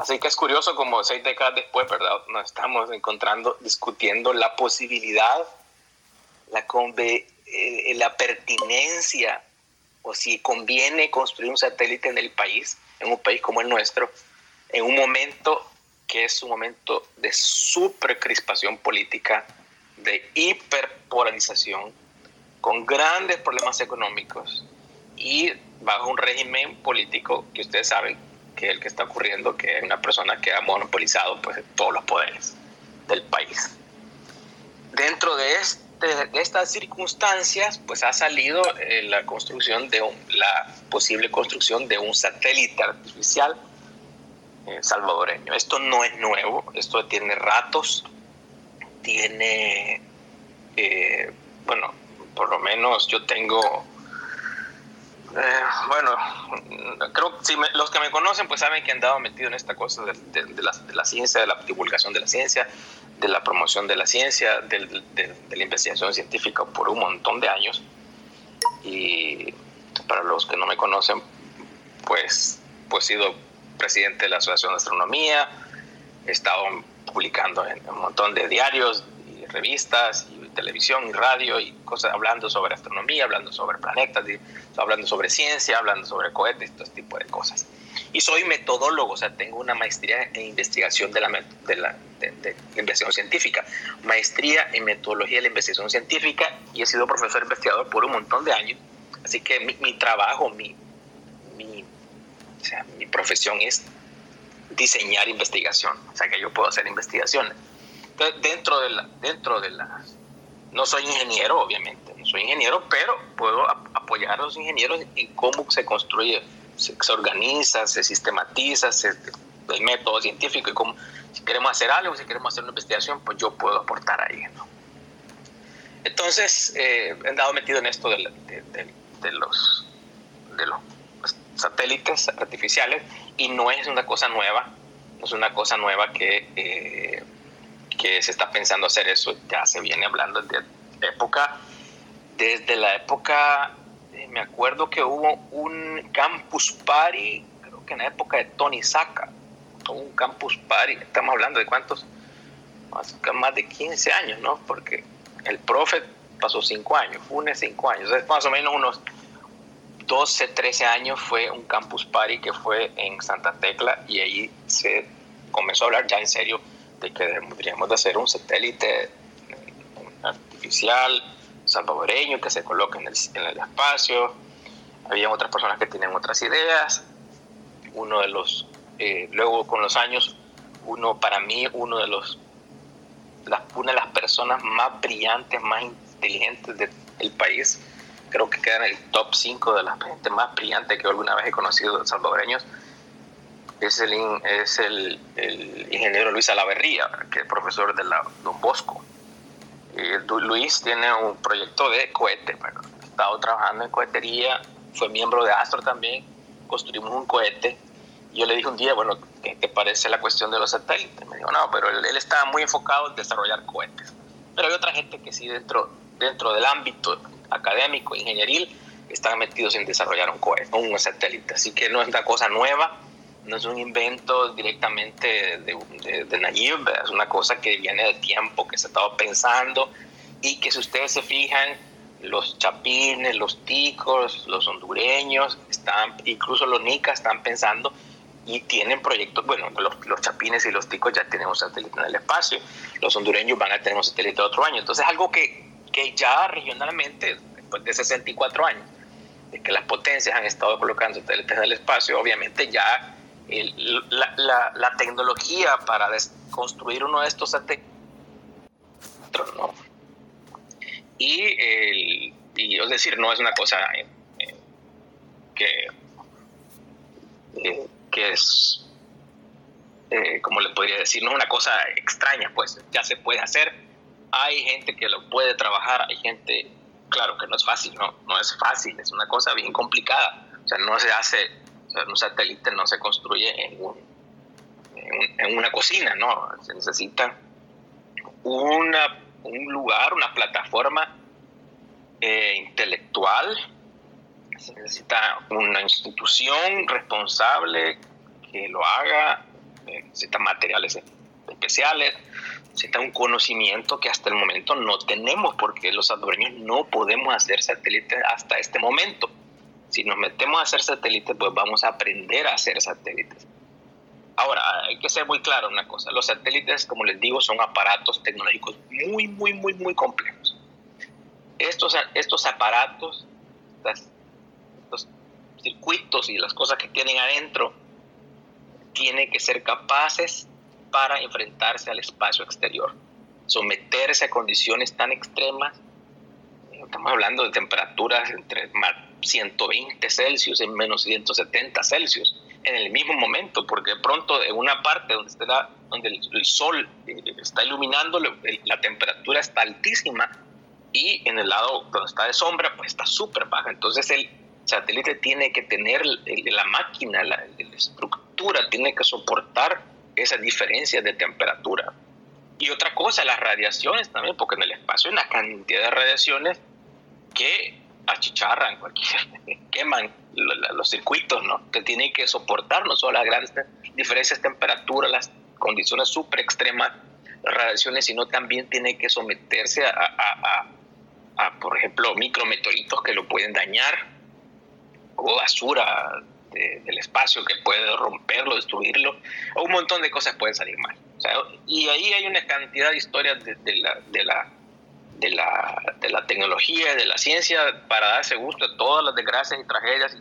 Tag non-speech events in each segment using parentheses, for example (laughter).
Así que es curioso como seis décadas después, ¿verdad? Nos estamos encontrando, discutiendo la posibilidad, la, eh, la pertinencia o si conviene construir un satélite en el país, en un país como el nuestro, en un momento que es un momento de super crispación política, de hiperpolarización, con grandes problemas económicos y bajo un régimen político que ustedes saben que el que está ocurriendo, que es una persona que ha monopolizado pues, todos los poderes del país. Dentro de, este, de estas circunstancias, pues ha salido eh, la construcción de la posible construcción de un satélite artificial eh, salvadoreño. Esto no es nuevo, esto tiene ratos, tiene, eh, bueno, por lo menos yo tengo eh, bueno, creo que si los que me conocen pues saben que he andado metido en esta cosa de, la, ciencia, de la divulgación de la ciencia, de la promoción de la ciencia, de, la investigación científica por un montón de años. Y para los que no me conocen, pues, pues he sido presidente de la Asociación de Astronomía, he estado publicando en un montón de diarios y revistas y televisión y radio y cosas hablando sobre astronomía, hablando sobre planetas, hablando sobre ciencia, hablando sobre cohetes, todo este tipo de cosas. Y soy metodólogo, o sea, tengo una maestría en investigación de la, de la de, investigación científica, maestría en metodología de la investigación científica y he sido profesor investigador por un montón de años. Así que mi, mi trabajo, mi, mi, o sea, mi profesión es diseñar investigación, o sea que yo puedo hacer investigaciones. Entonces, dentro de, la, dentro de las no soy ingeniero, obviamente, no soy ingeniero, pero puedo apoyar a los ingenieros en cómo se construye, se, organiza, se sistematiza, el método científico y cómo, si queremos hacer algo, si queremos hacer una investigación, pues yo puedo aportar ahí. Entonces, eh, he andado metido en esto de, los, de los satélites artificiales y no es una cosa nueva, no es una cosa nueva que... Eh, que se está pensando hacer eso, ya se viene hablando desde época, desde la época, eh, me acuerdo que hubo un campus party, creo que en la época de Tony Saca, un campus party, estamos hablando de cuántos, más, más de 15 años, ¿no? Porque el profe pasó 5 años, UNE 5 años, más o menos unos 12, 13 años fue un campus party que fue en Santa Tecla y ahí se comenzó a hablar ya en serio de que deberíamos de hacer un satélite artificial salvadoreño que se coloque en el, en el espacio. Había otras personas que tienen otras ideas. Uno de los, eh, luego con los años, uno para mí, uno de los, una de las personas más brillantes, más inteligentes del país, creo que queda en el top 5 de las gente más brillantes que alguna vez he conocido salvadoreños, es el, es el, ingeniero Luis Alaverría, que es profesor de la Don Bosco. Luis tiene un proyecto de cohete, ha estado trabajando en cohetería, fue miembro de Astro también, construimos un cohete. Yo le dije un día, bueno, ¿qué te parece la cuestión de los satélites? Me dijo, no, pero él, él estaba muy enfocado en desarrollar cohetes. Pero hay otra gente que sí, dentro, dentro del ámbito académico, ingenieril, están metidos en desarrollar un cohete, un satélite. Así que no es una cosa nueva no es un invento directamente de, de, Nayib, es una cosa que viene de tiempo, que se ha estado pensando y que si ustedes se fijan, los chapines, los ticos, los hondureños, están, incluso los nicas están pensando y tienen proyectos, bueno, los, los, chapines y los ticos ya tienen un satélite en el espacio, los hondureños van a tener un satélite otro año, entonces algo que, que ya regionalmente, después de 64 años, de que las potencias han estado colocando satélites en el espacio, obviamente ya la, la, tecnología para construir uno de estos satélites. Y, y, es decir, no es una cosa eh, eh, que, eh, que es, como le podría decir, no es una cosa extraña, pues ya se puede hacer. Hay gente que lo puede trabajar, hay gente, claro que no es fácil, no, no es fácil, es una cosa bien complicada. O sea, no se hace un satélite no se construye en, en, una cocina, ¿no? Se necesita una, un lugar, una plataforma eh, intelectual, se necesita una institución responsable que lo haga, eh, necesitan materiales especiales, necesitan un conocimiento que hasta el momento no tenemos porque los salvadoreños no podemos hacer satélites hasta este momento. Si nos metemos a hacer satélites, pues vamos a aprender a hacer satélites. Ahora, hay que ser muy claro una cosa, los satélites, como les digo, son aparatos tecnológicos muy, muy, muy, muy complejos. Estos, estos aparatos, estos circuitos y las cosas que tienen adentro, tienen que ser capaces para enfrentarse al espacio exterior, someterse a condiciones tan extremas. Estamos hablando de temperaturas entre 120 Celsius y menos 170 Celsius en el mismo momento, porque de pronto en una parte donde, está, donde el, sol eh, está iluminando, la temperatura está altísima y en el lado donde está de sombra, pues está súper baja. Entonces el satélite tiene que tener la máquina, la, estructura, tiene que soportar esa diferencia de temperatura. Y otra cosa, las radiaciones también, porque en el espacio hay una cantidad de radiaciones que achicharran, cualquier, (laughs) queman los circuitos, ¿no? Que tienen que soportar no solo las grandes diferencias de temperatura, las condiciones súper extremas, las radiaciones, sino también tiene que someterse a, a, a, por ejemplo, micrometeoritos que lo pueden dañar, o basura del espacio que puede romperlo, destruirlo, o un montón de cosas pueden salir mal. y ahí hay una cantidad de historias de, la, de, la, de, la, de la tecnología, de la ciencia, para darse gusto de todas las desgracias y tragedias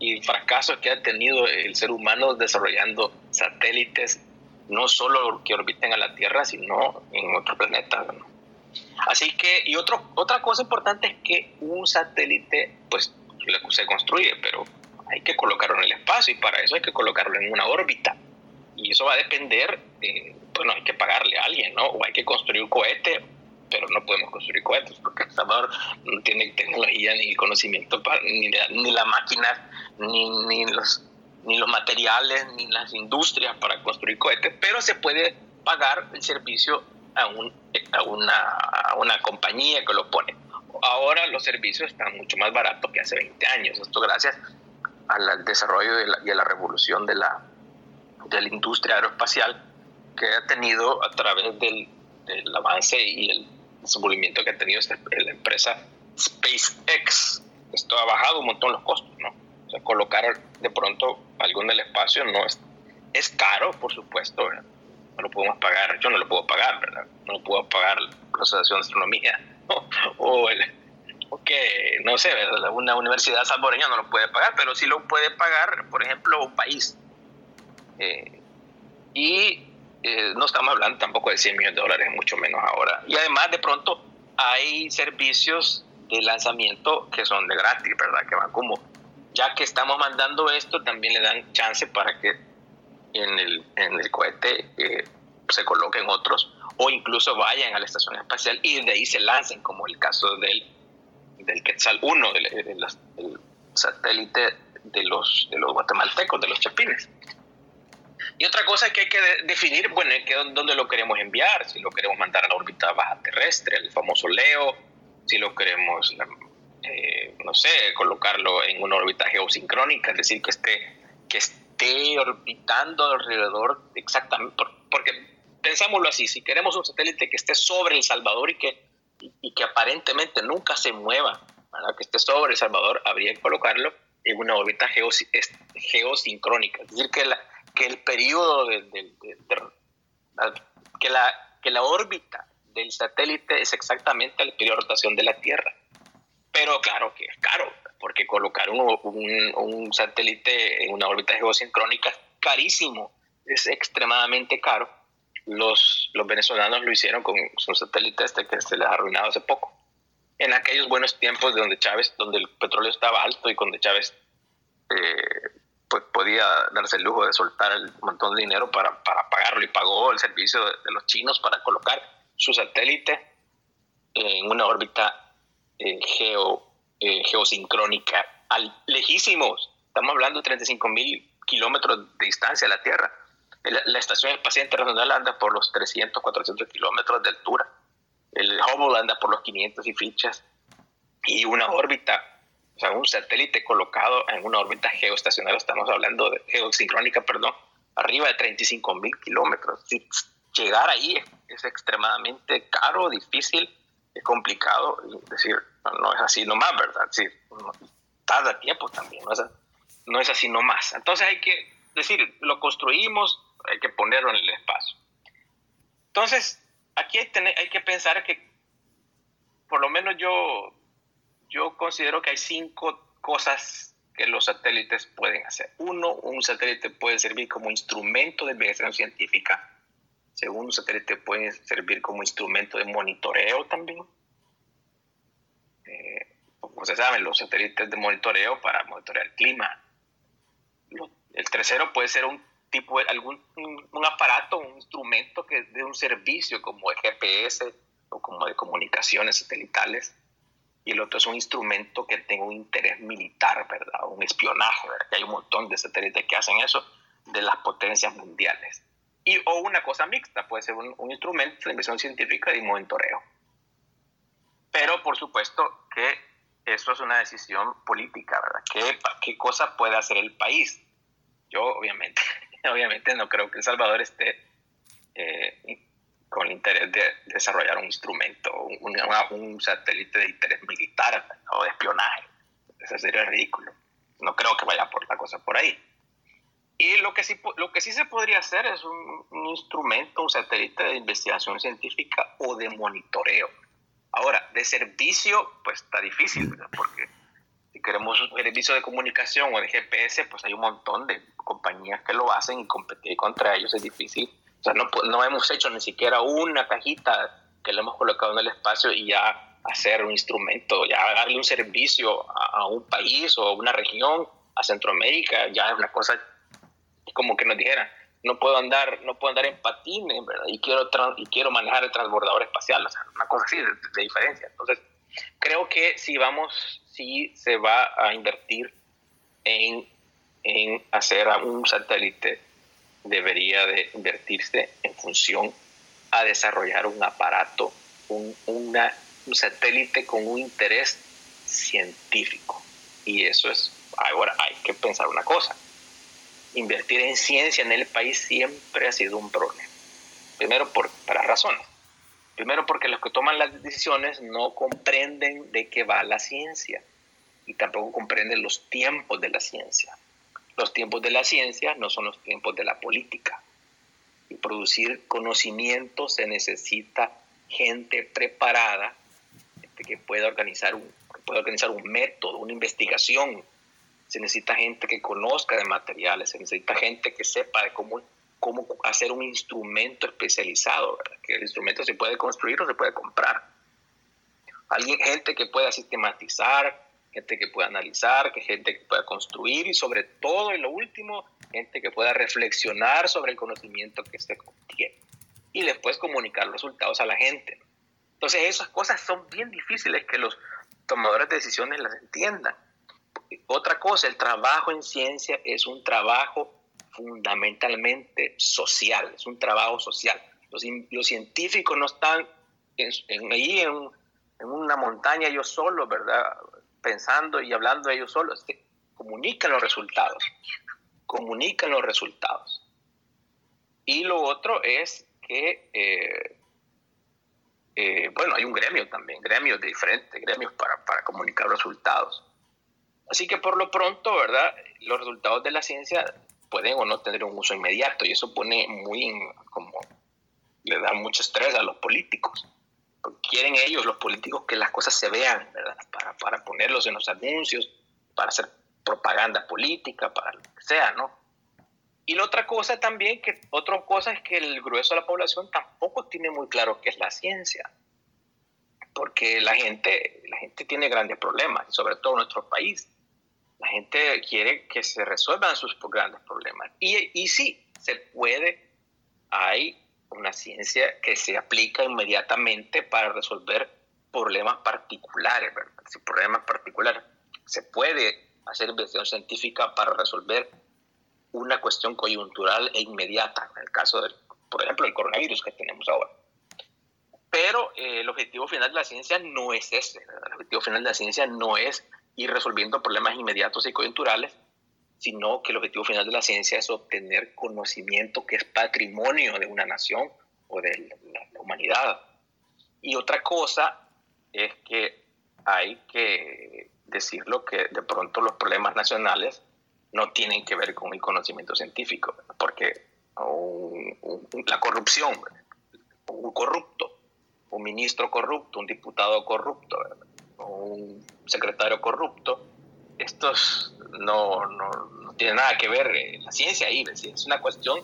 y, fracasos que ha tenido el ser humano desarrollando satélites, no solo que orbiten a la Tierra, sino en otros planetas. Así que, y otro, otra cosa importante es que un satélite, pues se construye, pero hay que colocarlo en el espacio y para eso hay que colocarlo en una órbita. Y eso va a depender, bueno, hay que pagarle a alguien, ¿no? O hay que construir un cohete, pero no podemos construir cohetes porque El Salvador no tiene tecnología ni conocimiento, para, ni, ni las máquinas, ni, ni, los, ni los materiales, ni las industrias para construir cohetes, pero se puede pagar el servicio a, un, a, una, una compañía que lo pone. Ahora los servicios están mucho más baratos que hace 20 años. Esto gracias al desarrollo y a la revolución de la, de la industria aeroespacial que ha tenido a través del, del avance y el desenvolvimiento que ha tenido la empresa SpaceX. Esto ha bajado un montón los costos, ¿no? O sea, colocar de pronto algo en espacio no es, es caro, por supuesto, no lo podemos pagar, yo no lo puedo pagar, ¿verdad? No lo puedo pagar la Asociación de Astronomía (laughs) o el, que, no sé, una universidad salvadoreña no lo puede pagar, pero sí lo puede pagar, por ejemplo, un país. Eh, y eh, no estamos hablando tampoco de 100 millones de dólares, mucho menos ahora. Y además, de pronto, hay servicios de lanzamiento que son de gratis, ¿verdad? Que van como, ya que estamos mandando esto, también le dan chance para que en el, en el cohete eh, se coloquen otros o incluso vayan a la estación espacial y de ahí se lancen, como el caso del del Quetzal 1, del, satélite de los, de los guatemaltecos, de los chapines. Y otra cosa que hay que definir, bueno, es que dónde lo queremos enviar, si lo queremos mandar a la órbita baja terrestre, el famoso LEO, si lo queremos, eh, no sé, colocarlo en una órbita geosincrónica, es decir, que esté, que esté orbitando alrededor exactamente, porque pensámoslo así, si queremos un satélite que esté sobre El Salvador y que y, que aparentemente nunca se mueva, que esté sobre El Salvador, habría que colocarlo en una órbita geosincrónica. Es decir, que, la, que el periodo de, que, la, que la órbita del satélite es exactamente el periodo de rotación de la Tierra. Pero claro que es caro, porque colocar un, un, un satélite en una órbita geosincrónica es carísimo, es extremadamente caro los, los venezolanos lo hicieron con su satélite este que se les ha arruinado hace poco. En aquellos buenos tiempos de donde Chávez, donde el petróleo estaba alto y donde Chávez eh, pues podía darse el lujo de soltar el montón de dinero para, para pagarlo y pagó el servicio de, los chinos para colocar su satélite en una órbita eh, geo, eh, geosincrónica al, lejísimos. Estamos hablando de 35 mil kilómetros de distancia a la Tierra la Estación Espacial Internacional anda por los 300, 400 kilómetros de altura. El Hubble anda por los 500 y fichas. Y una órbita, o sea, un satélite colocado en una órbita geoestacionaria, estamos hablando de geosincrónica, perdón, arriba de 35 mil kilómetros. llegar ahí es, extremadamente caro, difícil, es complicado. Es decir, no es así nomás, ¿verdad? Decir, tarda tiempo también, no es, no es así nomás. Entonces hay que decir, lo construimos, hay que ponerlo en el espacio. Entonces, aquí hay, hay que pensar que, por lo menos yo, yo considero que hay cinco cosas que los satélites pueden hacer. Uno, un satélite puede servir como instrumento de investigación científica. Segundo, un satélite puede servir como instrumento de monitoreo también. Eh, como se saben, los satélites de monitoreo para monitorear el clima. El tercero puede ser un tipo, algún un, aparato, un instrumento que de un servicio como GPS o como de comunicaciones satelitales y el otro es un instrumento que tenga un interés militar, ¿verdad? Un espionaje, ¿verdad? Que hay un montón de satélites que hacen eso de las potencias mundiales. Y, o una cosa mixta, puede ser un, instrumento de inversión científica y monitoreo. Pero por supuesto que eso es una decisión política, ¿verdad? ¿Qué, qué cosa puede hacer el país? Yo obviamente, (laughs) obviamente no creo que El Salvador esté eh, con interés de desarrollar un instrumento, un, satélite de interés militar o de espionaje. Eso sería ridículo. No creo que vaya por la cosa por ahí. Y lo que sí, lo que sí se podría hacer es un instrumento, un satélite de investigación científica o de monitoreo. Ahora, de servicio, pues está difícil, porque si queremos un servicio de comunicación o de GPS, pues hay un montón de compañías que lo hacen y competir contra ellos es difícil o sea, no, no hemos hecho ni siquiera una cajita que le hemos colocado en el espacio y ya hacer un instrumento, ya darle un servicio a, un país o a una región, a Centroamérica, ya es una cosa como que nos dijera, no puedo andar, no puedo andar en patines, ¿verdad? Y quiero, y quiero manejar el transbordador espacial, o sea, una cosa así de, de, diferencia. Entonces, creo que si vamos, si se va a invertir en, en hacer un satélite debería de invertirse en función a desarrollar un aparato, un, un satélite con un interés científico. Y eso es, ahora hay que pensar una cosa, invertir en ciencia en el país siempre ha sido un problema. Primero por para razones. Primero porque los que toman las decisiones no comprenden de qué va la ciencia y tampoco comprenden los tiempos de la ciencia. Los tiempos de la ciencia no son los tiempos de la política. Y producir conocimiento se necesita gente preparada, gente que pueda organizar un, pueda organizar un método, una investigación. Se necesita gente que conozca de materiales, se necesita gente que sepa de cómo, cómo hacer un instrumento especializado, que el instrumento se puede construir o se puede comprar. Alguien, gente que pueda sistematizar, gente que pueda analizar, que gente que pueda construir y sobre todo, y lo último, gente que pueda reflexionar sobre el conocimiento que se contiene y después comunicar los resultados a la gente. Entonces esas cosas son bien difíciles que los tomadores de decisiones las entiendan. Otra cosa, el trabajo en ciencia es un trabajo fundamentalmente social, es un trabajo social. Los, los científicos no están en, ahí en, en, una montaña ellos solos, ¿verdad? Pensando y hablando ellos solos, que comunican los resultados, comunican los resultados. Y lo otro es que, eh, eh, bueno, hay un gremio también, gremios de diferentes gremios para, para comunicar resultados. Así que por lo pronto, ¿verdad? Los resultados de la ciencia pueden o no tener un uso inmediato y eso pone muy, como, le da mucho estrés a los políticos quieren ellos, los políticos, que las cosas se vean, ¿verdad? Para, para ponerlos en los anuncios, para hacer propaganda política, para lo que sea, ¿no? Y la otra cosa también, que otra cosa es que el grueso de la población tampoco tiene muy claro qué es la ciencia, porque la gente, la gente tiene grandes problemas, sobre todo en nuestro país. La gente quiere que se resuelvan sus grandes problemas. Y, y sí, se puede, hay una ciencia que se aplica inmediatamente para resolver problemas particulares, ¿verdad? Si problemas particulares. Se puede hacer investigación científica para resolver una cuestión coyuntural e inmediata, en el caso del, por ejemplo, el coronavirus que tenemos ahora. Pero eh, el objetivo final de la ciencia no es ese. El objetivo final de la ciencia no es ir resolviendo problemas inmediatos y coyunturales, sino que el objetivo final de la ciencia es obtener conocimiento que es patrimonio de una nación o de la humanidad. Y otra cosa es que hay que decirlo que de pronto los problemas nacionales no tienen que ver con el conocimiento científico, porque la corrupción, un corrupto, un ministro corrupto, un diputado corrupto, un secretario corrupto, estos no, no, no tienen nada que ver en la ciencia ahí, es una cuestión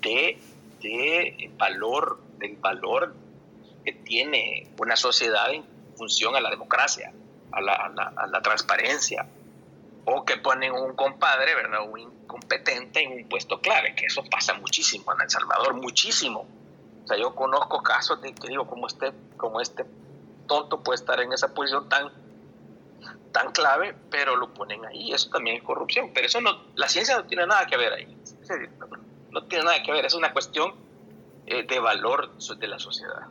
de, de valor, del valor que tiene una sociedad en función a la democracia, a la, a la, transparencia, o que ponen un compadre, ¿verdad? Un incompetente en un puesto clave, que eso pasa muchísimo en El Salvador, muchísimo. O sea, yo conozco casos de que digo, como este, como este tonto puede estar en esa posición tan, tan clave, pero lo ponen ahí, eso también es corrupción. Pero eso no, la ciencia no tiene nada que ver ahí. No tiene nada que ver, es una cuestión eh, de valor de la sociedad.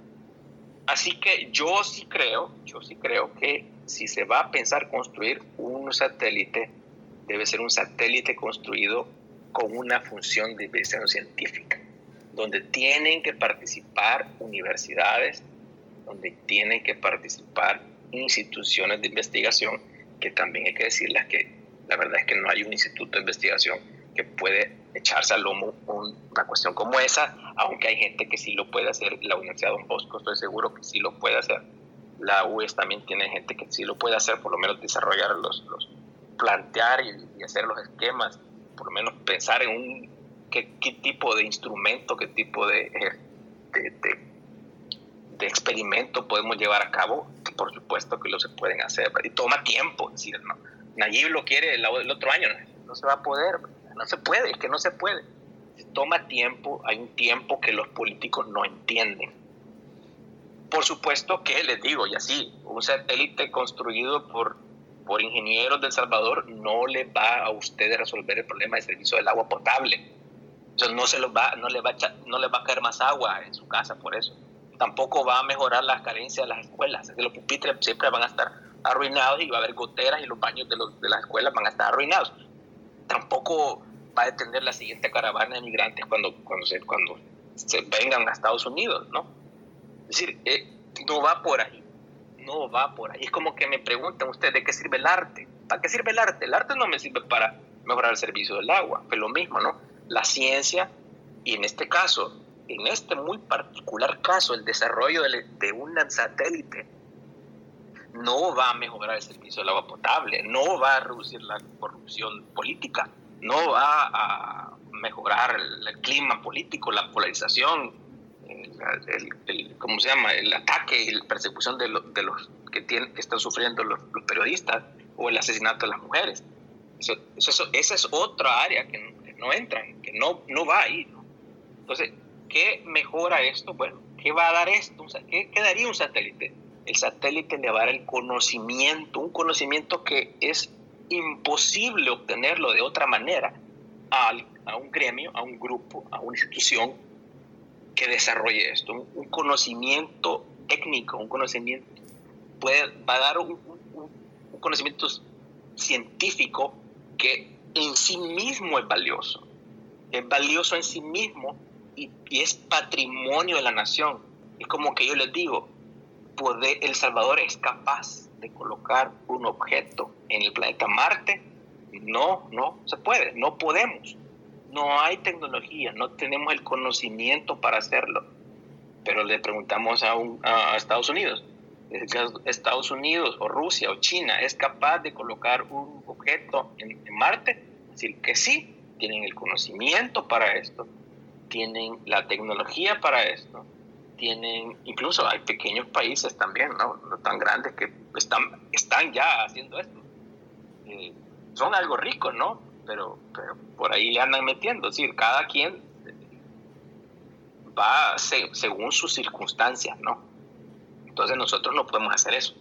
Así que yo sí creo, yo sí creo que si se va a pensar construir un satélite, debe ser un satélite construido con una función de investigación científica, donde tienen que participar universidades, donde tienen que participar instituciones de investigación, que también hay que decirles que la verdad es que no hay un instituto de investigación que puede echarse al lomo una cuestión como esa, aunque hay gente que sí lo puede hacer. La Universidad de Don Bosco estoy seguro que sí lo puede hacer. La UES también tiene gente que sí lo puede hacer, por lo menos desarrollar los, los plantear y, hacer los esquemas, por lo menos pensar en un qué, qué tipo de instrumento, qué tipo de, experimento podemos llevar a cabo, que por supuesto que lo se pueden hacer, y toma tiempo, es decir, no, Nayib lo quiere el, el otro año, no se va a poder, no se puede, es que no se puede. Toma tiempo, hay un tiempo que los políticos no entienden. Por supuesto que les digo, y así, un satélite construido por, por ingenieros del Salvador no le va a ustedes resolver el problema de servicio del agua potable. Eso no, se lo va, no, le va a no le va a caer más agua en su casa por eso. Tampoco va a mejorar las carencias de las escuelas. Los pupitres siempre van a estar arruinados y va a haber goteras y los baños de, los, de las escuelas van a estar arruinados tampoco va a detener la siguiente caravana de migrantes cuando, cuando, se, cuando se vengan a Estados Unidos, ¿no? Es decir, eh, no va por ahí, no va por ahí. Es como que me preguntan ustedes, ¿de qué sirve el arte? ¿Para qué sirve el arte? El arte no me sirve para mejorar el servicio del agua, es lo mismo, ¿no? La ciencia, y en este caso, en este muy particular caso, el desarrollo de, un satélite no va a mejorar el servicio del agua potable, no va a reducir la corrupción política, no va a mejorar el, clima político, la polarización, el, ¿cómo se llama? El ataque y la persecución de, de los que, tienen, que están sufriendo los, periodistas o el asesinato de las mujeres. Eso, eso, esa es otra área que no, entran, que no, no va ahí. Entonces, ¿qué mejora esto? Bueno, ¿qué va a dar esto? ¿Qué, qué daría un satélite? el satélite le va a dar el conocimiento, un conocimiento que es imposible obtenerlo de otra manera a, a un gremio, a un grupo, a una institución que desarrolle esto, un, conocimiento técnico, un conocimiento, puede, va a dar un, conocimiento científico que en sí mismo es valioso, es valioso en sí mismo y, es patrimonio de la nación. Es como que yo les digo, El Salvador es capaz de colocar un objeto en el planeta Marte. No, no se puede, no podemos. No hay tecnología, no tenemos el conocimiento para hacerlo. Pero le preguntamos a, a Estados Unidos, Estados Unidos o Rusia o China es capaz de colocar un objeto en, en Marte? Decir que sí, tienen el conocimiento para esto, tienen la tecnología para esto, tienen, incluso hay pequeños países también, ¿no? no tan grandes que están, están ya haciendo esto. Eh, son algo ricos, ¿no? Pero, pero por ahí le andan metiendo, es decir, cada quien va según sus circunstancias, ¿no? Entonces nosotros no podemos hacer eso.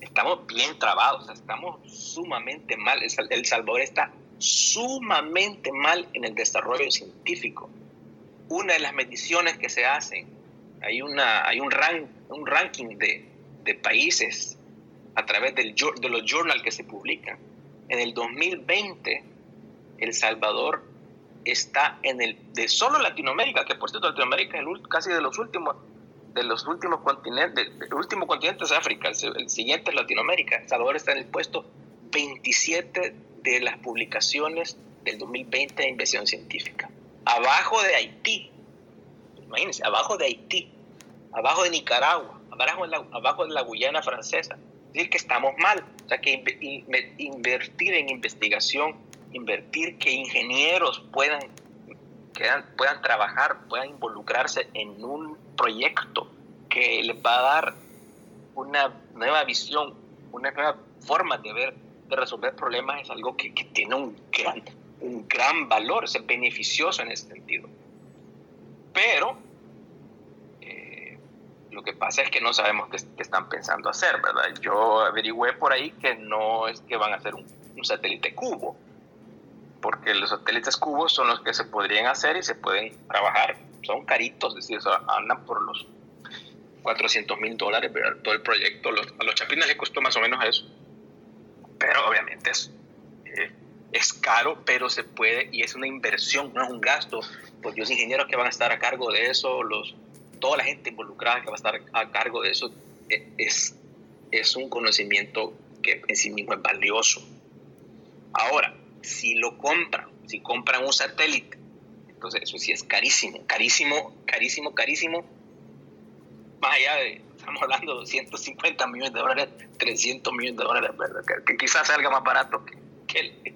Estamos bien trabados, estamos sumamente mal. El Salvador está sumamente mal en el desarrollo científico. Una de las mediciones que se hacen hay, una, hay un, rank, un ranking de, de países a través del, de los journals que se publican. En el 2020, El Salvador está en el de solo Latinoamérica, que por cierto Latinoamérica es el, casi de los últimos de los últimos continentes, el último continente es África, el, siguiente es Latinoamérica. El Salvador está en el puesto 27 de las publicaciones del 2020 de inversión científica. Abajo de Haití, imagínense, abajo de Haití, abajo de Nicaragua, abajo de la, abajo de la Guyana francesa. Es decir, que estamos mal. O sea, que invertir en investigación, invertir que ingenieros puedan, puedan trabajar, puedan involucrarse en un proyecto que les va a dar una nueva visión, una nueva forma de ver, de resolver problemas, es algo que, que tiene un gran, gran valor, es beneficioso en ese sentido. Pero eh, lo que pasa es que no sabemos qué, están pensando hacer, ¿verdad? Yo averigüé por ahí que no es que van a hacer un, un satélite cubo, porque los satélites cubos son los que se podrían hacer y se pueden trabajar. Son caritos, es decir, andan por los 400 mil dólares, todo el proyecto. a los chapines les costó más o menos eso. Pero obviamente es, eh, es caro, pero se puede y es una inversión, no es un gasto. Pues los ingenieros que van a estar a cargo de eso, los, toda la gente involucrada que va a estar a cargo de eso, eh, es, es un conocimiento que en sí mismo es valioso. Ahora, si lo compran, si compran un satélite, entonces eso sí es carísimo, carísimo, carísimo, carísimo. Más allá de, estamos hablando de 250 millones de dólares, 300 millones de dólares, ¿verdad? Que, quizás salga más barato que,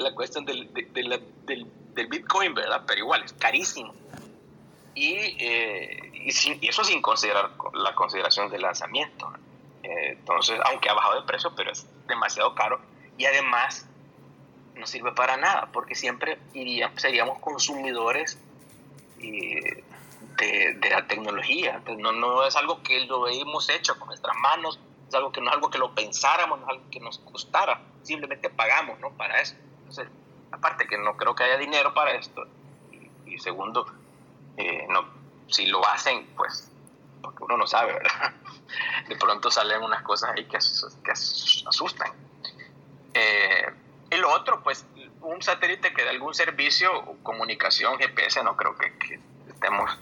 la cuestión del, del, Bitcoin, ¿verdad? Pero igual, es carísimo. Y, eh, y, eso sin considerar la consideración del lanzamiento. Eh, entonces, aunque ha bajado de precio, pero es demasiado caro. Y además, no sirve para nada, porque siempre iría, seríamos consumidores eh, de, la tecnología. no, no es algo que lo hemos hecho con nuestras manos, es algo que no es algo que lo pensáramos, no es algo que nos costara, simplemente pagamos ¿no? para eso. Entonces, aparte que no creo que haya dinero para esto, y, segundo, eh, no, si lo hacen, pues, porque uno no sabe, ¿verdad? (laughs) De pronto salen unas cosas ahí que, que asustan. Eh, y lo otro, pues un satélite que dé algún servicio, comunicación, GPS, no creo que, estemos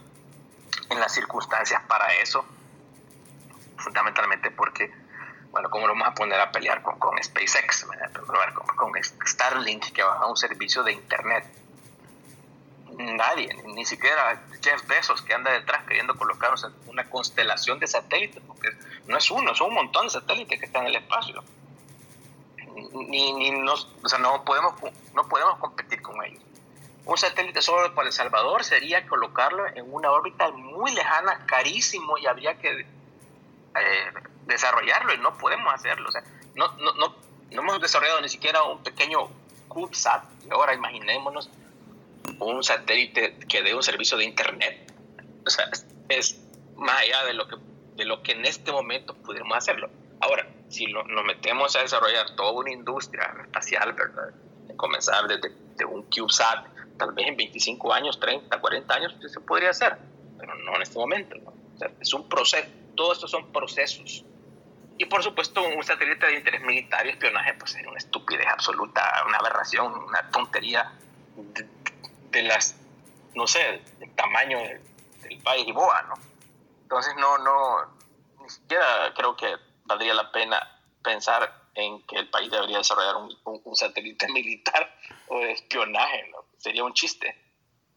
en las circunstancias para eso, fundamentalmente porque, bueno, ¿cómo lo vamos a poner a pelear con, con SpaceX? Con, Starlink, que va a un servicio de Internet. Nadie, ni siquiera Jeff Bezos, que anda detrás queriendo colocar una constelación de satélites, porque no es uno, son un montón de satélites que están en el espacio ni, ni nos, o sea, no podemos, no podemos competir con ellos. Un satélite solo para El Salvador sería colocarlo en una órbita muy lejana, carísimo, y habría que eh, desarrollarlo y no podemos hacerlo. O sea, no, no, no, no hemos desarrollado ni siquiera un pequeño CubeSat. Ahora imaginémonos un satélite que dé un servicio de Internet. O sea, es más allá de lo que, de lo que en este momento pudiéramos hacerlo. Ahora, si nos metemos a desarrollar toda una industria espacial, ¿verdad? comenzar desde de un CubeSat, tal vez en 25 años, 30, 40 años, pues, se podría hacer, pero no en este momento. es un proceso, todo esto son procesos. Y por supuesto, un satélite de interés militar y espionaje, pues sería una estupidez absoluta, una aberración, una tontería de, las, no sé, el tamaño del, del país y boa, ¿no? Entonces, no, no, ni siquiera creo que valdría la pena pensar en que el país debería desarrollar un, satélite (laughs) militar o de espionaje, ¿no? Sería un chiste.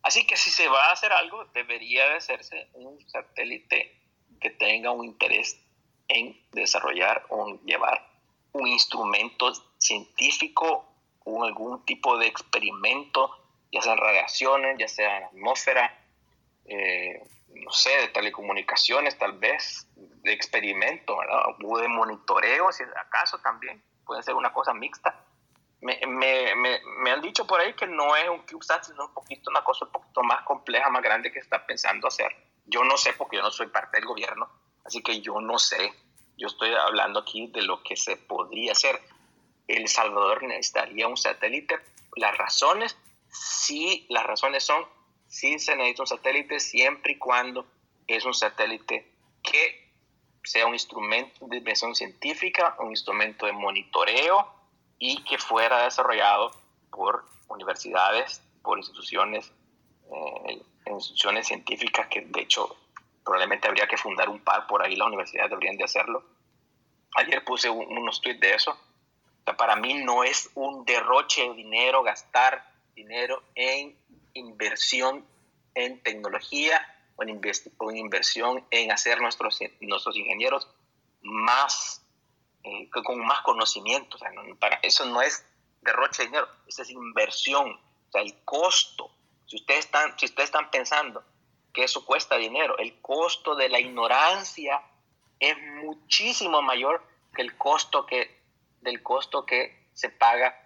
Así que si se va a hacer algo, debería de hacerse un satélite que tenga un interés en desarrollar o llevar un instrumento científico o algún tipo de experimento, ya sea en radiaciones, ya sea en atmósfera, eh, no sé, de telecomunicaciones tal vez, de experimento, ¿verdad? O de monitoreo, si acaso también, puede ser una cosa mixta. Me, me, me, han dicho por ahí que no es un CubeSat, sino un poquito, una cosa un poquito más compleja, más grande que está pensando hacer. Yo no sé porque yo no soy parte del gobierno, así que yo no sé. Yo estoy hablando aquí de lo que se podría hacer. El Salvador necesitaría un satélite. Las razones, sí, las razones son sí se necesita un satélite siempre y cuando es un satélite que sea un instrumento de investigación científica, un instrumento de monitoreo y que fuera desarrollado por universidades, por instituciones, eh, instituciones científicas que de hecho probablemente habría que fundar un par por ahí, las universidades deberían de hacerlo. Ayer puse unos tweets de eso. para mí no es un derroche de dinero gastar dinero en inversión en tecnología o en, inversión en hacer nuestros, nuestros ingenieros más, eh, con más conocimiento. para, eso no es derroche de dinero, eso es inversión. O sea, el costo. Si ustedes están, si ustedes están pensando que eso cuesta dinero, el costo de la ignorancia es muchísimo mayor que el costo que, del costo que se paga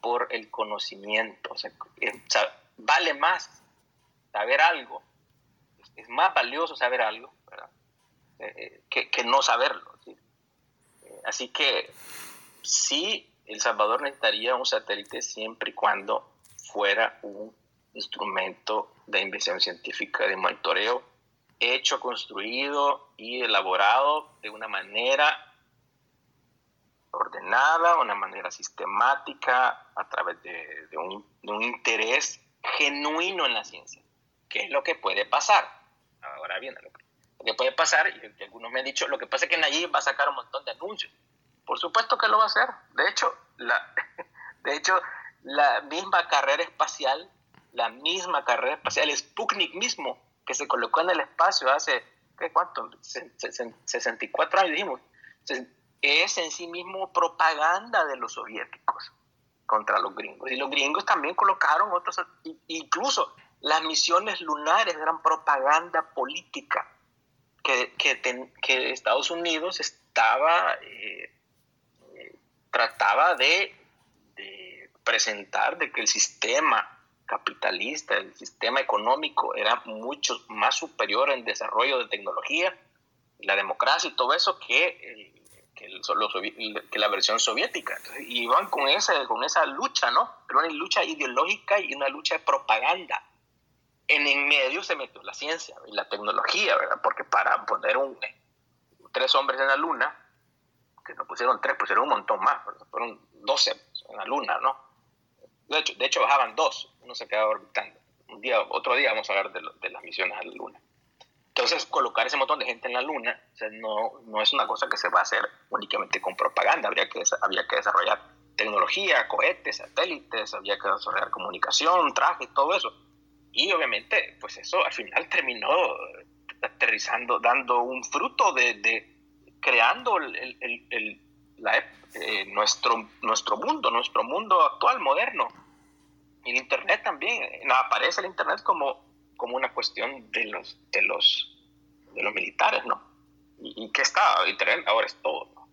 por el conocimiento. Eh, vale más saber algo, es más valioso saber algo eh, eh, que, no saberlo. así que sí, El Salvador necesitaría un satélite siempre y cuando fuera un instrumento de investigación científica, de monitoreo, hecho, construido y elaborado de una manera ordenada, una manera sistemática, a través de, un, interés genuino en la ciencia, que es lo que puede pasar. Ahora bien, lo que, puede pasar, y algunos me han dicho, lo que pasa es que Nayib va a sacar un montón de anuncios. Por supuesto que lo va a hacer. De hecho, la, (laughs) de hecho, la misma carrera espacial, la misma carrera espacial, Sputnik mismo, que se colocó en el espacio hace, ¿qué cuánto? 64 años, dijimos es en sí mismo propaganda de los soviéticos contra los gringos. Y los gringos también colocaron otros, incluso las misiones lunares eran propaganda política que, que, Estados Unidos estaba, eh, eh, trataba de, de presentar de que el sistema capitalista, el sistema económico era mucho más superior en desarrollo de tecnología, la democracia y todo eso que que, la versión soviética. iban con esa, con esa lucha, ¿no? Pero una lucha ideológica y una lucha de propaganda. En en medio se metió la ciencia y la tecnología, ¿verdad? Porque para poner un, tres hombres en la luna, que no pusieron tres, pusieron un montón más, fueron doce en la luna, ¿no? De hecho, de hecho bajaban dos, uno se quedaba orbitando. Un día, otro día vamos a hablar de, las misiones a la luna. Entonces, colocar ese montón de gente en la Luna no, no es una cosa que se va a hacer únicamente con propaganda. Habría que, había que desarrollar tecnología, cohetes, satélites, había que desarrollar comunicación, traje, todo eso. Y obviamente, pues eso al final terminó aterrizando, dando un fruto de, de creando el, el, el, eh, nuestro, nuestro mundo, nuestro mundo actual, moderno. Y el Internet también, aparece el Internet como como una cuestión de los, de los, de los militares, ¿no? Y, que está, Internet ahora es todo, ¿no?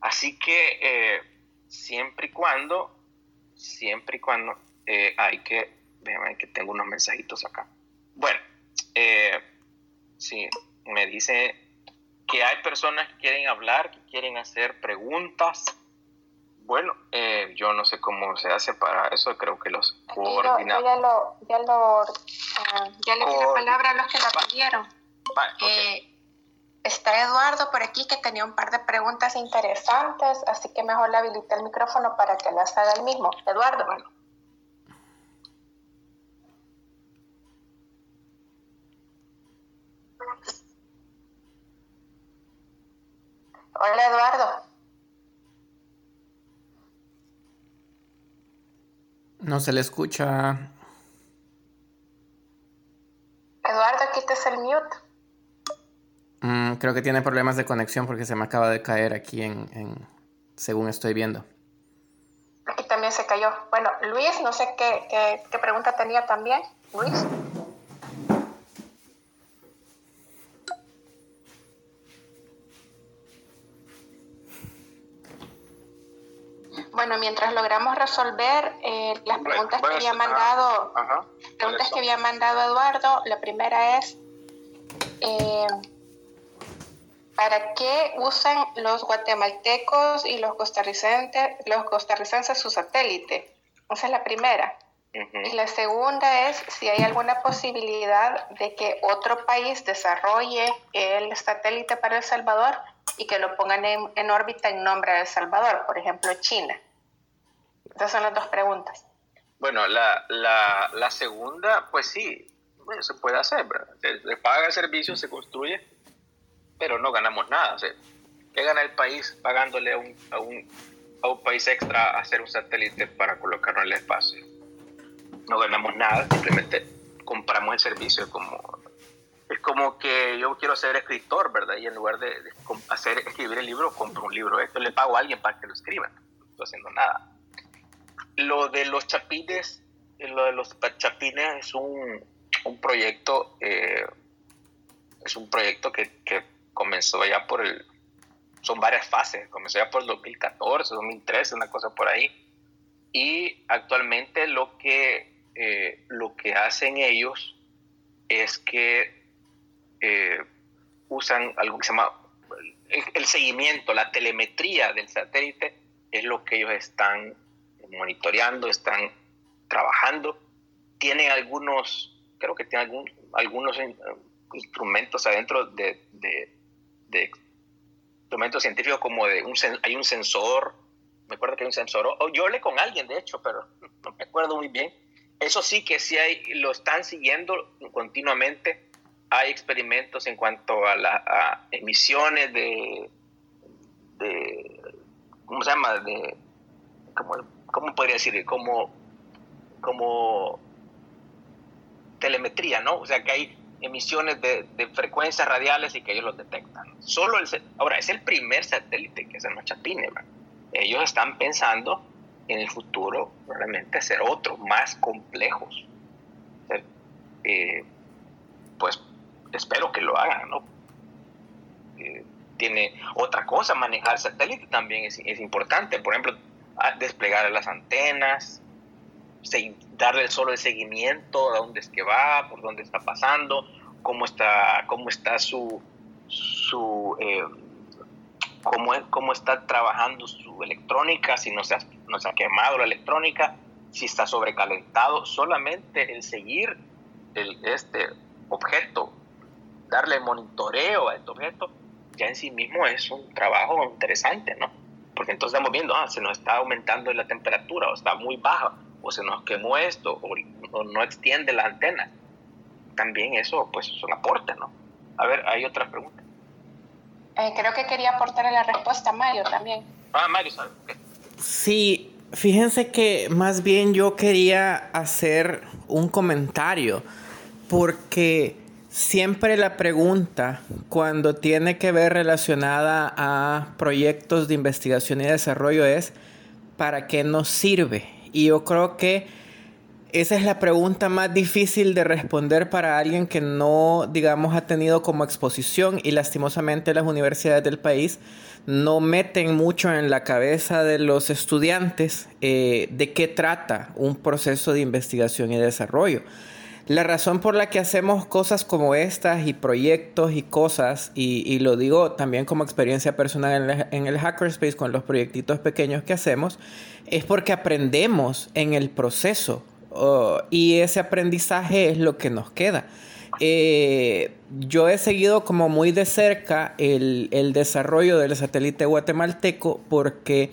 Así que eh, siempre y cuando, siempre y cuando eh, hay que, déjame que tengo unos mensajitos acá. Bueno, eh, sí, me dice que hay personas que quieren hablar, que quieren hacer preguntas. Bueno, eh, yo no sé cómo se hace para eso, creo que los coordinadores... ya lo, ya lo, ah, ya le di la palabra a los que la pidieron. Eh, está Eduardo por aquí que tenía un par de preguntas interesantes, así que mejor le habilité el micrófono para que las haga el mismo. Eduardo. Bueno. Hola Eduardo. No se le escucha. Eduardo, quites el mute. Mm, creo que tiene problemas de conexión porque se me acaba de caer aquí en, según estoy viendo. Aquí también se cayó. Bueno, Luis, no sé qué, qué pregunta tenía también. Luis. Mientras logramos resolver eh, las preguntas que había mandado, preguntas que había mandado Eduardo, la primera es eh, ¿para qué usan los guatemaltecos y los costarricenses, los costarricenses su satélite? Esa es la primera. Y la segunda es si hay alguna posibilidad de que otro país desarrolle el satélite para El Salvador y que lo pongan en, en órbita en nombre de El Salvador, por ejemplo China. Esas son las dos preguntas. Bueno, la, la, segunda, pues sí, bueno, se puede hacer, Se, paga el servicio, se construye, pero no ganamos nada. ¿Qué gana el país pagándole a un, a un, a un país extra hacer un satélite para colocarlo en el espacio? No ganamos nada, simplemente compramos el servicio como es como que yo quiero ser escritor, ¿verdad? Y en lugar de, hacer escribir el libro, compro un libro. Esto le pago a alguien para que lo escriba. No estoy haciendo nada. Lo de los chapines, eh, lo de los chapines es un, un proyecto, eh, es un proyecto que, que, comenzó ya por el, son varias fases, comenzó ya por el 2014, 2013, una cosa por ahí. Y actualmente lo que, eh, lo que hacen ellos es que usan algo que se llama el, seguimiento, la telemetría del satélite, es lo que ellos están monitoreando, están trabajando. Tienen algunos, creo que tienen algún, algunos instrumentos adentro de, de, instrumentos científicos como de un, hay un sensor, me acuerdo que hay un sensor, o yo hablé con alguien de hecho, pero (laughs) no me acuerdo muy bien. Eso sí que sí hay, lo están siguiendo continuamente hay experimentos en cuanto a las emisiones de, ¿cómo se llama? De, ¿cómo, podría decir? Como, como telemetría, ¿no? O sea, que hay emisiones de, frecuencias radiales y que ellos los detectan. Solo el, ahora, es el primer satélite que es el Machapine, Ellos están pensando en el futuro probablemente hacer otros más complejos. Eh, pues espero que lo hagan, ¿no? Eh, tiene otra cosa, manejar satélite también es, es importante, por ejemplo, desplegar las antenas, darle solo el seguimiento a dónde es que va, por dónde está pasando, cómo está, cómo está su, su eh, cómo, está trabajando su electrónica, si no se, ha, no se ha quemado la electrónica, si está sobrecalentado, solamente el seguir el, este objeto darle monitoreo a este objeto, ya en sí mismo es un trabajo interesante, ¿no? Porque entonces estamos viendo, ah, se nos está aumentando la temperatura, o está muy baja, o se nos quemó esto, o, no extiende la antena. También eso, pues, es un aporte, ¿no? A ver, hay otra pregunta. Eh, creo que quería aportarle la respuesta a Mario también. Ah, Mario, ¿sabes? Sí, fíjense que más bien yo quería hacer un comentario, porque Siempre la pregunta cuando tiene que ver relacionada a proyectos de investigación y desarrollo es ¿para qué nos sirve? Y yo creo que esa es la pregunta más difícil de responder para alguien que no, digamos, ha tenido como exposición y lastimosamente las universidades del país no meten mucho en la cabeza de los estudiantes eh, de qué trata un proceso de investigación y desarrollo. La razón por la que hacemos cosas como estas y proyectos y cosas, y, lo digo también como experiencia personal en el, Hackerspace con los proyectitos pequeños que hacemos, es porque aprendemos en el proceso oh, y ese aprendizaje es lo que nos queda. Eh, yo he seguido como muy de cerca el desarrollo del satélite guatemalteco porque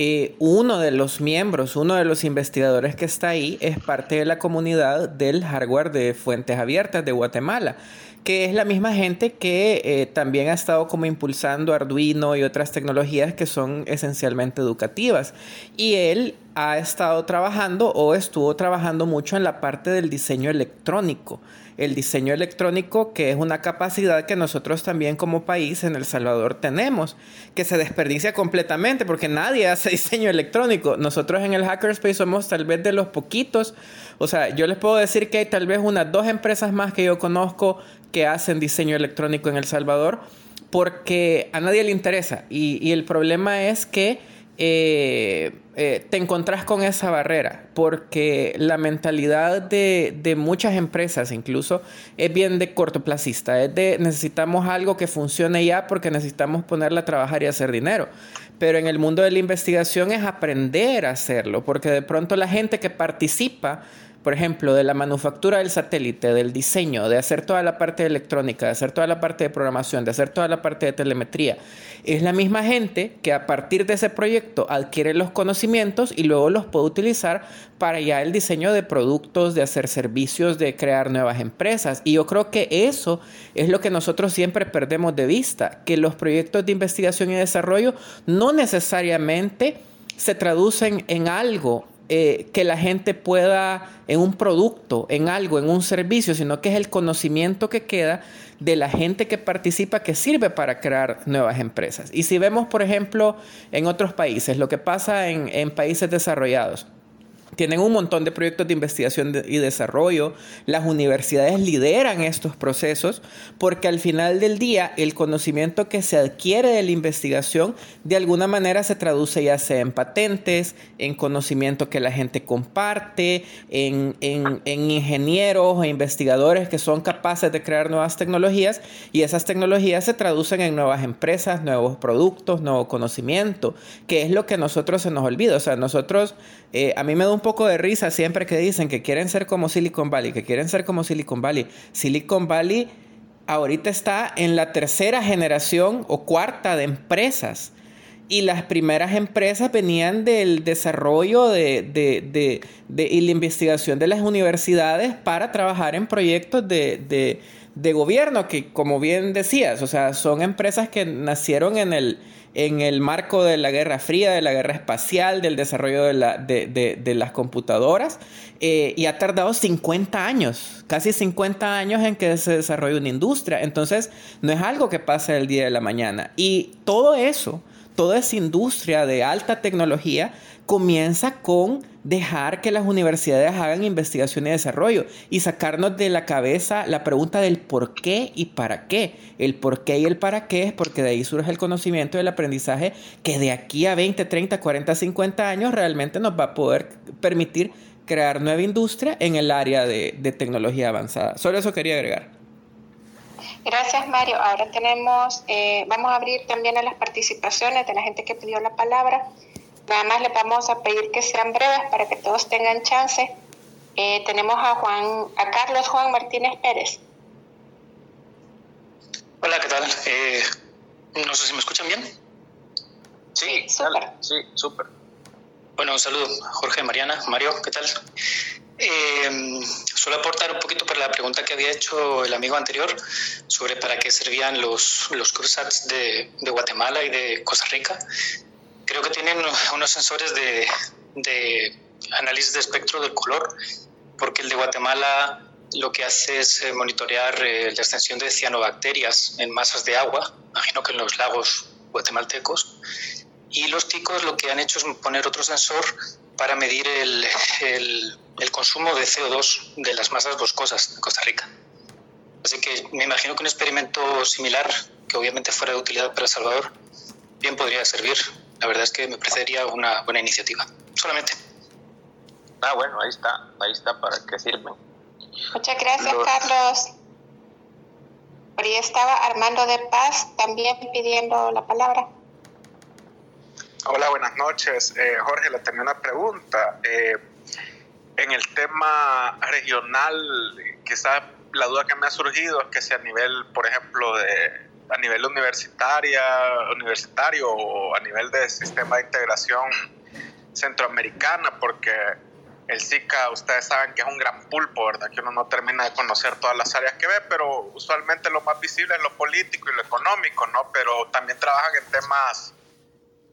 eh, uno de los miembros, uno de los investigadores que está ahí es parte de la comunidad del hardware de fuentes abiertas de Guatemala, que es la misma gente que eh, también ha estado como impulsando Arduino y otras tecnologías que son esencialmente educativas. Y él ha estado trabajando o estuvo trabajando mucho en la parte del diseño electrónico el diseño electrónico, que es una capacidad que nosotros también como país en El Salvador tenemos, que se desperdicia completamente porque nadie hace (laughs) diseño electrónico. Nosotros en el Hackerspace somos tal vez de los poquitos, o sea, yo les puedo decir que hay tal vez unas dos empresas más que yo conozco que hacen diseño electrónico en El Salvador, porque a nadie le interesa. Y, y el problema es que eh, eh, te encontrás con esa barrera, porque la mentalidad de, muchas empresas incluso es bien de cortoplacista, es de necesitamos algo que funcione ya porque necesitamos ponerla a trabajar y hacer dinero. Pero en el mundo de la investigación es aprender a hacerlo, porque de pronto la gente que participa, por ejemplo, de la manufactura del satélite, del diseño, de hacer toda la parte electrónica, de hacer toda la parte de programación, de hacer toda la parte de telemetría, es la misma gente que a partir de ese proyecto adquiere los conocimientos y luego los puede utilizar para ya el diseño de productos, de hacer servicios, de crear nuevas empresas. Y yo creo que eso es lo que nosotros siempre perdemos de vista, que los proyectos de investigación y desarrollo no necesariamente se traducen en algo eh, que la gente pueda, en un producto, en algo, en un servicio, sino que es el conocimiento que queda de la gente que participa que sirve para crear nuevas empresas. Y si vemos, por ejemplo, en otros países, lo que pasa en países desarrollados, tienen un montón de proyectos de investigación y desarrollo. Las universidades lideran estos procesos porque al final del día el conocimiento que se adquiere de la investigación de alguna manera se traduce ya sea en patentes, en conocimiento que la gente comparte, en, en ingenieros e investigadores que son capaces de crear nuevas tecnologías y esas tecnologías se traducen en nuevas empresas, nuevos productos, nuevo conocimiento, que es lo que a nosotros se nos olvida. O sea, nosotros eh, a mí me da un poco de risa siempre que dicen que quieren ser como Silicon Valley, que quieren ser como Silicon Valley. Silicon Valley ahorita está en la tercera generación o cuarta de empresas. Y las primeras empresas venían del desarrollo de, de, de, y la investigación de las universidades para trabajar en proyectos de, gobierno, que como bien decías, o sea, son empresas que nacieron en el, en el marco de la Guerra Fría, de la Guerra Espacial, del desarrollo de, la, de, las computadoras, eh, y ha tardado 50 años, casi 50 años en que se desarrolle una industria. Entonces, no es algo que pasa el día de la mañana. Y todo eso, toda esa industria de alta tecnología, comienza con dejar que las universidades hagan investigación y desarrollo y sacarnos de la cabeza la pregunta del por qué y para qué. El por qué y el para qué es porque de ahí surge el conocimiento y el aprendizaje que de aquí a 20, 30, 40, 50 años realmente nos va a poder permitir crear nueva industria en el área de, tecnología avanzada. Solo eso quería agregar. Gracias, Mario. Ahora tenemos, eh, vamos a abrir también a las participaciones de la gente que pidió la palabra. Nada más les vamos a pedir que sean breves para que todos tengan chance. Eh, tenemos a Juan, a Carlos Juan Martínez Pérez. Hola, ¿qué tal? Eh, no sé si me escuchan bien. Sí, súper. Sí, súper. Bueno, un saludo, Jorge, Mariana, Mario, ¿qué tal? Eh, suelo aportar un poquito para la pregunta que había hecho el amigo anterior sobre para qué servían los, los CubeSats de, de Guatemala y de Costa Rica creo que tienen unos sensores de, de análisis de espectro del color, porque el de Guatemala lo que hace es eh, monitorear eh, la extensión de cianobacterias en masas de agua, imagino que en los lagos guatemaltecos, y los ticos lo que han hecho es poner otro sensor para medir el, el, el consumo de CO2 de las masas boscosas de Costa Rica. Así que me imagino que un experimento similar, que obviamente fuera de utilidad para El Salvador, bien podría servir la verdad es que me parecería una buena iniciativa. Solamente. Ah, bueno, ahí está, ahí está para que sirven. Muchas gracias, Carlos. Por ahí estaba Armando de Paz también pidiendo la palabra. Hola, buenas noches. Eh, Jorge, le tenía una pregunta. Eh, en el tema regional, quizás la duda que me ha surgido es que si a nivel, por ejemplo, de a nivel universitaria, universitario o a nivel de sistema de integración centroamericana, porque el SICA, ustedes saben que es un gran pulpo, ¿verdad? Que uno no termina de conocer todas las áreas que ve, pero usualmente lo más visible es lo político y lo económico, ¿no? Pero también trabajan en temas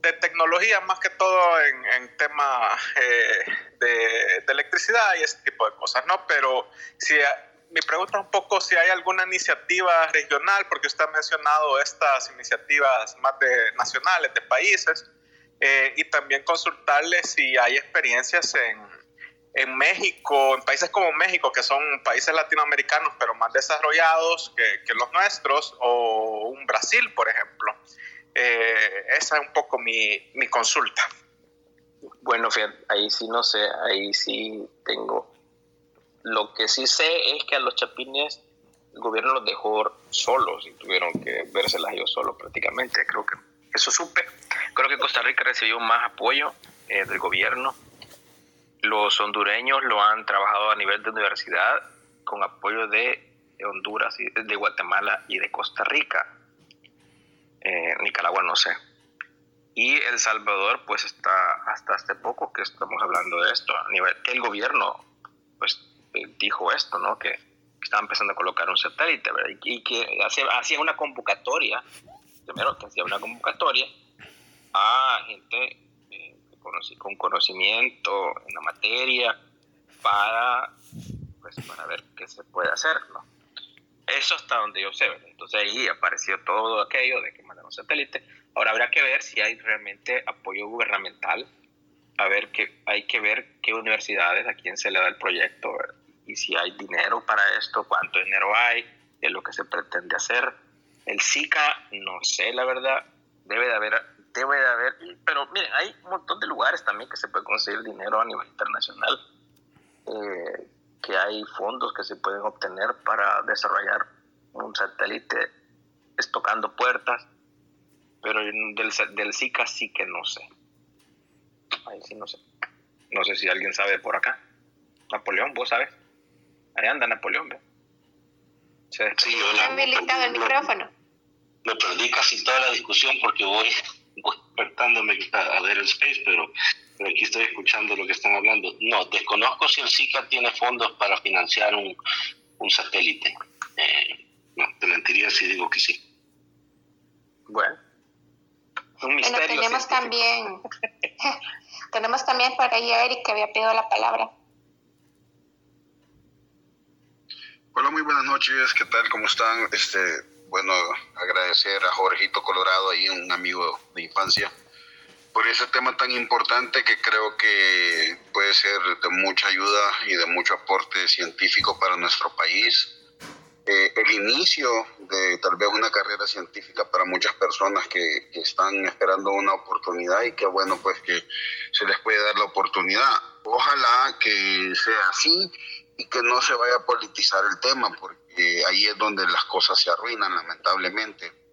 de tecnología, más que todo en, en temas eh, de, de, electricidad y ese tipo de cosas, ¿no? Pero si mi pregunta un poco si hay alguna iniciativa regional, porque usted ha mencionado estas iniciativas más de nacionales, de países, eh, y también consultarle si hay experiencias en, en, México, en países como México, que son países latinoamericanos, pero más desarrollados que, que los nuestros, o un Brasil, por ejemplo. Eh, esa es un poco mi, mi consulta. Bueno, fíjate, ahí sí no sé, ahí sí tengo lo que sí sé es que a los chapines el gobierno los dejó solos y tuvieron que vérselas ellos solos prácticamente. Creo que eso supe. Creo que Costa Rica recibió más apoyo eh, del gobierno. los hondureños lo han trabajado a nivel de universidad con apoyo de, Honduras, y de Guatemala y de Costa Rica. Eh, Nicaragua no sé. Y El Salvador, pues está hasta hace poco que estamos hablando de esto, a nivel que el gobierno, pues dijo esto, ¿no? Que, estaba empezando a colocar un satélite, ¿verdad? Y, que hacía una convocatoria, primero que hacía una convocatoria a gente eh, con conocimiento en la materia para, pues, para ver qué se puede hacer, ¿no? Eso hasta donde yo sé, Entonces ahí apareció todo aquello de que mandaron satélite. Ahora habrá que ver si hay realmente apoyo gubernamental, a ver que hay que ver qué universidades, a quién se le da el proyecto, y si hay dinero para esto, cuánto dinero hay, de lo que se pretende hacer. El SICA, no sé la verdad, debe de haber, debe de haber, pero miren, hay un montón de lugares también que se puede conseguir dinero a nivel internacional. Eh, que hay fondos que se pueden obtener para desarrollar un satélite estocando puertas, pero del, del sí que no sé. Ahí sí no sé. No sé si alguien sabe por acá. Napoleón, vos sabes. Ahí anda Napoleón, ¿ve? Se sí, hola. habilitado el micrófono. Me perdí casi toda la discusión porque voy, (laughs) despertándome a ver el space, pero pero aquí estoy escuchando lo que están hablando. No, desconozco si el SICA tiene fondos para financiar un, un satélite. Eh, no, te mentiría si digo que sí. Bueno, un misterio. tenemos también, (laughs) tenemos también por ahí a Eric que había pedido la palabra. Hola, muy buenas noches, ¿qué tal? ¿Cómo están? Este, bueno, agradecer a Jorgito Colorado, ahí un amigo de infancia por ese tema tan importante que creo que puede ser de mucha ayuda y de mucho aporte científico para nuestro país. Eh, el inicio de tal vez una carrera científica para muchas personas que, que, están esperando una oportunidad y que bueno pues que se les puede dar la oportunidad. Ojalá que sea así y que no se vaya a politizar el tema porque ahí es donde las cosas se arruinan lamentablemente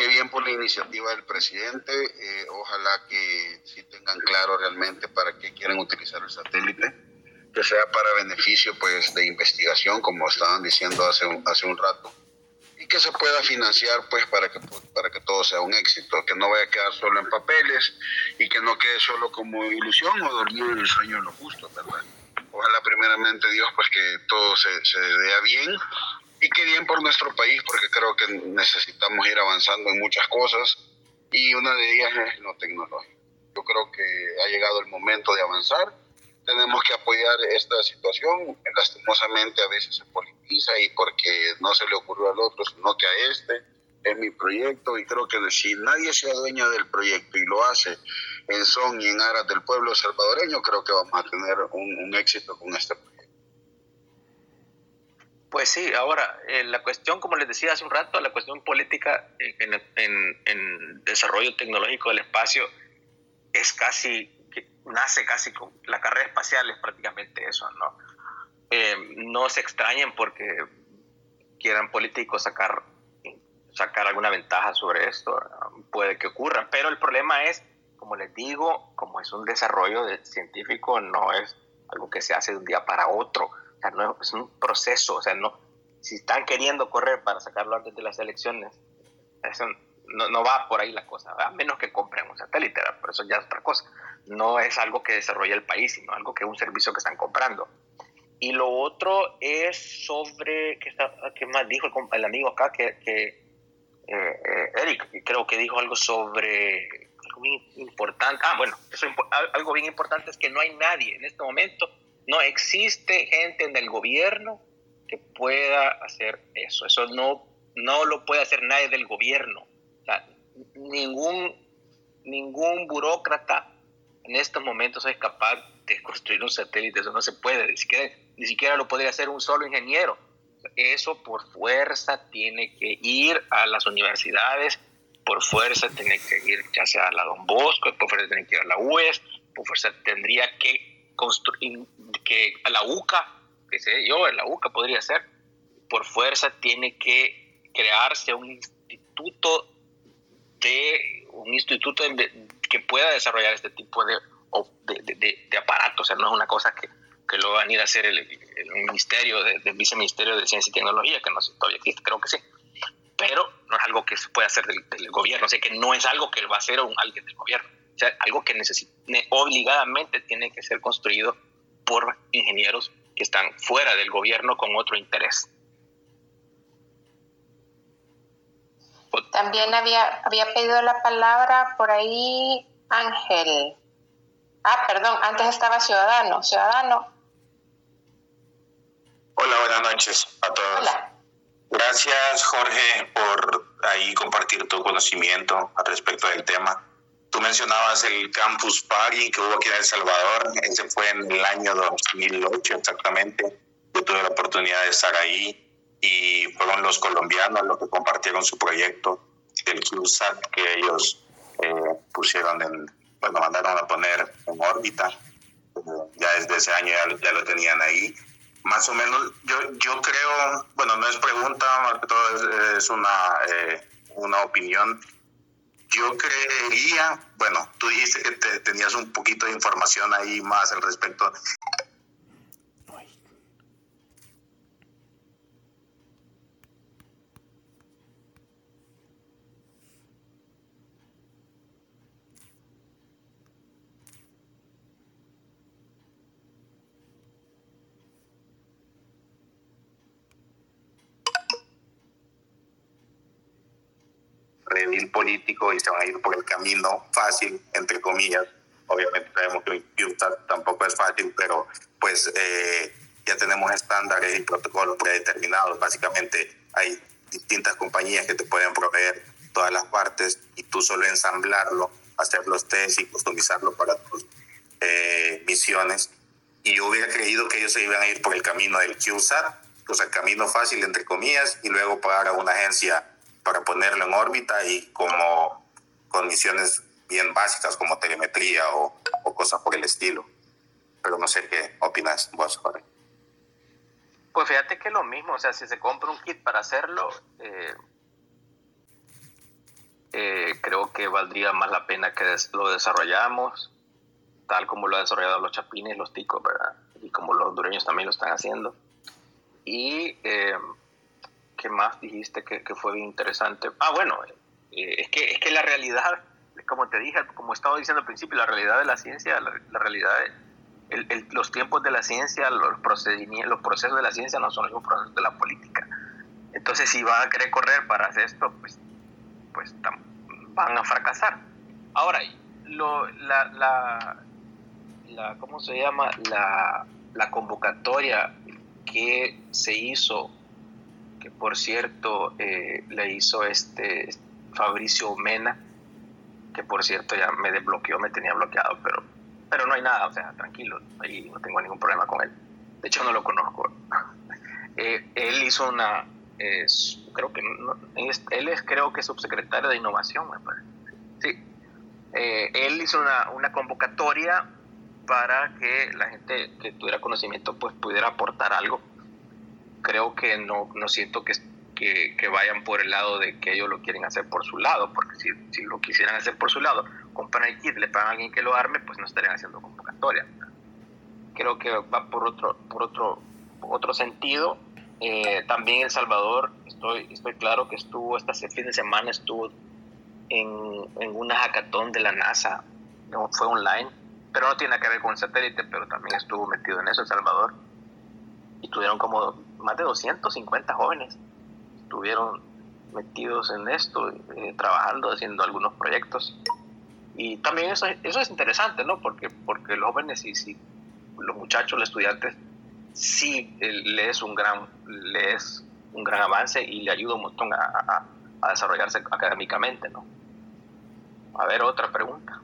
qué bien por la iniciativa del presidente. Eh, ojalá que sí tengan claro realmente para qué quieren utilizar el satélite, que sea para beneficio pues de investigación, como estaban diciendo hace un, hace un rato, y que se pueda financiar pues para que, para que todo sea un éxito, que no vaya a quedar solo en papeles y que no quede solo como ilusión o dormir en el sueño de lo justo, ¿verdad? Ojalá primeramente Dios pues que todo se, se bien y qué bien por nuestro país, porque creo que necesitamos ir avanzando en muchas cosas y una de ellas es lo tecnológico. Yo creo que ha llegado el momento de avanzar. Tenemos que apoyar esta situación. Lastimosamente a veces se politiza y porque no se le ocurrió al otro, sino que a este es mi proyecto y creo que si nadie se adueña del proyecto y lo hace en son y en aras del pueblo salvadoreño, creo que vamos a tener un, éxito con este proyecto. Pues sí, ahora, eh, la cuestión, como les decía hace un rato, la cuestión política en, en, desarrollo tecnológico del espacio es casi, nace casi con la carrera espacial, es prácticamente eso, ¿no? Eh, no se extrañen porque quieran políticos sacar, sacar alguna ventaja sobre esto, puede que ocurra, pero el problema es, como les digo, como es un desarrollo científico, no es algo que se hace de un día para otro no, es un proceso, o sea, no, si están queriendo correr para sacarlo antes de las elecciones, eso no, no va por ahí la cosa, a menos que compren un satélite, pero eso ya es otra cosa. No es algo que desarrolle el país, sino algo que es un servicio que están comprando. Y lo otro es sobre, ¿qué, más dijo el, amigo acá? Que, eh, eh, Eric, creo que dijo algo sobre importante. Ah, bueno, eso, algo bien importante es que no hay nadie en este momento no existe gente en el gobierno que pueda hacer eso. Eso no, no lo puede hacer nadie del gobierno. ningún, ningún burócrata en estos momentos es capaz de construir un satélite. Eso no se puede. Ni siquiera, ni siquiera lo podría hacer un solo ingeniero. Eso por fuerza tiene que ir a las universidades, por fuerza tiene que ir ya sea a la Don Bosco, por fuerza tiene que ir a la UES, por fuerza tendría que construir, que la UCA, que sé yo, la UCA podría ser, por fuerza tiene que crearse un instituto de un instituto que pueda desarrollar este tipo de de, de, aparato, o sea, no es una cosa que, que lo van a ir a hacer el, el ministerio, del viceministerio de Ciencia y Tecnología, que no sé, todavía existe, creo que sí, pero no es algo que se puede hacer del, gobierno, o sea, que no es algo que va a hacer un, alguien del gobierno, o sea, algo que necesita, obligadamente tiene que ser construido por ingenieros que están fuera del gobierno con otro interés. También había, había pedido la palabra por ahí Ángel. Ah, perdón, antes estaba Ciudadano. Ciudadano. Hola, buenas noches a todos. Hola. Gracias, Jorge, por ahí compartir tu conocimiento al respecto del tema. Tú mencionabas el Campus Party que hubo aquí en El Salvador. Ese fue en el año 2008 exactamente. Yo tuve la oportunidad de estar ahí y fueron los colombianos los que compartieron su proyecto del CubeSat que ellos eh, pusieron en, bueno, mandaron a poner en órbita. ya desde ese año ya, lo tenían ahí. Más o menos, yo, yo creo, bueno, no es pregunta, más que todo es, una, eh, una opinión. Yo creería, bueno, tú dijiste que tenías un poquito de información ahí más al respecto. Redil político y se van a ir por el camino fácil, entre comillas. Obviamente sabemos que tampoco es fácil, pero pues eh, ya tenemos estándares y protocolos predeterminados. Básicamente hay distintas compañías que te pueden proveer todas las partes y tú solo ensamblarlo, hacer los test y customizarlo para tus eh, misiones. Y yo hubiera creído que ellos se iban a ir por el camino del QSAT, o sea, camino fácil, entre comillas, y luego pagar a una agencia para ponerlo en órbita y como con misiones bien básicas como telemetría o, cosas por el estilo. Pero no sé qué opinas vos, Jorge. Pues fíjate que lo mismo, o sea, si se compra un kit para hacerlo, eh, eh, creo que valdría más la pena que lo desarrollamos, tal como lo han desarrollado los chapines, los ticos, ¿verdad? Y como los hondureños también lo están haciendo. Y eh, ¿qué más dijiste que, fue interesante? Ah, bueno, eh, es, que, es que la realidad, como te dije, como estaba diciendo al principio, la realidad de la ciencia, la, realidad, de, los tiempos de la ciencia, los, procedimientos, los procesos de la ciencia no son los procesos de la política. Entonces, si van a querer correr para hacer esto, pues, pues van a fracasar. Ahora, la, ¿cómo se llama? La, la convocatoria que se hizo que por cierto eh, le hizo este Fabricio Mena, que por cierto ya me desbloqueó, me tenía bloqueado, pero, pero no hay nada, o sea, tranquilo, ahí no tengo ningún problema con él. De hecho, no lo conozco. (laughs) Eh, él hizo una, creo que, él es creo que subsecretario de Innovación, me parece. Sí. Eh, él hizo una, una convocatoria para que la gente que tuviera conocimiento pues pudiera aportar algo creo que no, no siento que, que, vayan por el lado de que ellos lo quieren hacer por su lado, porque si, si lo quisieran hacer por su lado, compran el kit, le pagan a alguien que lo arme, pues no estarían haciendo convocatoria. Creo que va por otro, por otro, otro sentido. Eh, también El Salvador, estoy, estoy claro que estuvo, este fin de semana estuvo en, en una hackathon de la NASA, no, fue online, pero no tiene que ver con el satélite, pero también estuvo metido en eso El Salvador. Y tuvieron como más de 250 jóvenes estuvieron metidos en esto, eh, trabajando, haciendo algunos proyectos. Y también eso, eso es interesante, ¿no? Porque, porque los jóvenes y si los muchachos, los estudiantes, sí eh, le es un gran, le un gran avance y le ayuda un montón a, a desarrollarse académicamente, ¿no? A ver, otra pregunta.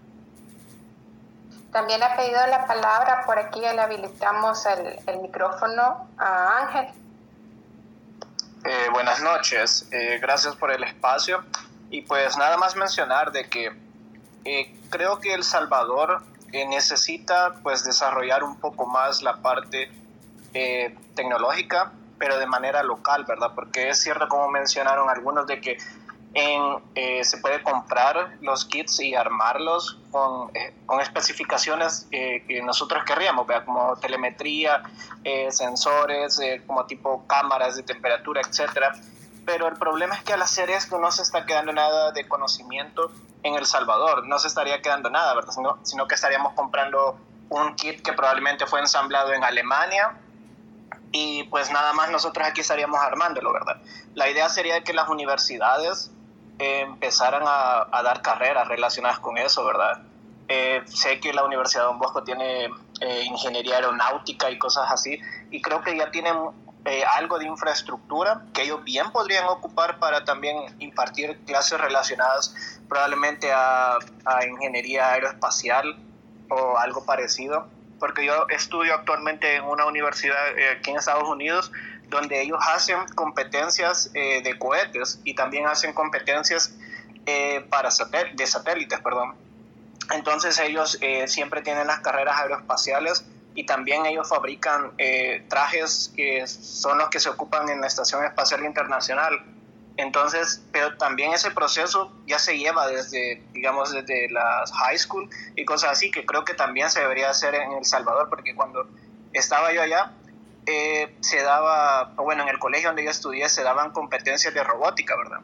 También ha pedido la palabra, por aquí le habilitamos el, el micrófono a Ángel. Eh, buenas noches, eh, gracias por el espacio y pues nada más mencionar de que eh, creo que El Salvador necesita pues desarrollar un poco más la parte tecnológica pero de manera local, ¿verdad? Porque es cierto como mencionaron algunos de que en, eh, se puede comprar los kits y armarlos con, eh, con especificaciones que nosotros querríamos, como telemetría, sensores, como tipo cámaras de temperatura, etcétera. Pero el problema es que al hacer esto no se está quedando nada de conocimiento en El Salvador, no se estaría quedando nada, ¿verdad? Sino, sino que estaríamos comprando un kit que probablemente fue ensamblado en Alemania y pues nada más nosotros aquí estaríamos armándolo, ¿verdad? La idea sería que las universidades eh, empezaran a, dar carreras relacionadas con eso, ¿verdad? Eh, sé que la Universidad de Don Bosco tiene eh, ingeniería aeronáutica y cosas así, y creo que ya tienen algo de infraestructura que ellos bien podrían ocupar para también impartir clases relacionadas probablemente a, a ingeniería aeroespacial o algo parecido porque yo estudio actualmente en una universidad eh, aquí en Estados Unidos donde ellos hacen competencias eh, de cohetes y también hacen competencias eh, para de satélites, perdón. Entonces ellos siempre tienen las carreras aeroespaciales y también ellos fabrican trajes que son los que se ocupan en la Estación Espacial Internacional entonces, pero también ese proceso ya se lleva desde, digamos, desde la high school y cosas así, que creo que también se debería hacer en El Salvador, porque cuando estaba yo allá, eh, se daba, bueno, en el colegio donde yo estudié, se daban competencias de robótica, ¿verdad?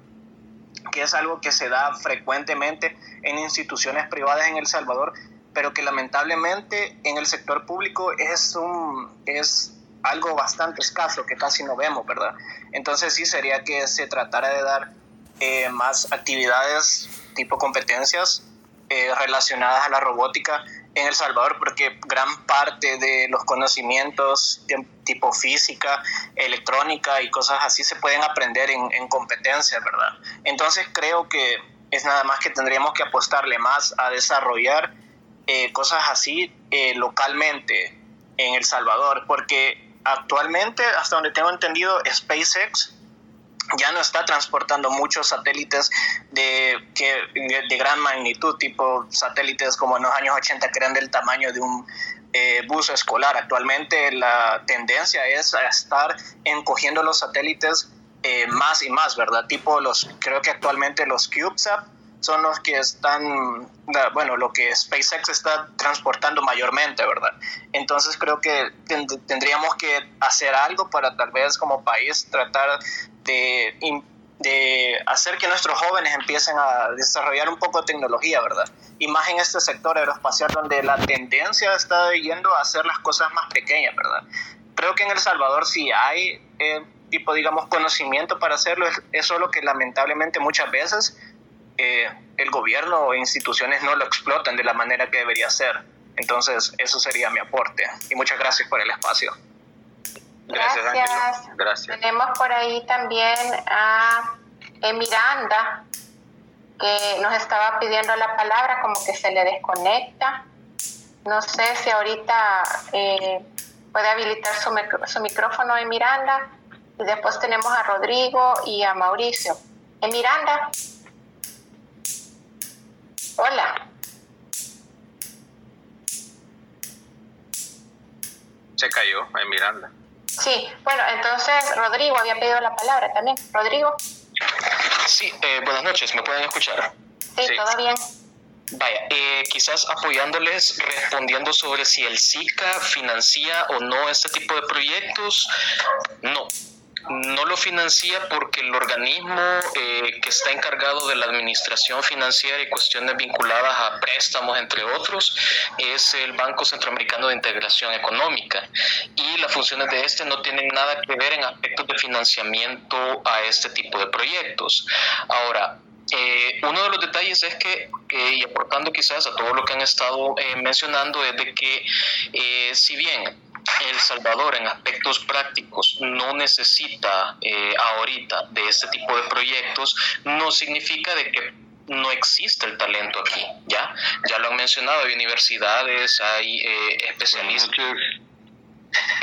Que es algo que se da frecuentemente en instituciones privadas en El Salvador, pero que lamentablemente en el sector público es un, es algo bastante escaso que casi no vemos, ¿verdad? Entonces sí sería que se tratara de dar eh, más actividades tipo competencias eh, relacionadas a la robótica en El Salvador, porque gran parte de los conocimientos de tipo física, electrónica y cosas así se pueden aprender en, en competencias, ¿verdad? Entonces creo que es nada más que tendríamos que apostarle más a desarrollar eh, cosas así localmente en El Salvador, porque actualmente, hasta donde tengo entendido, SpaceX ya no está transportando muchos satélites de, que, de, gran magnitud, tipo satélites como en los años 80 que eran del tamaño de un eh, bus escolar. Actualmente la tendencia es a estar encogiendo los satélites eh, más y más, ¿verdad? Tipo los, creo que actualmente los CubeSat son los que están, bueno, lo que SpaceX está transportando mayormente, ¿verdad? Entonces creo que tendríamos que hacer algo para tal vez como país tratar de, de hacer que nuestros jóvenes empiecen a desarrollar un poco de tecnología, ¿verdad? Y más en este sector aeroespacial donde la tendencia está yendo a hacer las cosas más pequeñas, ¿verdad? Creo que en El Salvador sí hay eh, tipo, digamos, conocimiento para hacerlo, es solo que lamentablemente muchas veces eh, el gobierno o instituciones no lo explotan de la manera que debería ser. Entonces, eso sería mi aporte. Y muchas gracias por el espacio. Gracias. gracias. Tenemos por ahí también a Miranda, que nos estaba pidiendo la palabra, como que se le desconecta. No sé si ahorita eh, puede habilitar su, su micrófono en Miranda. Y después tenemos a Rodrigo y a Mauricio. En Miranda. Hola. Se cayó en Miranda. Sí, bueno, entonces Rodrigo había pedido la palabra también. Rodrigo. Sí, eh, buenas noches, ¿me pueden escuchar? Sí, todo bien. Vaya, eh, quizás apoyándoles, respondiendo sobre si el SICA financia o no este tipo de proyectos, no, no lo financia porque el organismo eh, que está encargado de la administración financiera y cuestiones vinculadas a préstamos, entre otros, es el Banco Centroamericano de Integración Económica. Y las funciones de este no tienen nada que ver en aspectos de financiamiento a este tipo de proyectos. Ahora, eh, uno de los detalles es que, y aportando quizás a todo lo que han estado eh, mencionando, es de que si bien el Salvador en aspectos prácticos no necesita eh, ahorita de este tipo de proyectos, no significa de que no existe el talento aquí, ¿ya? Ya lo han mencionado, hay universidades, hay eh, especialistas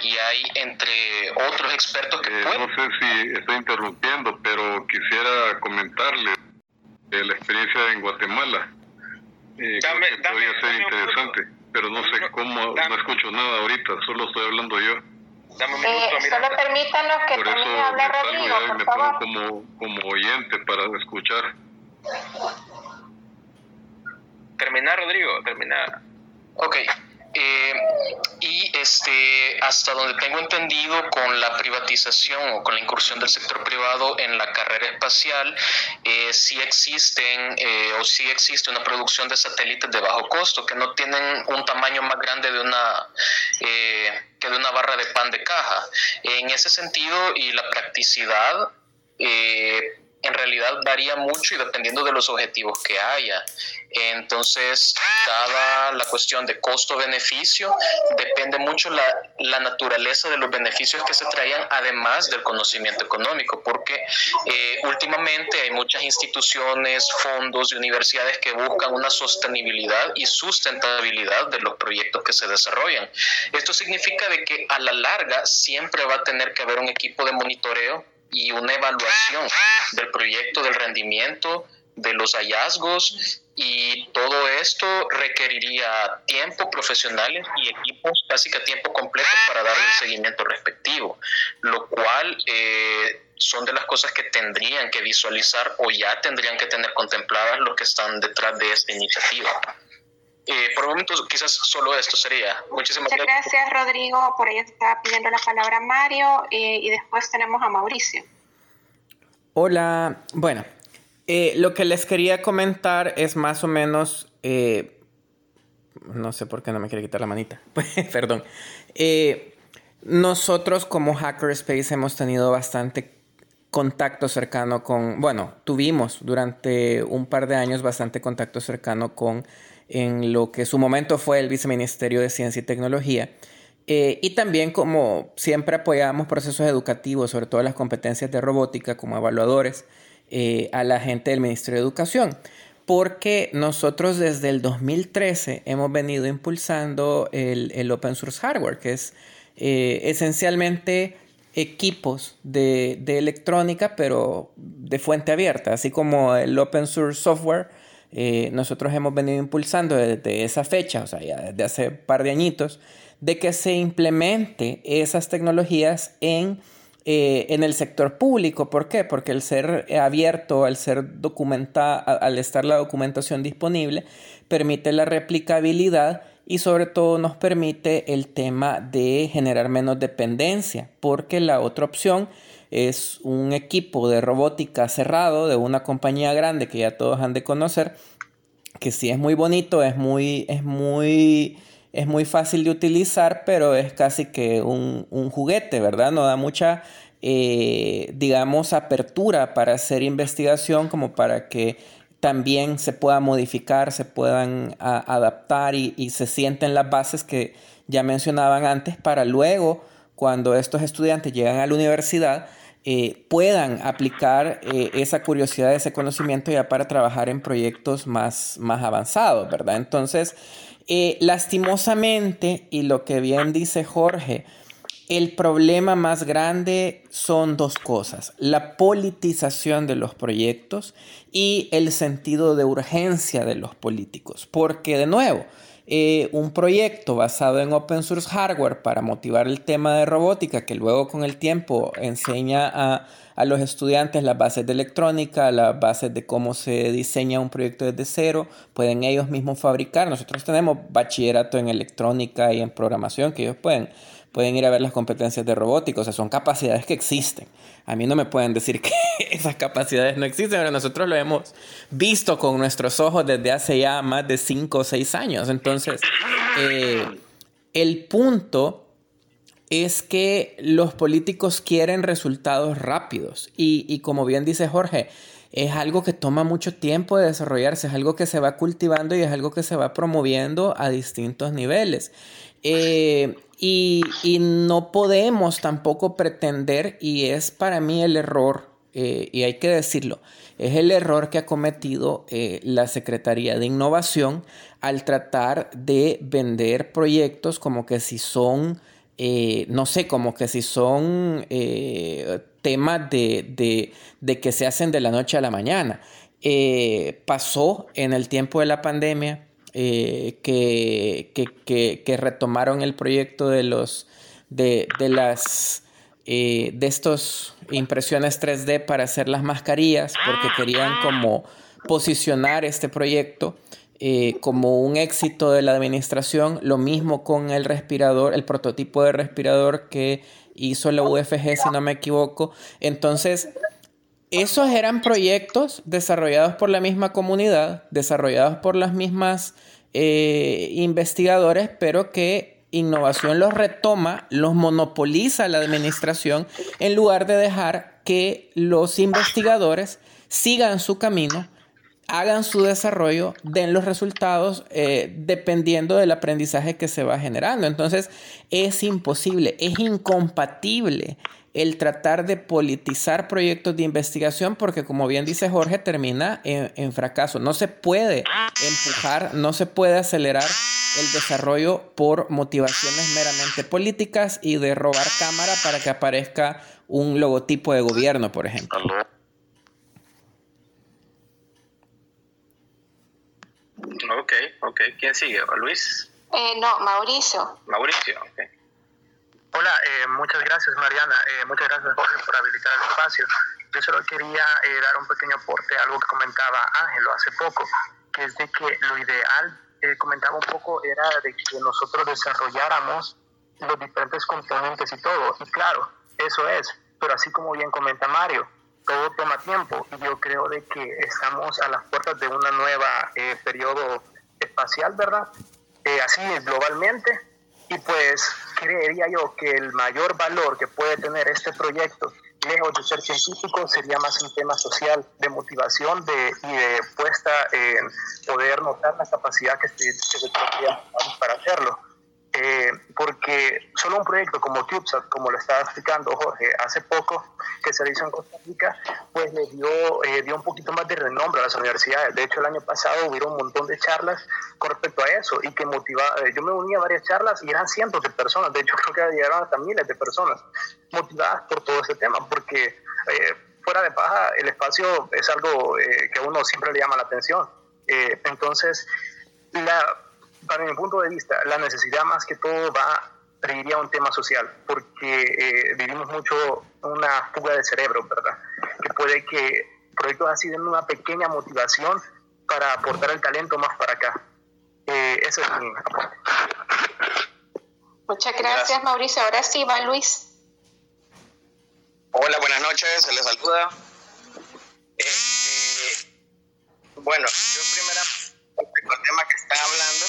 y hay entre otros expertos que eh, No sé si estoy interrumpiendo, pero quisiera comentarle la experiencia en Guatemala. Eh, podría ser interesante pero no sé cómo, no escucho nada ahorita, solo estoy hablando yo. Dame un minuto, eh, Solo permítanos que por termine hablar Rodrigo, por me favor. Pongo como, como oyente para escuchar. Termina, Rodrigo, termina. Ok. Eh, y este, hasta donde tengo entendido, con la privatización o con la incursión del sector privado en la carrera espacial, eh, sí existen eh, o sí existe una producción de satélites de bajo costo que no tienen un tamaño más grande de una que de una barra de pan de caja. En ese sentido y la practicidad en realidad varía mucho y dependiendo de los objetivos que haya. Entonces, dada la cuestión de costo-beneficio, depende mucho la, la, naturaleza de los beneficios que se traían, además del conocimiento económico, porque eh, últimamente hay muchas instituciones, fondos y universidades que buscan una sostenibilidad y sustentabilidad de los proyectos que se desarrollan. Esto significa de que a la larga siempre va a tener que haber un equipo de monitoreo y una evaluación del proyecto, del rendimiento, de los hallazgos y todo esto requeriría tiempo, profesionales y equipos casi que tiempo completo para darle el seguimiento respectivo, lo cual eh, son de las cosas que tendrían que visualizar o ya tendrían que tener contempladas los que están detrás de esta iniciativa. Eh, por el momento, quizás solo esto sería. Muchísimas Muchas gracias, Rodrigo. Por ahí está pidiendo la palabra Mario eh, y después tenemos a Mauricio. Hola, bueno, eh, lo que les quería comentar es más o menos, no sé por qué no me quiere quitar la manita, (laughs) perdón. nosotros como Hackerspace hemos tenido bastante contacto cercano con, bueno, tuvimos durante un par de años bastante contacto cercano con en lo que su momento fue el Viceministerio de Ciencia y Tecnología. Eh, y también como siempre apoyamos procesos educativos, sobre todo las competencias de robótica como evaluadores, eh, a la gente del Ministerio de Educación. Porque nosotros desde el 2013 hemos venido impulsando el, Open Source Hardware, que es eh, esencialmente equipos de, de, electrónica, pero de fuente abierta, así como el Open Source Software eh, nosotros hemos venido impulsando desde esa fecha, o sea, ya desde hace un par de añitos, de que se implemente esas tecnologías en, eh, en el sector público. ¿Por qué? Porque el ser abierto, al ser documentado, al estar la documentación disponible, permite la replicabilidad y sobre todo nos permite el tema de generar menos dependencia, porque la otra opción es un equipo de robótica cerrado de una compañía grande que ya todos han de conocer, que sí es muy bonito, es muy, es muy, es muy fácil de utilizar, pero es casi que un, juguete, ¿verdad? No da mucha, eh, digamos, apertura para hacer investigación como para que también se pueda modificar, se puedan adaptar y, y se sienten las bases que ya mencionaban antes para luego, cuando estos estudiantes llegan a la universidad, eh, puedan aplicar eh, esa curiosidad, ese conocimiento ya para trabajar en proyectos más, más avanzados, ¿verdad? Entonces, eh, lastimosamente, y lo que bien dice Jorge, el problema más grande son dos cosas, la politización de los proyectos y el sentido de urgencia de los políticos, porque de nuevo, eh, un proyecto basado en open source hardware para motivar el tema de robótica que luego con el tiempo enseña a, a los estudiantes las bases de electrónica, las bases de cómo se diseña un proyecto desde cero, pueden ellos mismos fabricar. Nosotros tenemos bachillerato en electrónica y en programación que ellos pueden pueden ir a ver las competencias de robótica, o sea, son capacidades que existen. A mí no me pueden decir (laughs) que esas capacidades no existen, pero nosotros lo hemos visto con nuestros ojos desde hace ya más de 5 o 6 años. Entonces, eh, el punto es que los políticos quieren resultados rápidos y, y como bien dice Jorge, es algo que toma mucho tiempo de desarrollarse, es algo que se va cultivando y es algo que se va promoviendo a distintos niveles. Eh, y, no podemos tampoco pretender, y es para mí el error, eh, y hay que decirlo, es el error que ha cometido eh, la Secretaría de Innovación al tratar de vender proyectos como que si son, no sé, como que si son temas de, de, que se hacen de la noche a la mañana. pasó en el tiempo de la pandemia, eh, que, que, retomaron el proyecto de los, de, las eh, de estos impresiones 3D para hacer las mascarillas, porque querían como posicionar este proyecto eh, como un éxito de la administración. Lo mismo con el respirador, el prototipo de respirador que hizo la UFG, si no me equivoco. Entonces, esos eran proyectos desarrollados por la misma comunidad, desarrollados por las mismas eh, investigadores, pero que innovación los retoma, los monopoliza la administración, en lugar de dejar que los investigadores sigan su camino, hagan su desarrollo, den los resultados eh, dependiendo del aprendizaje que se va generando. Entonces es imposible, es incompatible el tratar de politizar proyectos de investigación porque como bien dice Jorge termina en, fracaso. No se puede empujar, no se puede acelerar el desarrollo por motivaciones meramente políticas y de robar cámara para que aparezca un logotipo de gobierno, por ejemplo. Ok, ok. ¿Quién sigue? ¿Luis? Eh, no, Mauricio. Mauricio, ok. Hola, eh, muchas gracias Mariana, eh, muchas gracias Jorge por habilitar el espacio. Yo solo quería eh, dar un pequeño aporte a algo que comentaba Ángelo hace poco, que es de que lo ideal, comentaba un poco, era de que nosotros desarrolláramos los diferentes componentes y todo. Y claro, eso es, pero así como bien comenta Mario, todo toma tiempo y yo creo de que estamos a las puertas de una nueva periodo espacial, ¿verdad? así es globalmente y pues creería yo que el mayor valor que puede tener este proyecto, lejos de ser científico, sería más un tema social, de motivación de, y de puesta en poder notar la capacidad que se, que se para hacerlo. Eh, porque solo un proyecto como CubeSat, como lo estaba explicando Jorge hace poco, que se hizo en Costa Rica, pues le dio, eh, dio un poquito más de renombre a las universidades. De hecho, el año pasado hubo un montón de charlas con respecto a eso y que motivaba, eh, yo me uní a varias charlas y eran cientos de personas, de hecho (laughs) creo que llegaron hasta miles de personas motivadas por todo ese tema, porque fuera de paja el espacio es algo que a uno siempre le llama la atención. entonces, la para mi punto de vista, la necesidad más que todo va, diría, un tema social, porque eh, vivimos mucho una fuga de cerebro, ¿verdad? Que puede que proyectos así den una pequeña motivación para aportar el talento más para acá. Eh, eso es mi aporte. Muchas gracias, Mauricio. Ahora sí va Luis. Hola, buenas noches, se les saluda. Este, bueno, yo primero el tema que están hablando,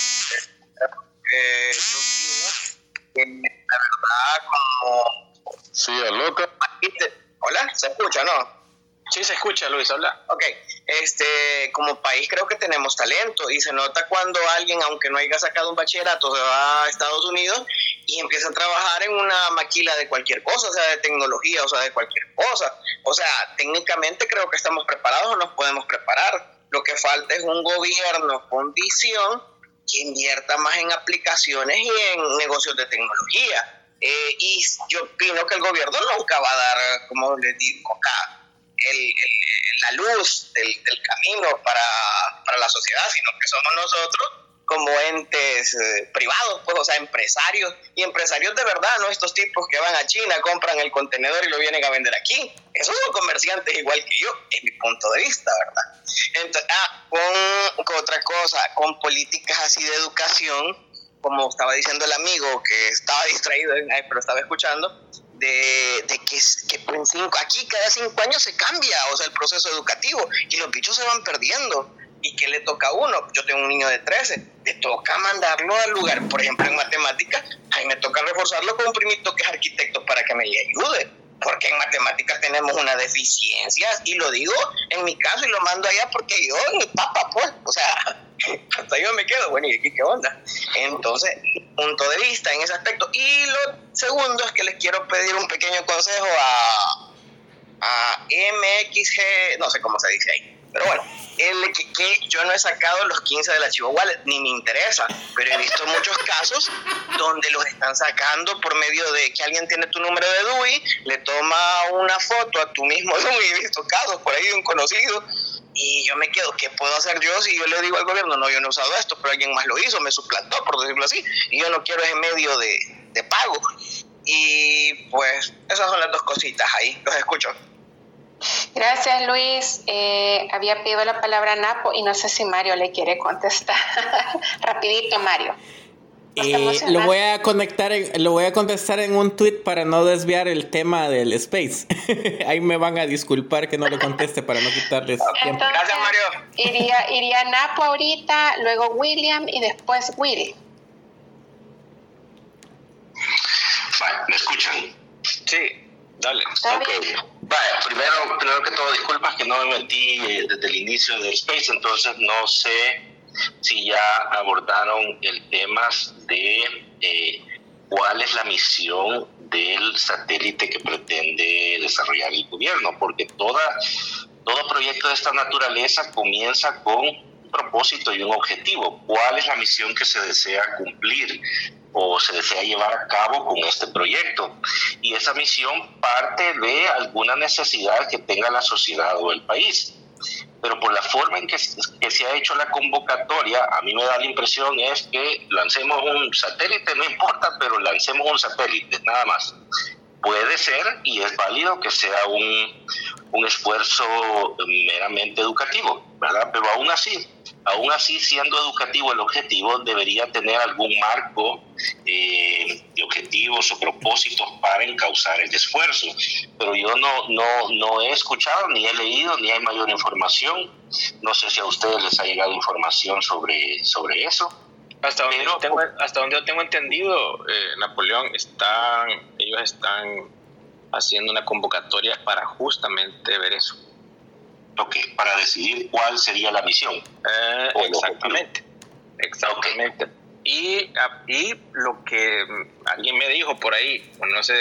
eh, yo opino que la verdad como... Sí, loco. Hola, ¿se escucha, no? Sí, se escucha, Luis, hola. Ok, este, como país creo que tenemos talento y se nota cuando alguien, aunque no haya sacado un bachillerato, se va a Estados Unidos y empieza a trabajar en una maquila de cualquier cosa, o sea, de tecnología, o sea, de cualquier cosa. O sea, técnicamente creo que estamos preparados o nos podemos preparar. Lo que falta es un gobierno con visión que invierta más en aplicaciones y en negocios de tecnología. Eh, y yo opino que el gobierno nunca va a dar, como les digo acá, el, la luz del, del camino para, para, la sociedad, sino que somos nosotros como entes eh, privados, pues, o sea, empresarios, y empresarios de verdad, no estos tipos que van a China, compran el contenedor y lo vienen a vender aquí. Esos son comerciantes igual que yo, en mi punto de vista, ¿verdad? Entonces, ah, con, otra cosa, con políticas así de educación, como estaba diciendo el amigo que estaba distraído, pero estaba escuchando, de, de que, que cinco, aquí cada cinco años se cambia, o sea, el proceso educativo, y los bichos se van perdiendo. ¿Y qué le toca a uno? Yo tengo un niño de 13, le toca mandarlo al lugar, por ejemplo, en matemáticas, a mí me toca reforzarlo con un primito que es arquitecto para que me le ayude, porque en matemáticas tenemos una deficiencia, y lo digo en mi caso y lo mando allá porque yo, mi papá, pues, o sea, (laughs) hasta yo me quedo, bueno, ¿y aquí qué onda? Entonces, punto de vista en ese aspecto. Y lo segundo es que les quiero pedir un pequeño consejo a, a MXG, no sé cómo se dice ahí pero bueno, el que, que, yo no he sacado los 15 del archivo wallet, ni me interesa, pero he visto muchos casos donde los están sacando por medio de que alguien tiene tu número de DUI, le toma una foto a tu mismo (laughs) DUI, he visto casos por ahí de un conocido, y yo me quedo, ¿qué puedo hacer yo si yo le digo al gobierno, no, yo no he usado esto, pero alguien más lo hizo, me suplantó, por decirlo así, y yo no quiero ese medio de, de pago. Y pues esas son las dos cositas ahí. Los escucho. Gracias, Luis. Eh, había pedido la palabra Napo y no sé si Mario le quiere contestar. (laughs) Rapidito, Mario. Eh, lo voy a conectar, lo voy a contestar en un tweet para no desviar el tema del space. (laughs) Ahí me van a disculpar que no le conteste para no quitarles (laughs) tiempo. Gracias, Mario. Iría, iría Napo ahorita, luego William y después Willy. ¿me escuchan? Sí, dale. primero, primero que todo, disculpas que no me metí eh, desde el inicio del Space, entonces no sé si ya abordaron el tema de eh, cuál es la misión del satélite que pretende desarrollar el gobierno, porque toda, todo proyecto de esta naturaleza comienza con propósito y un objetivo. ¿Cuál es la misión que se desea cumplir? o se desea llevar a cabo con este proyecto. Y esa misión parte de alguna necesidad que tenga la sociedad o el país. Pero por la forma en que, se ha hecho la convocatoria, a mí me da la impresión es que lancemos un satélite, no importa, pero lancemos un satélite, nada más. Puede ser y es válido que sea un, un esfuerzo meramente educativo, ¿verdad? Pero aún así, aún así siendo educativo el objetivo, debería tener algún marco eh, de objetivos o propósitos para encauzar el esfuerzo. Pero yo no, no, no he escuchado, ni he leído, ni hay mayor información. No sé si a ustedes les ha llegado información sobre, sobre eso. Hasta donde, yo tengo, hasta donde yo tengo entendido, eh, Napoleón, están, ellos están haciendo una convocatoria para justamente ver eso que para decidir cuál sería la misión. Eh, exactamente, exactamente. Y, ah, y lo que alguien me dijo por ahí, no sé,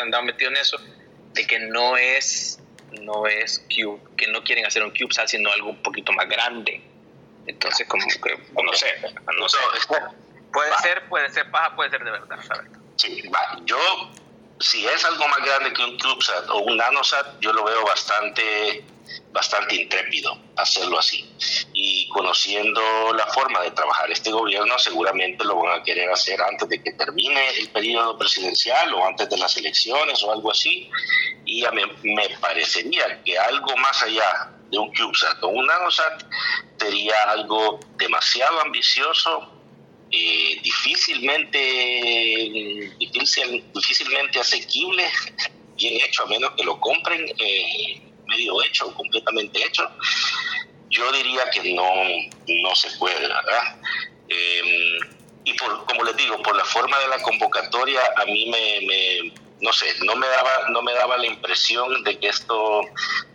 andaba metido en eso, de que no es, no es Cube, que no quieren hacer un CubeSat, sino algo un poquito más grande. Entonces, como que, no sé, no sé. Puede ser, puede ser paja, puede ser de verdad, Sí, yo, si es algo más grande que un CubeSat o un NanoSat, yo lo veo bastante bastante intrépido hacerlo así. Y conociendo la forma de trabajar este gobierno, seguramente lo van a querer hacer antes de que termine el periodo presidencial o antes de las elecciones o algo así. Y a me parecería que algo más allá de un CubeSat o un NanoSat sería algo demasiado ambicioso eh, difícilmente difícil, difícilmente asequible bien hecho a menos que lo compren eh, medio hecho, completamente hecho, yo diría que no, no se puede, ¿verdad? Em, y por, como les digo, por la forma de la convocatoria, a mí me, no sé, no me daba, no me daba la impresión de que esto,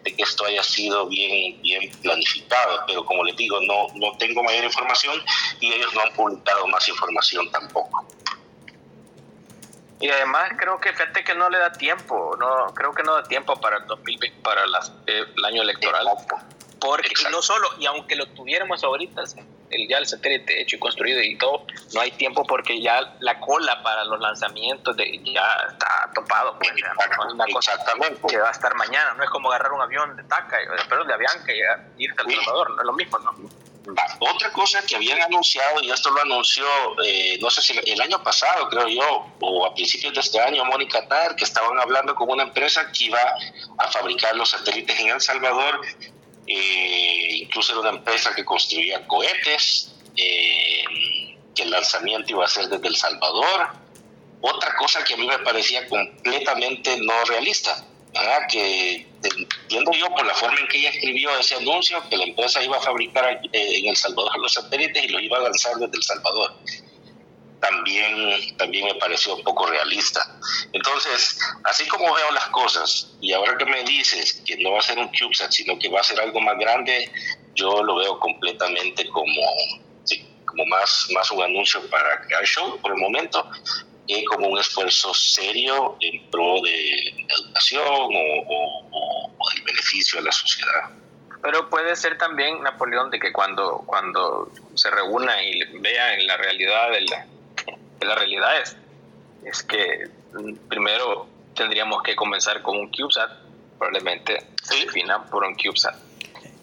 de que esto haya sido bien, bien planificado, pero como les digo, no, no tengo mayor información y ellos no han publicado más información tampoco. Y además creo que fíjate que no le da tiempo, no creo que no da tiempo para el 2020, para las, eh, el año electoral. Porque no solo, y aunque lo tuviéramos ahorita, el, ya el satélite hecho y construido y todo, no hay tiempo porque ya la cola para los lanzamientos de, ya está topado. Pues, es una cosa que va a estar mañana, no es como agarrar un avión de TACA, pero de Avianca y irse al Salvador, no es lo mismo, ¿no? Otra cosa que habían anunciado, y esto lo anunció, eh, no sé si el año pasado, creo yo, o a principios de este año, Mónica Tar, que estaban hablando con una empresa que iba a fabricar los satélites en El Salvador, eh, incluso era una empresa que construía cohetes, eh, que el lanzamiento iba a ser desde El Salvador. Otra cosa que a mí me parecía completamente no realista, que entiendo yo por la forma en que ella escribió ese anuncio, que la empresa iba a fabricar eh, en El Salvador los satélites y los iba a lanzar desde El Salvador. También, también me pareció un poco realista. Entonces, así como veo las cosas, y ahora que me dices que no va a ser un CubeSat, sino que va a ser algo más grande, yo lo veo completamente como, como más, más un anuncio para crear show por el momento, como un esfuerzo serio en pro de la educación o, del beneficio a la sociedad. Pero puede ser también, Napoleón, de que cuando, cuando se reúna y vea en la realidad de la, la realidad es, es que primero tendríamos que comenzar con un CubeSat, probablemente se defina por un CubeSat.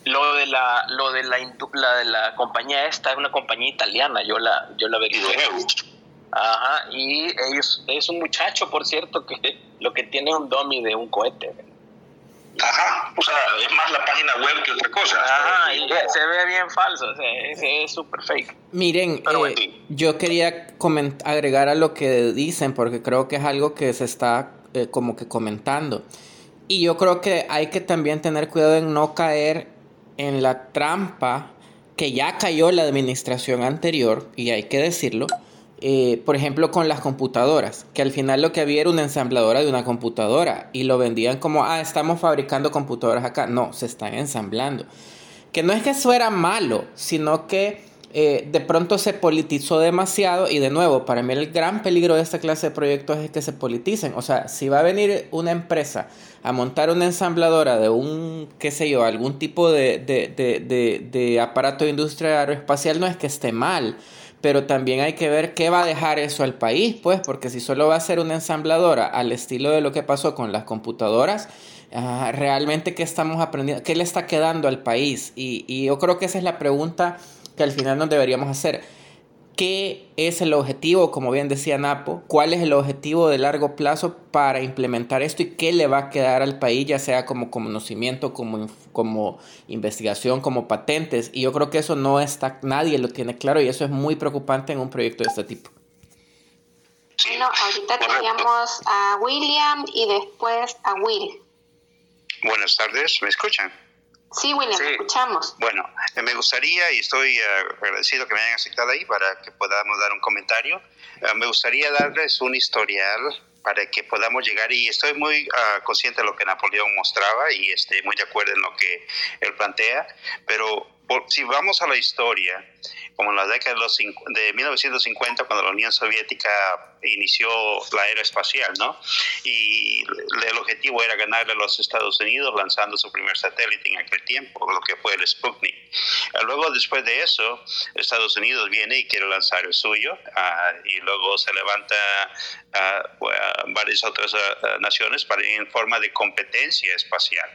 Lo de la, lo de la, la, de la compañía esta es una compañía italiana, yo la, yo la averigué. Ajá, y ellos, es un muchacho, por cierto, que lo que tiene es un dummy de un cohete. Ajá, o sea, es más la página web que otra cosa. Ajá, y se ve bien falso, o sea, es súper fake. Miren, eh, yo quería agregar a lo que dicen, porque creo que es algo que se está eh, como que comentando. Y yo creo que hay que también tener cuidado en no caer en la trampa que ya cayó la administración anterior, y hay que decirlo, eh, por ejemplo, con las computadoras, que al final lo que había era una ensambladora de una computadora y lo vendían como, ah, estamos fabricando computadoras acá. No, se están ensamblando. Que no es que eso era malo, sino que eh, de pronto se politizó demasiado y de nuevo, para mí el gran peligro de esta clase de proyectos es que se politicen. O sea, si va a venir una empresa a montar una ensambladora de un, qué sé yo, algún tipo de, de, de, de aparato de industria aeroespacial, no es que esté mal pero también hay que ver qué va a dejar eso al país, pues, porque si solo va a ser una ensambladora al estilo de lo que pasó con las computadoras, ah, realmente qué estamos aprendiendo, qué le está quedando al país. Y, y yo creo que esa es la pregunta que al final nos deberíamos hacer qué es el objetivo, como bien decía Napo, cuál es el objetivo de largo plazo para implementar esto y qué le va a quedar al país, ya sea como conocimiento, como, como investigación, como patentes. Y yo creo que eso no está, nadie lo tiene claro y eso es muy preocupante en un proyecto de este tipo. Bueno, ahorita teníamos a William y después a Will. Buenas tardes, ¿me escuchan? Sí, William, escuchamos. Bueno, me gustaría, y estoy eh, agradecido que me hayan aceptado ahí para que podamos dar un comentario, eh, me gustaría darles un historial para que podamos llegar y estoy muy ah, consciente de lo que Napoleón mostraba y estoy muy de acuerdo en lo que él plantea, pero si vamos a la historia, como en la década de, los, de 1950, cuando la Unión Soviética inició la era espacial, ¿no? Y el objetivo era ganarle a los Estados Unidos lanzando su primer satélite en aquel tiempo, lo que fue el Sputnik. Luego, después de eso, Estados Unidos viene y quiere lanzar el suyo, ah, y luego se levanta ah, varias otras ah, naciones para ir en forma de competencia espacial.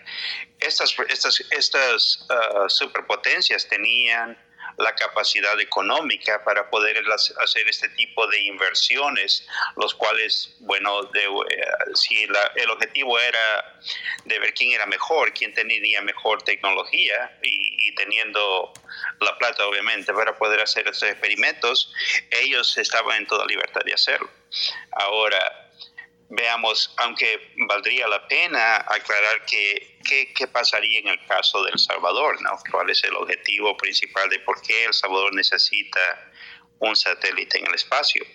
Estas, estas, estas superpotencias tenían la capacidad económica para poder hacer este tipo de inversiones, los cuales, bueno, de, eh, si el objetivo era de ver quién era mejor, quién tenía mejor tecnología y, teniendo la plata, obviamente, para poder hacer estos experimentos, ellos estaban en toda libertad de hacerlo. Ahora, veamos, aunque valdría la pena aclarar que qué, pasaría en el caso de El Salvador, ¿no? ¿Cuál es el objetivo principal de por qué El Salvador necesita un satélite en el espacio?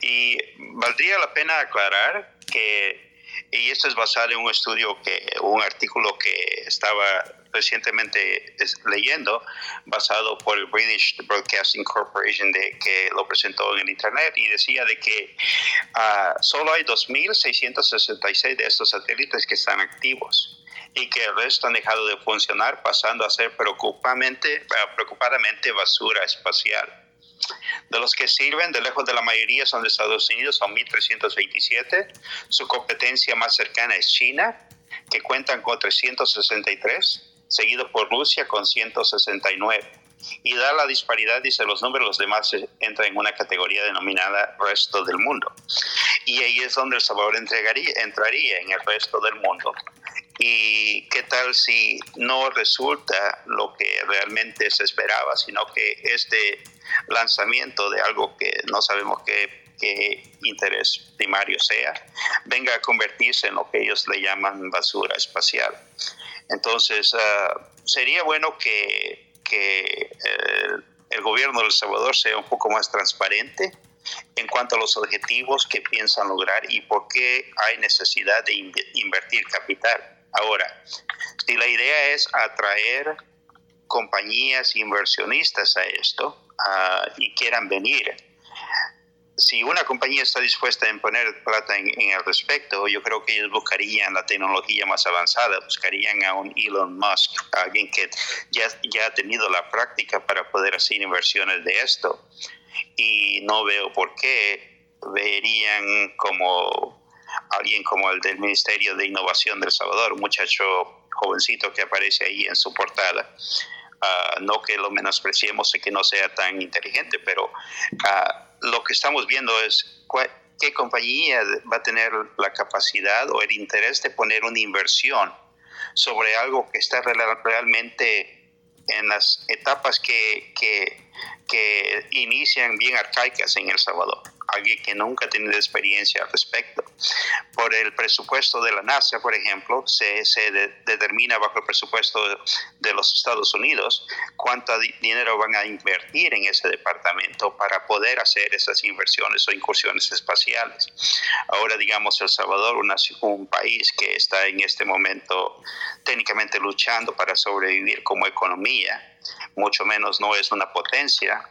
Y valdría la pena aclarar que y esto es basado en un estudio que un artículo que estaba recientemente leyendo, basado por el British Broadcasting Corporation, de, que lo presentó en el Internet, y decía de que uh, solo hay 2.666 de estos satélites que están activos y que el resto han dejado de funcionar, pasando a ser preocupadamente, preocupadamente basura espacial. De los que sirven, de lejos de la mayoría son de Estados Unidos, son 1.327. Su competencia más cercana es China, que cuentan con 363 seguido por Rusia con 169. Y da la disparidad, dice los números, los demás entran en una categoría denominada resto del mundo. Y ahí es donde El Salvador entregaría, entraría en el resto del mundo. ¿Y qué tal si no resulta lo que realmente se esperaba, sino que este lanzamiento de algo que no sabemos qué, qué interés primario sea, venga a convertirse en lo que ellos le llaman basura espacial? Entonces, ah, sería bueno que, el gobierno de El Salvador sea un poco más transparente en cuanto a los objetivos que piensan lograr y por qué hay necesidad de invertir capital. Ahora, si la idea es atraer compañías inversionistas a esto ah, y quieran venir, si una compañía está dispuesta a poner plata en, el respecto, yo creo que ellos buscarían la tecnología más avanzada, buscarían a un Elon Musk, alguien que ya, ya ha tenido la práctica para poder hacer inversiones de esto. Y no veo por qué verían como alguien como el del Ministerio de Innovación del Salvador, un muchacho jovencito que aparece ahí en su portada. Ah, no que lo menospreciemos y que no sea tan inteligente, pero uh, lo que estamos viendo es qué compañía va a tener la capacidad o el interés de poner una inversión sobre algo que está realmente en las etapas que, que, que inician bien arcaicas en El Salvador alguien que nunca ha tenido experiencia al respecto. Por el presupuesto de la NASA, por ejemplo, se, se determina bajo el presupuesto de los Estados Unidos cuánto dinero van a invertir en ese departamento para poder hacer esas inversiones o incursiones espaciales. Ahora, digamos, El Salvador, un país que está en este momento técnicamente luchando para sobrevivir como economía, mucho menos no es una potencia,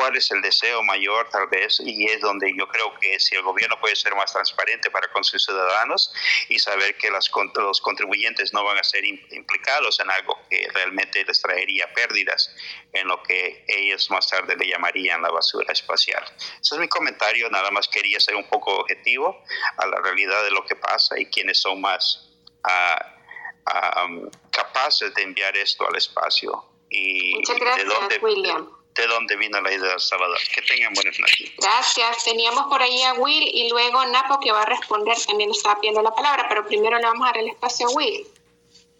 cuál es el deseo mayor tal vez y es donde yo creo que si el gobierno puede ser más transparente para con sus ciudadanos y saber que las, los contribuyentes no van a ser implicados en algo que realmente les traería pérdidas en lo que ellos más tarde le llamarían la basura espacial. Ese es mi comentario, nada más quería ser un poco objetivo a la realidad de lo que pasa y quiénes son más um, capaces de enviar esto al espacio y, Muchas gracias, de dónde, William de dónde vino la idea de Salvador. Que tengan buenas noches. Gracias. Teníamos por ahí a Will y luego Napo que va a responder. También estaba pidiendo la palabra, pero primero le vamos a dar el espacio a Will.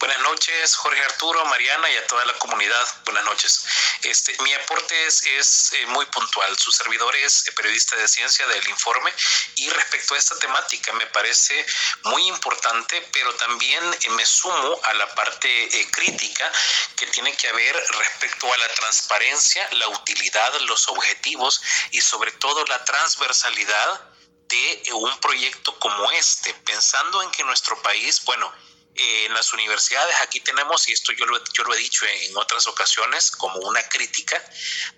Buenas noches, Jorge Arturo, Mariana y a toda la comunidad. Buenas noches. Este, mi aporte es, eh, muy puntual. Su servidor es eh, periodista de ciencia del informe y respecto a esta temática me parece muy importante, pero también eh, me sumo a la parte crítica que tiene que haber respecto a la transparencia, la utilidad, los objetivos y sobre todo la transversalidad de un proyecto como este, pensando en que nuestro país, bueno, en las universidades aquí tenemos, y esto yo lo, yo lo he dicho en, otras ocasiones como una crítica,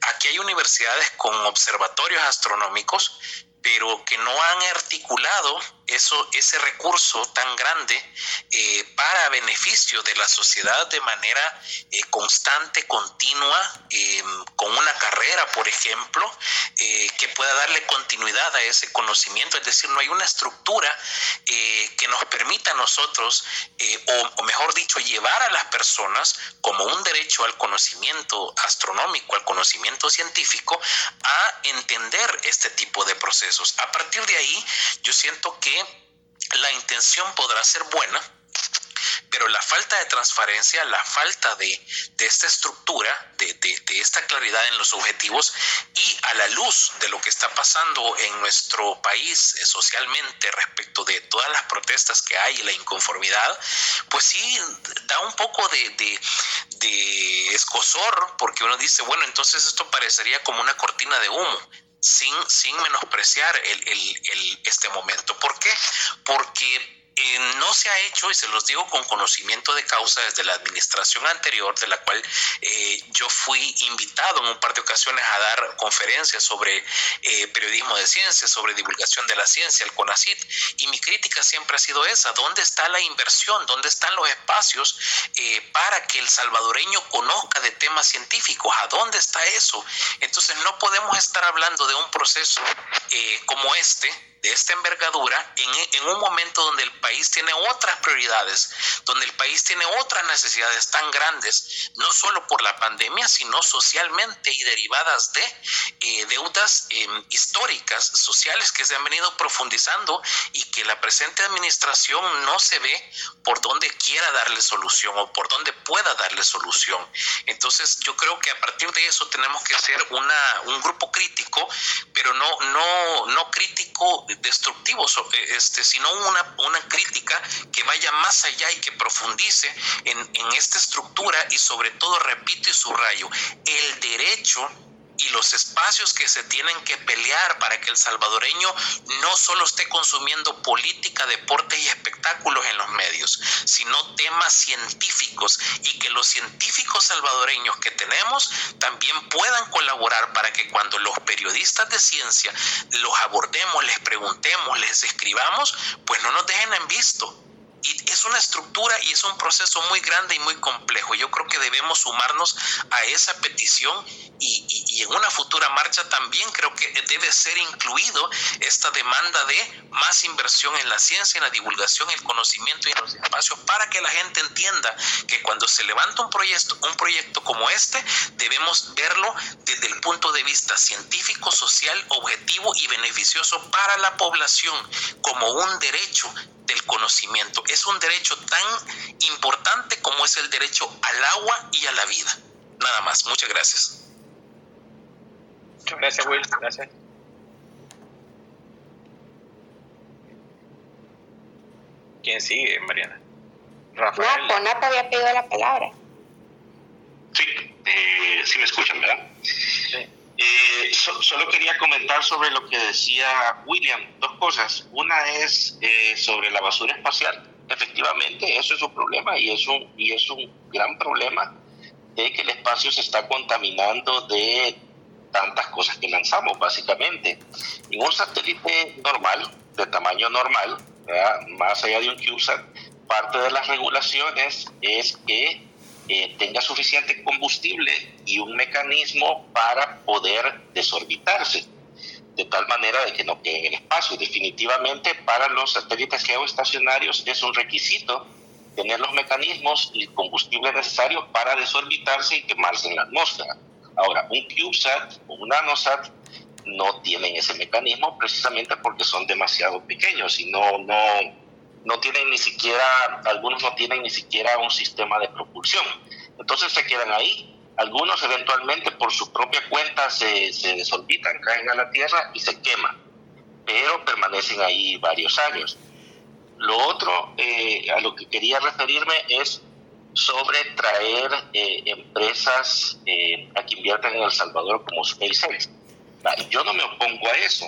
aquí hay universidades con observatorios astronómicos, pero que no han articulado eso, ese recurso tan grande eh, para beneficio de la sociedad de manera eh, constante, continua, em, con una carrera, por ejemplo, eh, que pueda darle continuidad a ese conocimiento. Es decir, no hay una estructura que nos permita a nosotros, o, mejor dicho, llevar a las personas como un derecho al conocimiento astronómico, al conocimiento científico, a entender este tipo de procesos. A partir de ahí, yo siento que la intención podrá ser buena, pero la falta de transparencia, la falta de, esta estructura, de, esta claridad en los objetivos y a la luz de lo que está pasando en nuestro país eh, socialmente respecto de todas las protestas que hay y la inconformidad, pues sí da un poco de, escosor porque uno dice, bueno, entonces esto parecería como una cortina de humo sin, sin menospreciar el, este momento. ¿Por qué? Porque eh, no se ha hecho, y se los digo con conocimiento de causa desde la administración anterior, de la cual eh, yo fui invitado en un par de ocasiones a dar conferencias sobre eh, periodismo de ciencia, sobre divulgación de la ciencia, el CONACIT, y mi crítica siempre ha sido esa, ¿dónde está la inversión? ¿Dónde están los espacios para que el salvadoreño conozca de temas científicos? ¿A dónde está eso? Entonces no podemos estar hablando de un proceso como este de esta envergadura en, en, un momento donde el país tiene otras prioridades, donde el país tiene otras necesidades tan grandes, no solo por la pandemia, sino socialmente y derivadas de eh, deudas em, históricas, sociales que se han venido profundizando y que la presente administración no se ve por dónde quiera darle solución o por dónde pueda darle solución. Entonces yo creo que a partir de eso tenemos que ser una, un grupo crítico, pero no, no, no crítico destructivos, eh, este, sino una, una crítica que vaya más allá y que profundice en, en esta estructura y sobre todo, repito y subrayo, el derecho y los espacios que se tienen que pelear para que el salvadoreño no solo esté consumiendo política, deportes y espectáculos en los medios, sino temas científicos y que los científicos salvadoreños que tenemos también puedan colaborar para que cuando los periodistas de ciencia los abordemos, les preguntemos, les escribamos, pues no nos dejen en visto Y es una estructura y es un proceso muy grande y muy complejo. Yo creo que debemos sumarnos a esa petición y, y, en una futura marcha también creo que debe ser incluido esta demanda de más inversión en la ciencia, en la divulgación, el conocimiento y en los espacios para que la gente entienda que cuando se levanta un proyecto, un proyecto como este, debemos verlo desde el punto de vista científico, social, objetivo y beneficioso para la población como un derecho del conocimiento. Es un derecho tan importante como es el derecho al agua y a la vida. Nada más. Muchas gracias. Muchas gracias, Will. Gracias. ¿Quién sigue, Mariana? Rafael. No, Ponata había pedido la palabra. Sí, eh, sí me escuchan, ¿verdad? Sí. Eh, solo quería comentar sobre lo que decía William, dos cosas. Una es eh, sobre la basura espacial. Efectivamente, eso es un problema y es un, y es un gran problema de que el espacio se está contaminando de tantas cosas que lanzamos, básicamente. En un satélite normal, de tamaño normal, más allá de un CubeSat, parte de las regulaciones es que eh, tenga suficiente combustible y un mecanismo para poder desorbitarse, de tal manera de que no quede en el espacio. Definitivamente para los satélites geoestacionarios es un requisito tener los mecanismos y el combustible necesario para desorbitarse y quemarse en la atmósfera. Ahora, un CubeSat o un NanoSat no tienen ese mecanismo precisamente porque son demasiado pequeños y no, no, no tienen ni siquiera, algunos no tienen ni siquiera un sistema de propulsión. Entonces se quedan ahí. Algunos eventualmente por su propia cuenta se, se desorbitan, caen a la Tierra y se queman, pero permanecen ahí varios años. Lo otro eh, a lo que quería referirme es sobre traer eh, empresas eh, a que inviertan en El Salvador como SpaceX. Yo no me opongo a eso,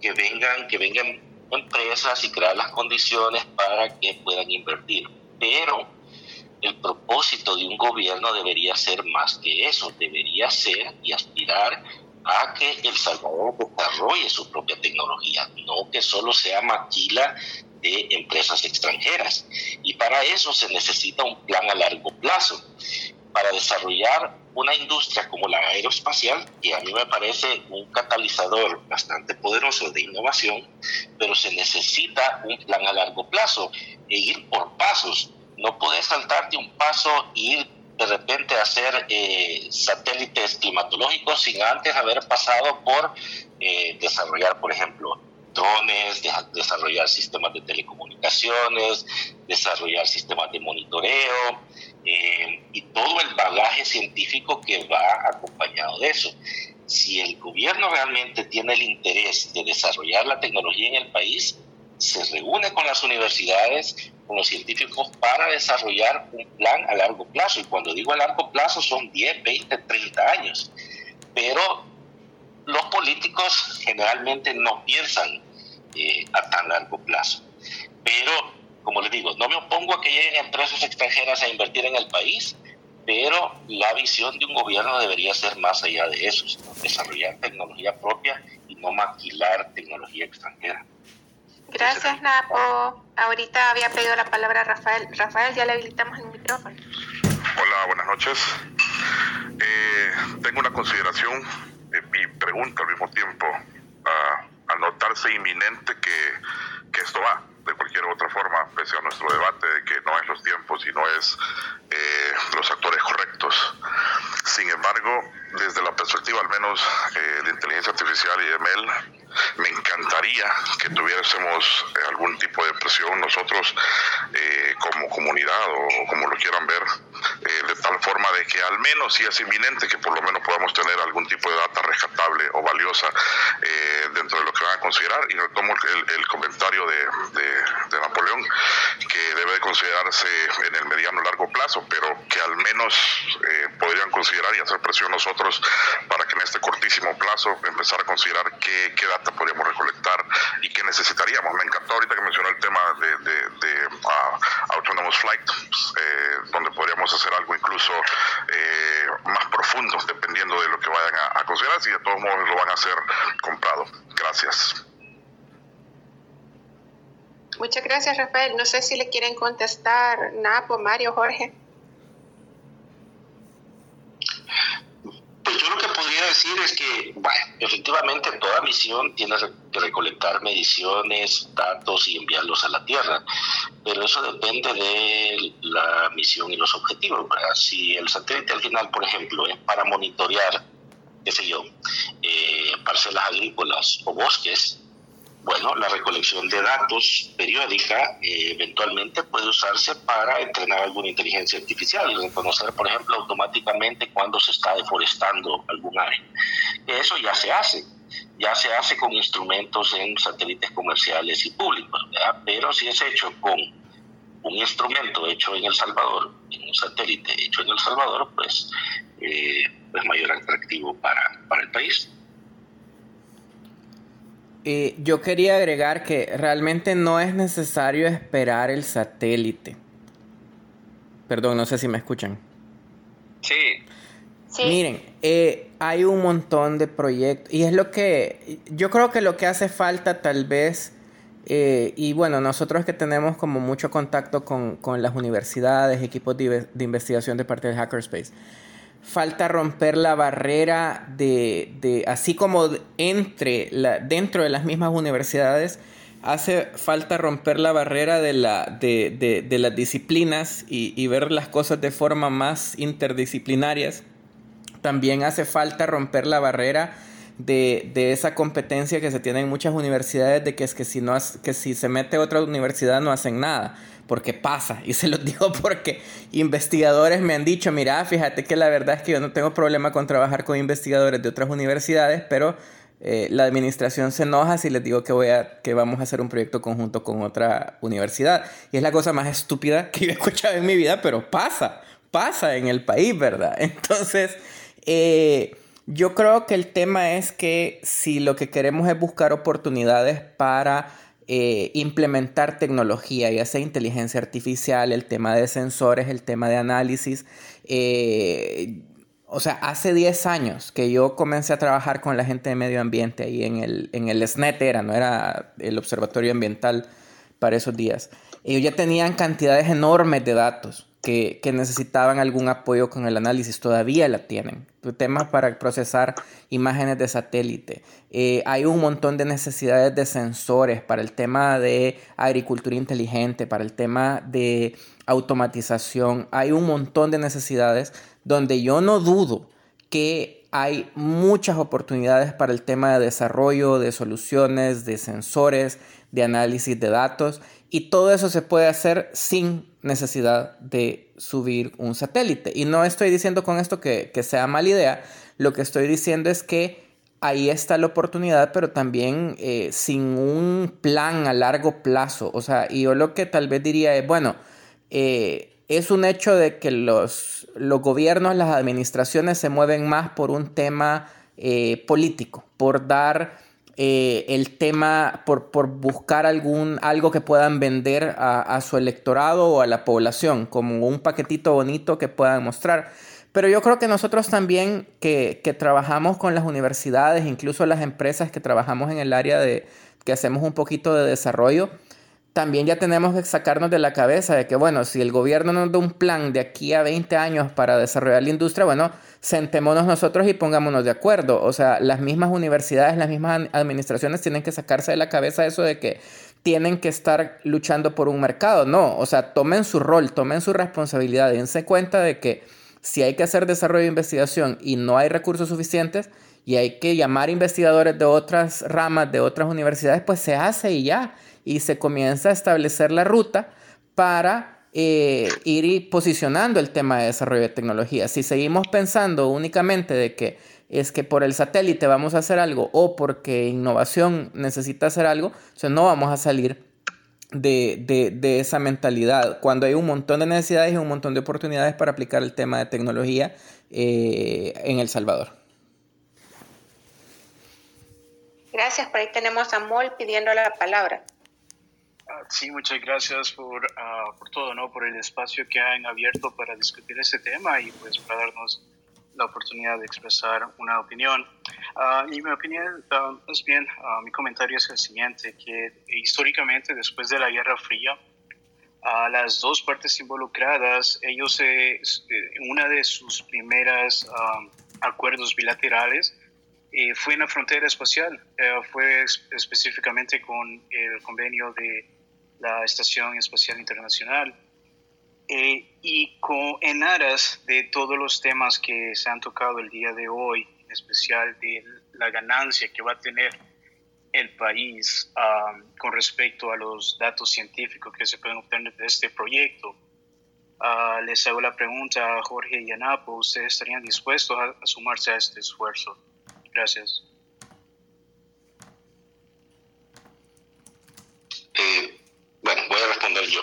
que vengan, que vengan empresas y crear las condiciones para que puedan invertir. Pero el propósito de un gobierno debería ser más que eso, debería ser y aspirar a que El Salvador desarrolle su propia tecnología, no que solo sea maquila de empresas extranjeras. Y para eso se necesita un plan a largo plazo, para desarrollar una industria como la aeroespacial, que a mí me parece un catalizador bastante poderoso de innovación, pero se necesita un plan a largo plazo e ir por pasos. No puedes saltarte un paso e ir de repente a hacer eh, satélites climatológicos sin antes haber pasado por eh, desarrollar, por ejemplo, drones, desarrollar sistemas de telecomunicaciones, desarrollar sistemas de monitoreo eh, y todo el bagaje científico que va acompañado de eso. Si el gobierno realmente tiene el interés de desarrollar la tecnología en el país, se reúne con las universidades, con los científicos para desarrollar un plan a largo plazo. Y cuando digo a largo plazo son 10, 20, 30 años. Pero los políticos generalmente no piensan eh, a tan largo plazo. Pero, como les digo, no me opongo a que lleguen empresas extranjeras a invertir en el país, pero la visión de un gobierno debería ser más allá de eso, desarrollar tecnología propia y no maquilar tecnología extranjera. Gracias, Napo. Ahorita había pedido la palabra Rafael. Rafael, ya le habilitamos el micrófono. Hola, buenas noches. Eh, tengo una consideración y pregunta al mismo tiempo. al notarse inminente que, que esto va cualquier otra forma, pese a nuestro debate de que no es los tiempos y no es eh, los actores correctos. Sin embargo, desde la perspectiva al menos eh, de inteligencia artificial y de ML, me encantaría que tuviésemos eh, algún tipo de presión nosotros como comunidad o como lo quieran ver, de tal forma de que al menos si es inminente que por lo menos podamos tener algún tipo de data rescatable o valiosa dentro de lo que van a considerar. Y retomo el, comentario de, de, Napoleón, que debe considerarse en el mediano largo plazo, pero que al menos podrían considerar y hacer presión nosotros para que en este cortísimo plazo empezar a considerar qué, qué data podríamos recolectar y qué necesitaríamos. Me encantó ahorita que mencionó el tema de, de, uh, Autonomous Flight, eh, donde podríamos hacer algo incluso eh, más profundo, dependiendo de lo que vayan a considerar, si de todos modos lo van a hacer comprado. Gracias. Muchas gracias, Rafael. No sé si le quieren contestar Napo, Mario, Jorge. Pues yo lo que podría decir es que, bueno, efectivamente toda misión tiene que recolectar mediciones, datos y enviarlos a la Tierra, pero eso depende de la misión y los objetivos. Si el satélite al final, por ejemplo, es para monitorear, qué sé yo, eh, parcelas agrícolas o bosques, bueno, la recolección de datos periódica eh, eventualmente puede usarse para entrenar alguna inteligencia artificial y reconocer, por ejemplo, automáticamente cuando se está deforestando algún área. Eso ya se hace, ya se hace con instrumentos en satélites comerciales y públicos, pero si es hecho con un instrumento hecho en El Salvador, en un satélite hecho en El Salvador, pues eh, es mayor atractivo para, para el país. Eh, yo quería agregar que realmente no es necesario esperar el satélite. Perdón, no sé si me escuchan. Sí. Miren, eh, hay un montón de proyectos y es lo que yo creo que lo que hace falta tal vez, eh, y bueno, nosotros que tenemos como mucho contacto con, las universidades, equipos de, investigación de parte del Hackerspace, falta romper la barrera de, de así como entre la, dentro de las mismas universidades, hace falta romper la barrera de, la, de, de las disciplinas y, y, ver las cosas de forma más interdisciplinarias. También hace falta romper la barrera de, esa competencia que se tiene en muchas universidades de que es que si, no, que si se mete otra universidad no hacen nada porque pasa. Y se los (laughs) digo porque investigadores me han dicho, mira, fíjate que la verdad es que yo no tengo problema con trabajar con investigadores de otras universidades, pero eh, la administración se enoja si les digo que, voy a, que vamos a hacer un proyecto conjunto con otra universidad. Y es la cosa más estúpida (laughs) que he escuchado en mi vida, pero pasa, pasa en el país, ¿verdad? (laughs) Entonces, eh, yo creo que el tema es que si lo que queremos es buscar oportunidades para eh, implementar tecnología, ya sea inteligencia artificial, el tema de sensores, el tema de análisis. Eh, o sea, hace 10 años que yo comencé a trabajar con la gente de medio ambiente ahí en el, en el SNET era, no era el Observatorio Ambiental para esos días. Ellos ya tenían cantidades enormes de datos que, necesitaban algún apoyo con el análisis, todavía la tienen. Temas para procesar imágenes de satélite. Eh, hay un montón de necesidades de sensores para el tema de agricultura inteligente, para el tema de automatización. Hay un montón de necesidades donde yo no dudo que hay muchas oportunidades para el tema de desarrollo de soluciones, de sensores, de análisis de datos y todo eso se puede hacer sin necesidad de subir un satélite. Y no estoy diciendo con esto que, sea mala idea, lo que estoy diciendo es que ahí está la oportunidad, pero también eh, sin un plan a largo plazo. O sea, y yo lo que tal vez diría es, bueno, eh, es un hecho de que los, los, gobiernos, las administraciones se mueven más por un tema eh, político, por dar eh, el tema por, buscar algún, algo que puedan vender a, su electorado o a la población, como un paquetito bonito que puedan mostrar. Pero yo creo que nosotros también que, que trabajamos con las universidades, incluso las empresas que trabajamos en el área de que hacemos un poquito de desarrollo, también ya tenemos que sacarnos de la cabeza de que, bueno, si el gobierno nos da un plan de aquí a 20 años para desarrollar la industria, bueno, sentémonos nosotros y pongámonos de acuerdo. O sea, las mismas universidades, las mismas administraciones tienen que sacarse de la cabeza eso de que tienen que estar luchando por un mercado. No, o sea, tomen su rol, tomen su responsabilidad, dense cuenta de que si hay que hacer desarrollo de investigación y no hay recursos suficientes, y hay que llamar investigadores de otras ramas, de otras universidades, pues se hace y ya y se comienza a establecer la ruta para eh, ir posicionando el tema de desarrollo de tecnología. Si seguimos pensando únicamente de que es que por el satélite vamos a hacer algo o porque innovación necesita hacer algo, no vamos a salir de, esa mentalidad. Cuando hay un montón de necesidades y un montón de oportunidades para aplicar el tema de tecnología eh, en El Salvador. Gracias, por ahí tenemos a Mol pidiendo la palabra. Sí, muchas gracias por, ah, por todo, ¿no? Por el espacio que han abierto para discutir este tema y pues para darnos la oportunidad de expresar una opinión. Uh, y mi opinión uh, es bien, uh, mi comentario es el siguiente, que históricamente después de la Guerra Fría, las dos partes involucradas, ellos, eh, una de sus primeras acuerdos bilaterales eh, fue en la frontera espacial, eh, fue específicamente con el convenio de la Estación Espacial Internacional. Eh, y con, en aras de todos los temas que se han tocado el día de hoy, en especial de la ganancia que va a tener el país con respecto a los datos científicos que se pueden obtener de este proyecto, ah, les hago la pregunta a Jorge y a Napo, ¿ustedes estarían dispuestos a sumarse a este esfuerzo? Gracias. Eh, bueno, voy a responder yo.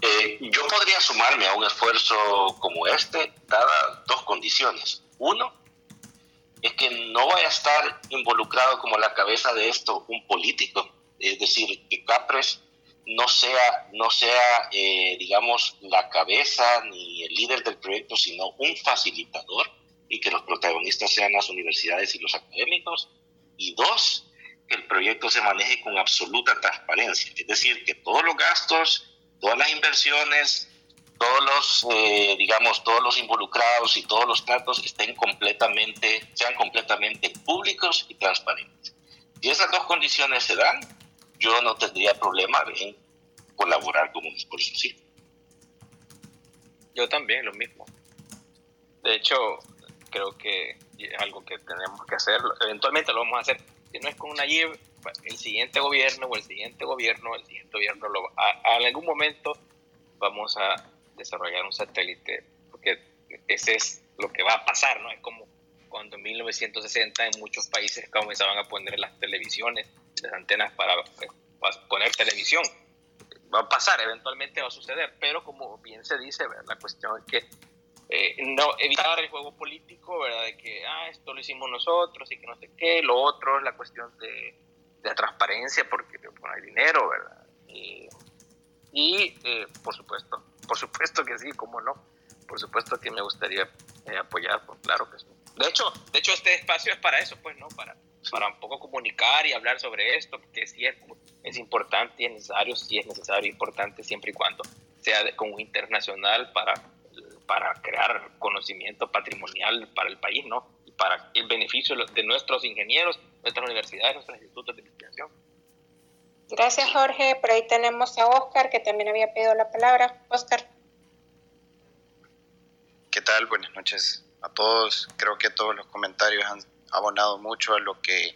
Eh, yo podría sumarme a un esfuerzo como este, dadas dos condiciones. Uno, es que no vaya a estar involucrado como la cabeza de esto un político, es decir, que Capres no sea, no sea eh, digamos, la cabeza ni el líder del proyecto, sino un facilitador y que los protagonistas sean las universidades y los académicos. Y dos, que el proyecto se maneje con absoluta transparencia, es decir, que todos los gastos, todas las inversiones, todos los, eh, digamos, todos los involucrados y todos los tratos estén completamente, sean completamente públicos y transparentes. Si esas dos condiciones se dan, yo no tendría problema en colaborar con un esfuerzo así. Yo también, lo mismo. De hecho, creo que es algo que tenemos que hacer. Eventualmente lo vamos a hacer. Si no es con una el siguiente gobierno o el siguiente gobierno, el siguiente gobierno, lo, a, en algún momento vamos a desarrollar un satélite, porque ese es lo que va a pasar, ¿no? Es como cuando en 1960 en muchos países comenzaban a poner las televisiones, las antenas para, para poner televisión. Va a pasar, eventualmente va a suceder, pero como bien se dice, la cuestión es que eh, no evitar el juego político, ¿verdad? De que, ah, esto lo hicimos nosotros y que no sé qué, lo otro es la cuestión de, de transparencia porque no hay dinero, ¿verdad? Y, eh, por supuesto, por supuesto que sí, cómo no, por supuesto que me gustaría eh, apoyar, pues claro que sí. De hecho, de hecho este espacio es para eso, pues, ¿no? Para, para un poco comunicar y hablar sobre esto, porque sí es, importante y es necesario, sí es necesario y importante siempre y cuando sea de, como internacional para para crear conocimiento patrimonial para el país, ¿no? Y para el beneficio de nuestros ingenieros, nuestras universidades, nuestros institutos de investigación. Gracias, Jorge. Por ahí tenemos a Oscar, que también había pedido la palabra. Oscar. ¿Qué tal? Buenas noches a todos. Creo que todos los comentarios han abonado mucho a lo que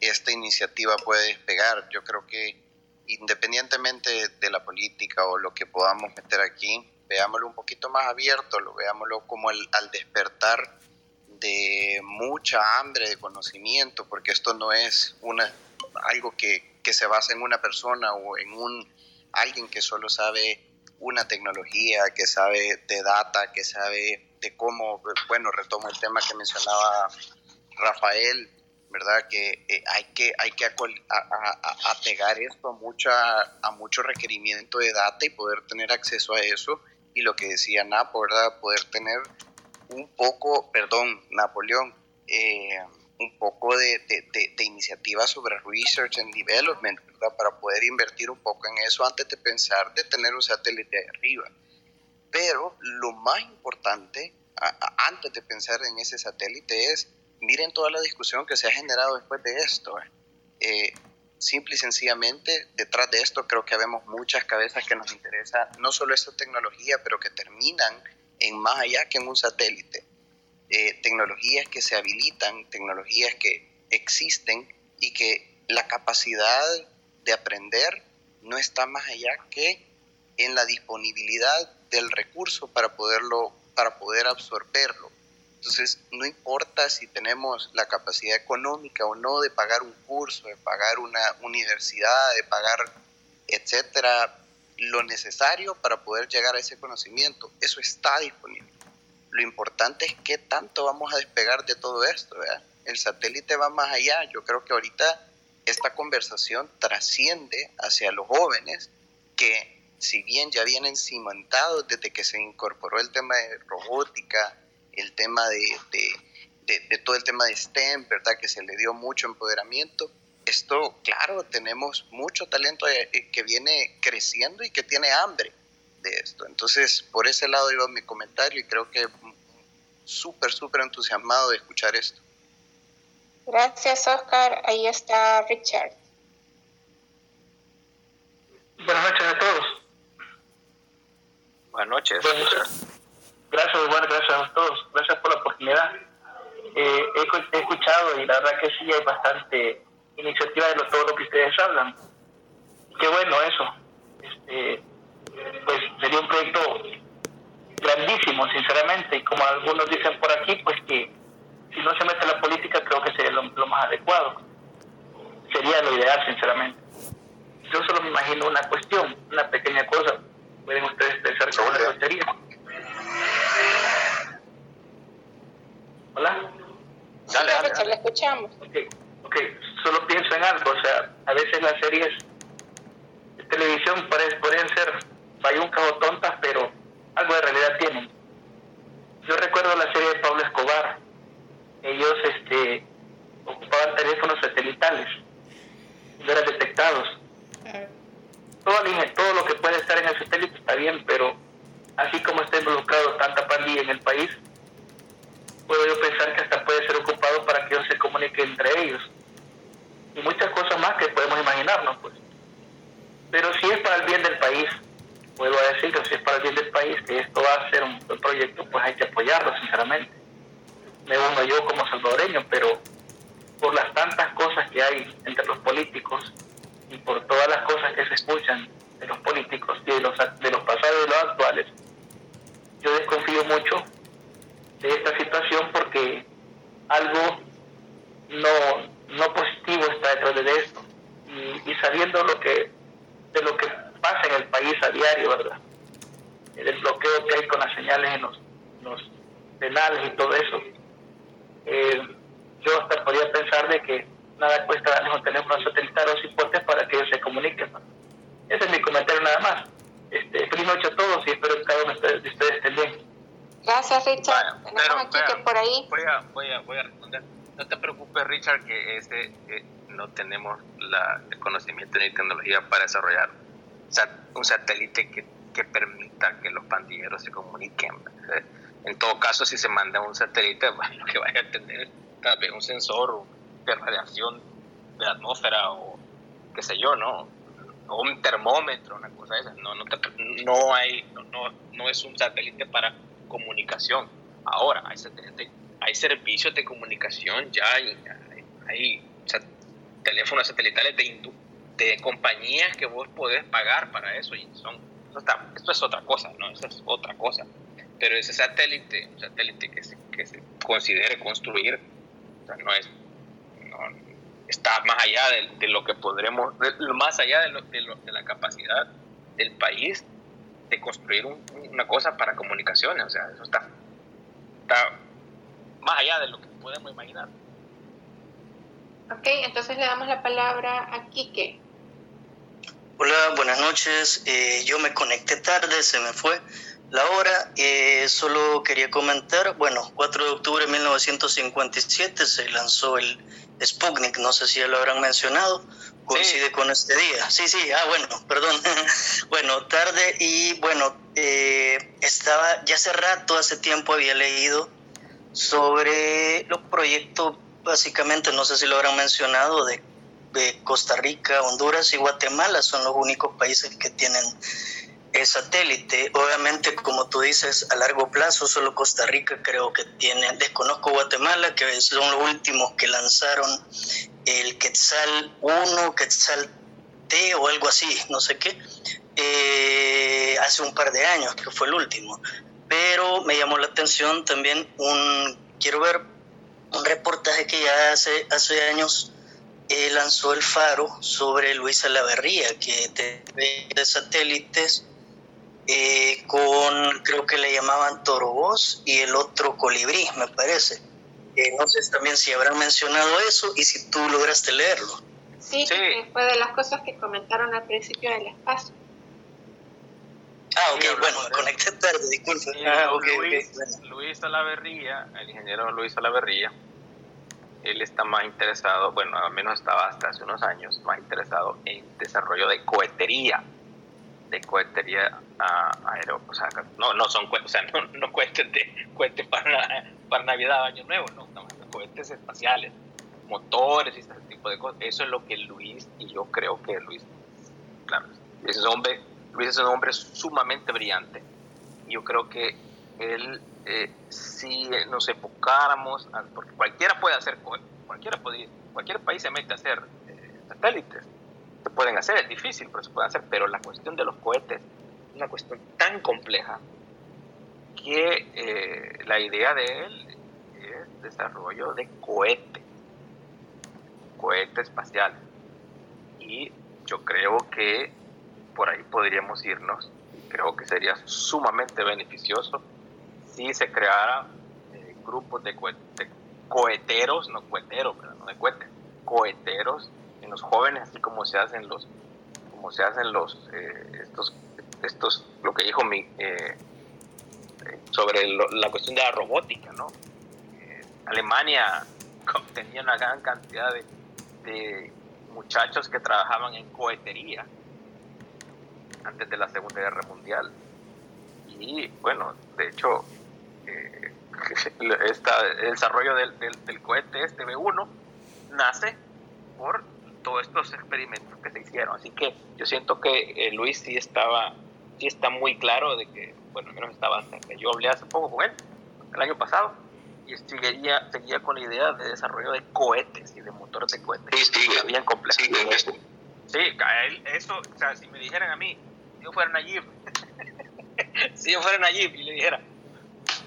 esta iniciativa puede despegar. Yo creo que independientemente de la política o lo que podamos meter aquí, veámoslo un poquito más abierto, lo veámoslo como el, al despertar de mucha hambre de conocimiento, porque esto no es una, algo que, que se basa en una persona o en un, alguien que solo sabe una tecnología, que sabe de data, que sabe de cómo, bueno, retomo el tema que mencionaba Rafael, ¿verdad? Que eh, hay que, hay que apegar esto a, mucha, a mucho requerimiento de data y poder tener acceso a eso y lo que decía Napo, ¿verdad? Poder tener un poco, perdón, Napoleón, eh, un poco de, de, de, iniciativa sobre research and development, ¿verdad? Para poder invertir un poco en eso antes de pensar de tener un satélite de arriba. Pero lo más importante, antes de pensar en ese satélite, es, miren toda la discusión que se ha generado después de esto. Eh, simple y sencillamente, detrás de esto creo que vemos muchas cabezas que nos interesa no solo esta tecnología, pero que terminan en más allá que en un satélite. Eh, tecnologías que se habilitan, tecnologías que existen y que la capacidad de aprender no está más allá que en la disponibilidad del recurso para poderlo para poder absorberlo entonces, no importa si tenemos la capacidad económica o no de pagar un curso, de pagar una universidad, de pagar, etcétera, lo necesario para poder llegar a ese conocimiento, eso está disponible. Lo importante es qué tanto vamos a despegar de todo esto. El satélite va más allá. Yo creo que ahorita esta conversación trasciende hacia los jóvenes que si bien ya vienen cimentados desde que se incorporó el tema de robótica, el tema de, de, todo el tema de STEM, ¿verdad? Que se le dio mucho empoderamiento. Esto, claro, tenemos mucho talento eh, eh, que viene creciendo y que tiene hambre de esto. Entonces, por ese lado iba mi comentario y creo que súper, súper entusiasmado de escuchar esto. Gracias, Oscar. Ahí está Richard. Buenas noches a todos. Buenas noches. Gracias, buenas gracias a todos. Gracias por la oportunidad. Eh, he, escuchado y la verdad que sí hay bastante iniciativa de todo lo que ustedes hablan. Qué bueno eso. Este, pues sería un proyecto grandísimo, sinceramente, y como algunos dicen por aquí, pues que si no se mete la política creo que sería lo, más adecuado. Sería lo ideal, sinceramente. Yo solo me imagino una cuestión, una pequeña cosa. Pueden ustedes pensar que una tontería. Hola. Dale, dale, le escuchamos. Okay. ok, solo pienso en algo, o sea, a veces las series de televisión podrían ser bayuncas o tontas, pero algo de realidad tienen. Yo recuerdo la serie de Pablo Escobar, ellos este, ocupaban teléfonos satelitales, no eran detectados. Todo, todo lo que puede estar en el satélite está bien, pero así como está involucrado tanta pandilla en el país, puedo yo pensar que hasta puede ser ocupado para que ellos se comuniquen entre ellos. Y muchas cosas más que podemos imaginarnos, pues. Pero si es para el bien del país, puedo decir que si es para el bien del país, que esto va a ser un, un proyecto, pues hay que apoyarlo, sinceramente me uno yo como salvadoreño, pero por las tantas cosas que hay entre los políticos y por todas las cosas que se escuchan de los políticos y de los, de los pasados y de los actuales, yo desconfío mucho de esta situación porque algo no, no positivo está detrás de esto. Y, sabiendo lo que, de lo que pasa en el país a diario, ¿verdad? El bloqueo que hay con las señales en los, los penales y todo eso, eh, yo hasta podría pensar de que nada cuesta darles un teléfono satelital o cipotes para que ellos se comuniquen. Ese es mi comentario nada más. Este, feliz noche a todos y espero que cada uno de ustedes estén bien. Gracias, Richard. Tenemos aquí que por ahí. Voy a, voy, a, voy a responder. No te preocupes, Richard, que este, no tenemos la, el conocimiento ni tecnología para desarrollar un satélite que, que permita que los pandilleros se comuniquen. En todo caso, si se manda un satélite, (laughs) lo que vaya a tener tal vez un sensor de radiación de la atmósfera o qué sé yo, ¿no? O un termómetro, una cosa de esas. No, no, no hay, no, no, es un satélite para comunicación. Ahora, hay, hay servicios de comunicación ya, hay, hay, teléfonos satelitales de, de compañías que vos podés pagar para eso y son, esto es otra cosa, ¿no? Eso es otra cosa pero ese satélite, satélite que se, que se considere construir, no es, está más allá de, lo que podremos, más allá de, lo, de, la capacidad del país de construir una cosa para comunicaciones, o sea, eso está, está más allá de lo que podemos imaginar. Ok, entonces le damos la palabra a Quique. Hola, buenas noches. Eh, yo me conecté tarde, se me fue la hora, eh, solo quería comentar, bueno, 4 de octubre de 1957 se lanzó el Sputnik, no sé si ya lo habrán mencionado, coincide con este día. Sí, sí, ah, bueno, (laughs) perdón. bueno, tarde y bueno, eh, estaba, ya hace rato, hace tiempo había leído sobre los proyectos, básicamente, no sé si lo habrán mencionado, de, Costa Rica, Honduras y Guatemala, son los únicos países que tienen satélite. Obviamente, como tú dices, a largo plazo solo Costa Rica creo que tiene, desconozco Guatemala, que son los últimos que lanzaron el Quetzal 1, Quetzal T o algo así, no sé qué, eh, hace un par de años, que fue el último. Pero me llamó la atención también un, quiero ver un reportaje que ya hace, hace años eh, lanzó el Faro sobre Luisa Laverría, que de satélites eh, con, creo que le llamaban Torobos y el otro Colibrí, me parece. Eh, no sé también si habrán mencionado eso y si tú lograste leerlo. Sí, fue de las cosas que comentaron al principio del espacio. Ah, ok, bueno, me conecté tarde, disculpe. Ah, Luis, Luis Salaverría, el ingeniero Luis Salaverría, él está más interesado, bueno, al menos estaba hasta hace unos años, más interesado en desarrollo de cohetería, de cohetería aéreo, o sea, no, no son o sea, (laughs) no, cohetes de cohetes para, para Navidad, Año Nuevo, no, cohetes espaciales, motores y ese tipo de cosas. Eso es lo que Luis y yo creo que Luis, claro, Luis es un hombre, Luis es un hombre sumamente brillante. Yo creo que él eh, si nos enfocáramos, porque cualquiera puede hacer, cualquiera puede, cualquier país se mete a hacer eh, satélites, se pueden hacer, es difícil, pero se puede hacer, pero la cuestión de los cohetes es una cuestión tan compleja que eh, la idea de él es desarrollo de cohete, cohete espacial. Y yo creo que por ahí podríamos irnos, creo que sería sumamente beneficioso si se creara eh, grupos de, coheteros, no coheteros, pero no de cohetes, coheteros los jóvenes, así como se hacen los, como se hacen los, eh, estos, estos, lo que dijo mi, eh, sobre la cuestión de la robótica, ¿no? Alemania (laughs) tenía una gran cantidad de, de muchachos que trabajaban en cohetería antes de la Segunda Guerra Mundial. Y bueno, de hecho, eh, (laughs) el desarrollo del, del, cohete este B1 nace por todos estos experimentos que se hicieron. Así que yo siento que eh, Luis sí estaba, sí está muy claro de que, bueno, menos estaba, yo hablé hace poco con él, el año pasado, y seguía, seguía con la idea de desarrollo de cohetes y de motores de cohetes. Sí, bien complejo. Sí, eso, o sea, si me dijeran a mí, si yo fuera Nayib, (laughs) si yo fuera Nayib y le dijera,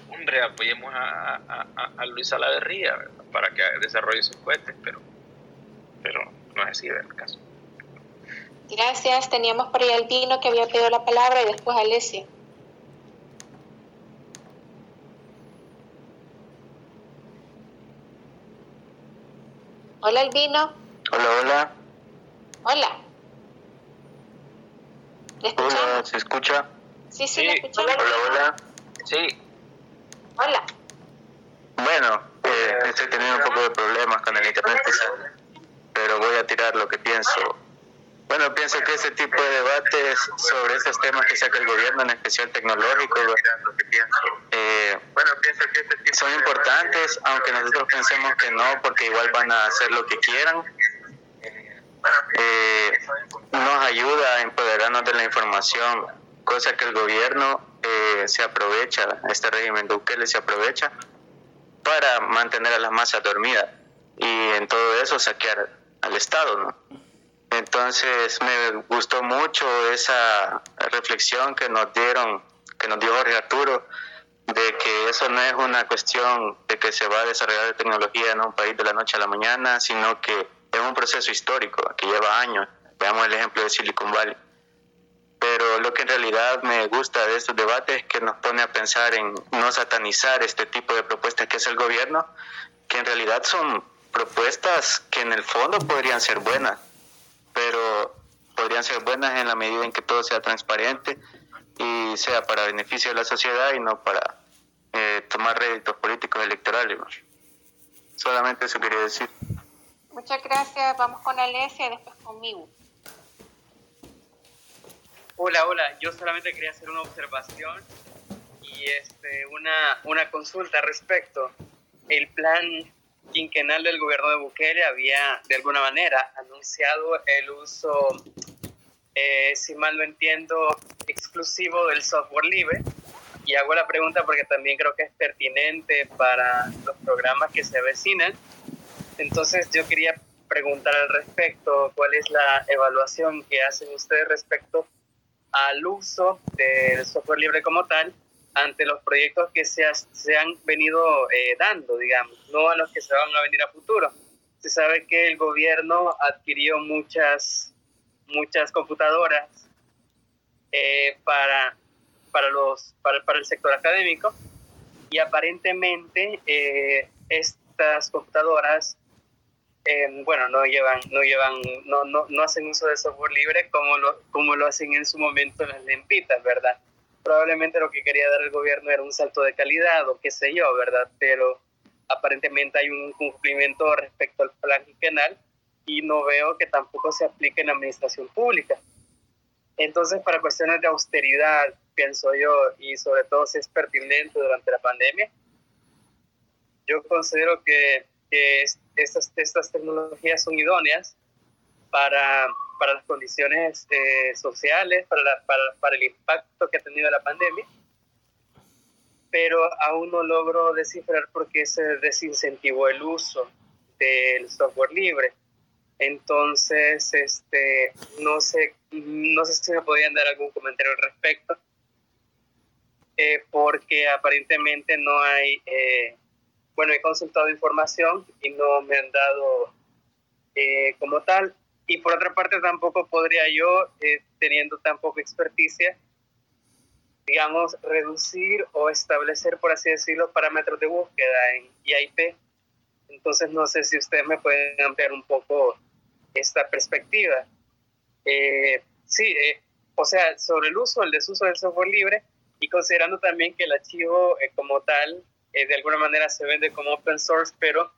hombre, apoyemos a, a, a Luis Salaverría para que desarrolle sus cohetes, pero, pero no es así el caso. Gracias. Teníamos por ahí al Vino que había pedido la palabra y después Alessia. Hola, Albino. Hola, hola. Hola. Hola, ¿se escucha? Sí, sí, sí. Hola, hola. Sí. Hola. Bueno, eh, estoy teniendo un poco de problemas con el internet, pero voy a tirar lo que pienso. Bueno, pienso que ese tipo de debates sobre esos temas que saca el gobierno, en especial tecnológico, eh, que son importantes, aunque nosotros pensemos que no, porque igual van a hacer lo que quieran. Eh, nos ayuda a empoderarnos de la información, cosa que el gobierno eh, se aprovecha, este régimen Bukele se aprovecha para mantener a las masas dormidas y en todo eso saquear al Estado, ¿no? Entonces me gustó mucho esa reflexión que nos dieron, que nos dio Jorge Arturo, de que eso no es una cuestión de que se va a desarrollar de tecnología en un país de la noche a la mañana, sino que es un proceso histórico que lleva años. Veamos el ejemplo de Silicon Valley pero lo que en realidad me gusta de estos debates es que nos pone a pensar en no satanizar este tipo de propuestas que es el gobierno, que en realidad son propuestas que en el fondo podrían ser buenas, pero podrían ser buenas en la medida en que todo sea transparente y sea para beneficio de la sociedad y no para eh, tomar réditos políticos electorales. Solamente eso quería decir. Muchas gracias. Vamos con Alesia y después conmigo. Hola, hola. Yo solamente quería hacer una observación y este, una, una consulta respecto. El plan quinquenal del gobierno de Bukele había, de alguna manera, anunciado el uso, eh, si mal no entiendo, exclusivo del software libre. Y hago la pregunta porque también creo que es pertinente para los programas que se avecinan. Entonces yo quería preguntar al respecto, ¿cuál es la evaluación que hacen ustedes respecto al uso del software libre como tal ante los proyectos que se, se han venido eh, dando, digamos, no a los que se van a venir a futuro. Se sabe que el gobierno adquirió muchas, muchas computadoras eh, para, para, los, para, para, el sector académico y aparentemente eh, estas computadoras eh, bueno, no llevan, no llevan, no, no, no hacen uso de software libre como lo, como lo hacen en su momento las lempitas, ¿verdad? Probablemente lo que quería dar el gobierno era un salto de calidad o qué sé yo, ¿verdad? Pero aparentemente hay un cumplimiento respecto al plan quinquenal y no veo que tampoco se aplique en la administración pública. Entonces, para cuestiones de austeridad, pienso yo, y sobre todo si es pertinente durante la pandemia, yo considero que, que estas, estas tecnologías son idóneas para, para las condiciones eh, sociales, para, para, para el impacto que ha tenido la pandemia, pero aún no logro descifrar por qué se desincentivó el uso del software libre. Entonces, este, no sé, no sé si me podían dar algún comentario al respecto, eh, porque aparentemente no hay, eh, bueno, he consultado información y no me han dado eh, como tal. Y por otra parte, tampoco podría yo, teniendo tan poca experticia, digamos, reducir o establecer, por así decirlo, parámetros de búsqueda en IIP. Entonces, no sé si ustedes me pueden ampliar un poco esta perspectiva. Eh, sí, eh, o sea, sobre el uso, el desuso del software libre y considerando también que el archivo eh, como tal de alguna manera se vende como open source, pero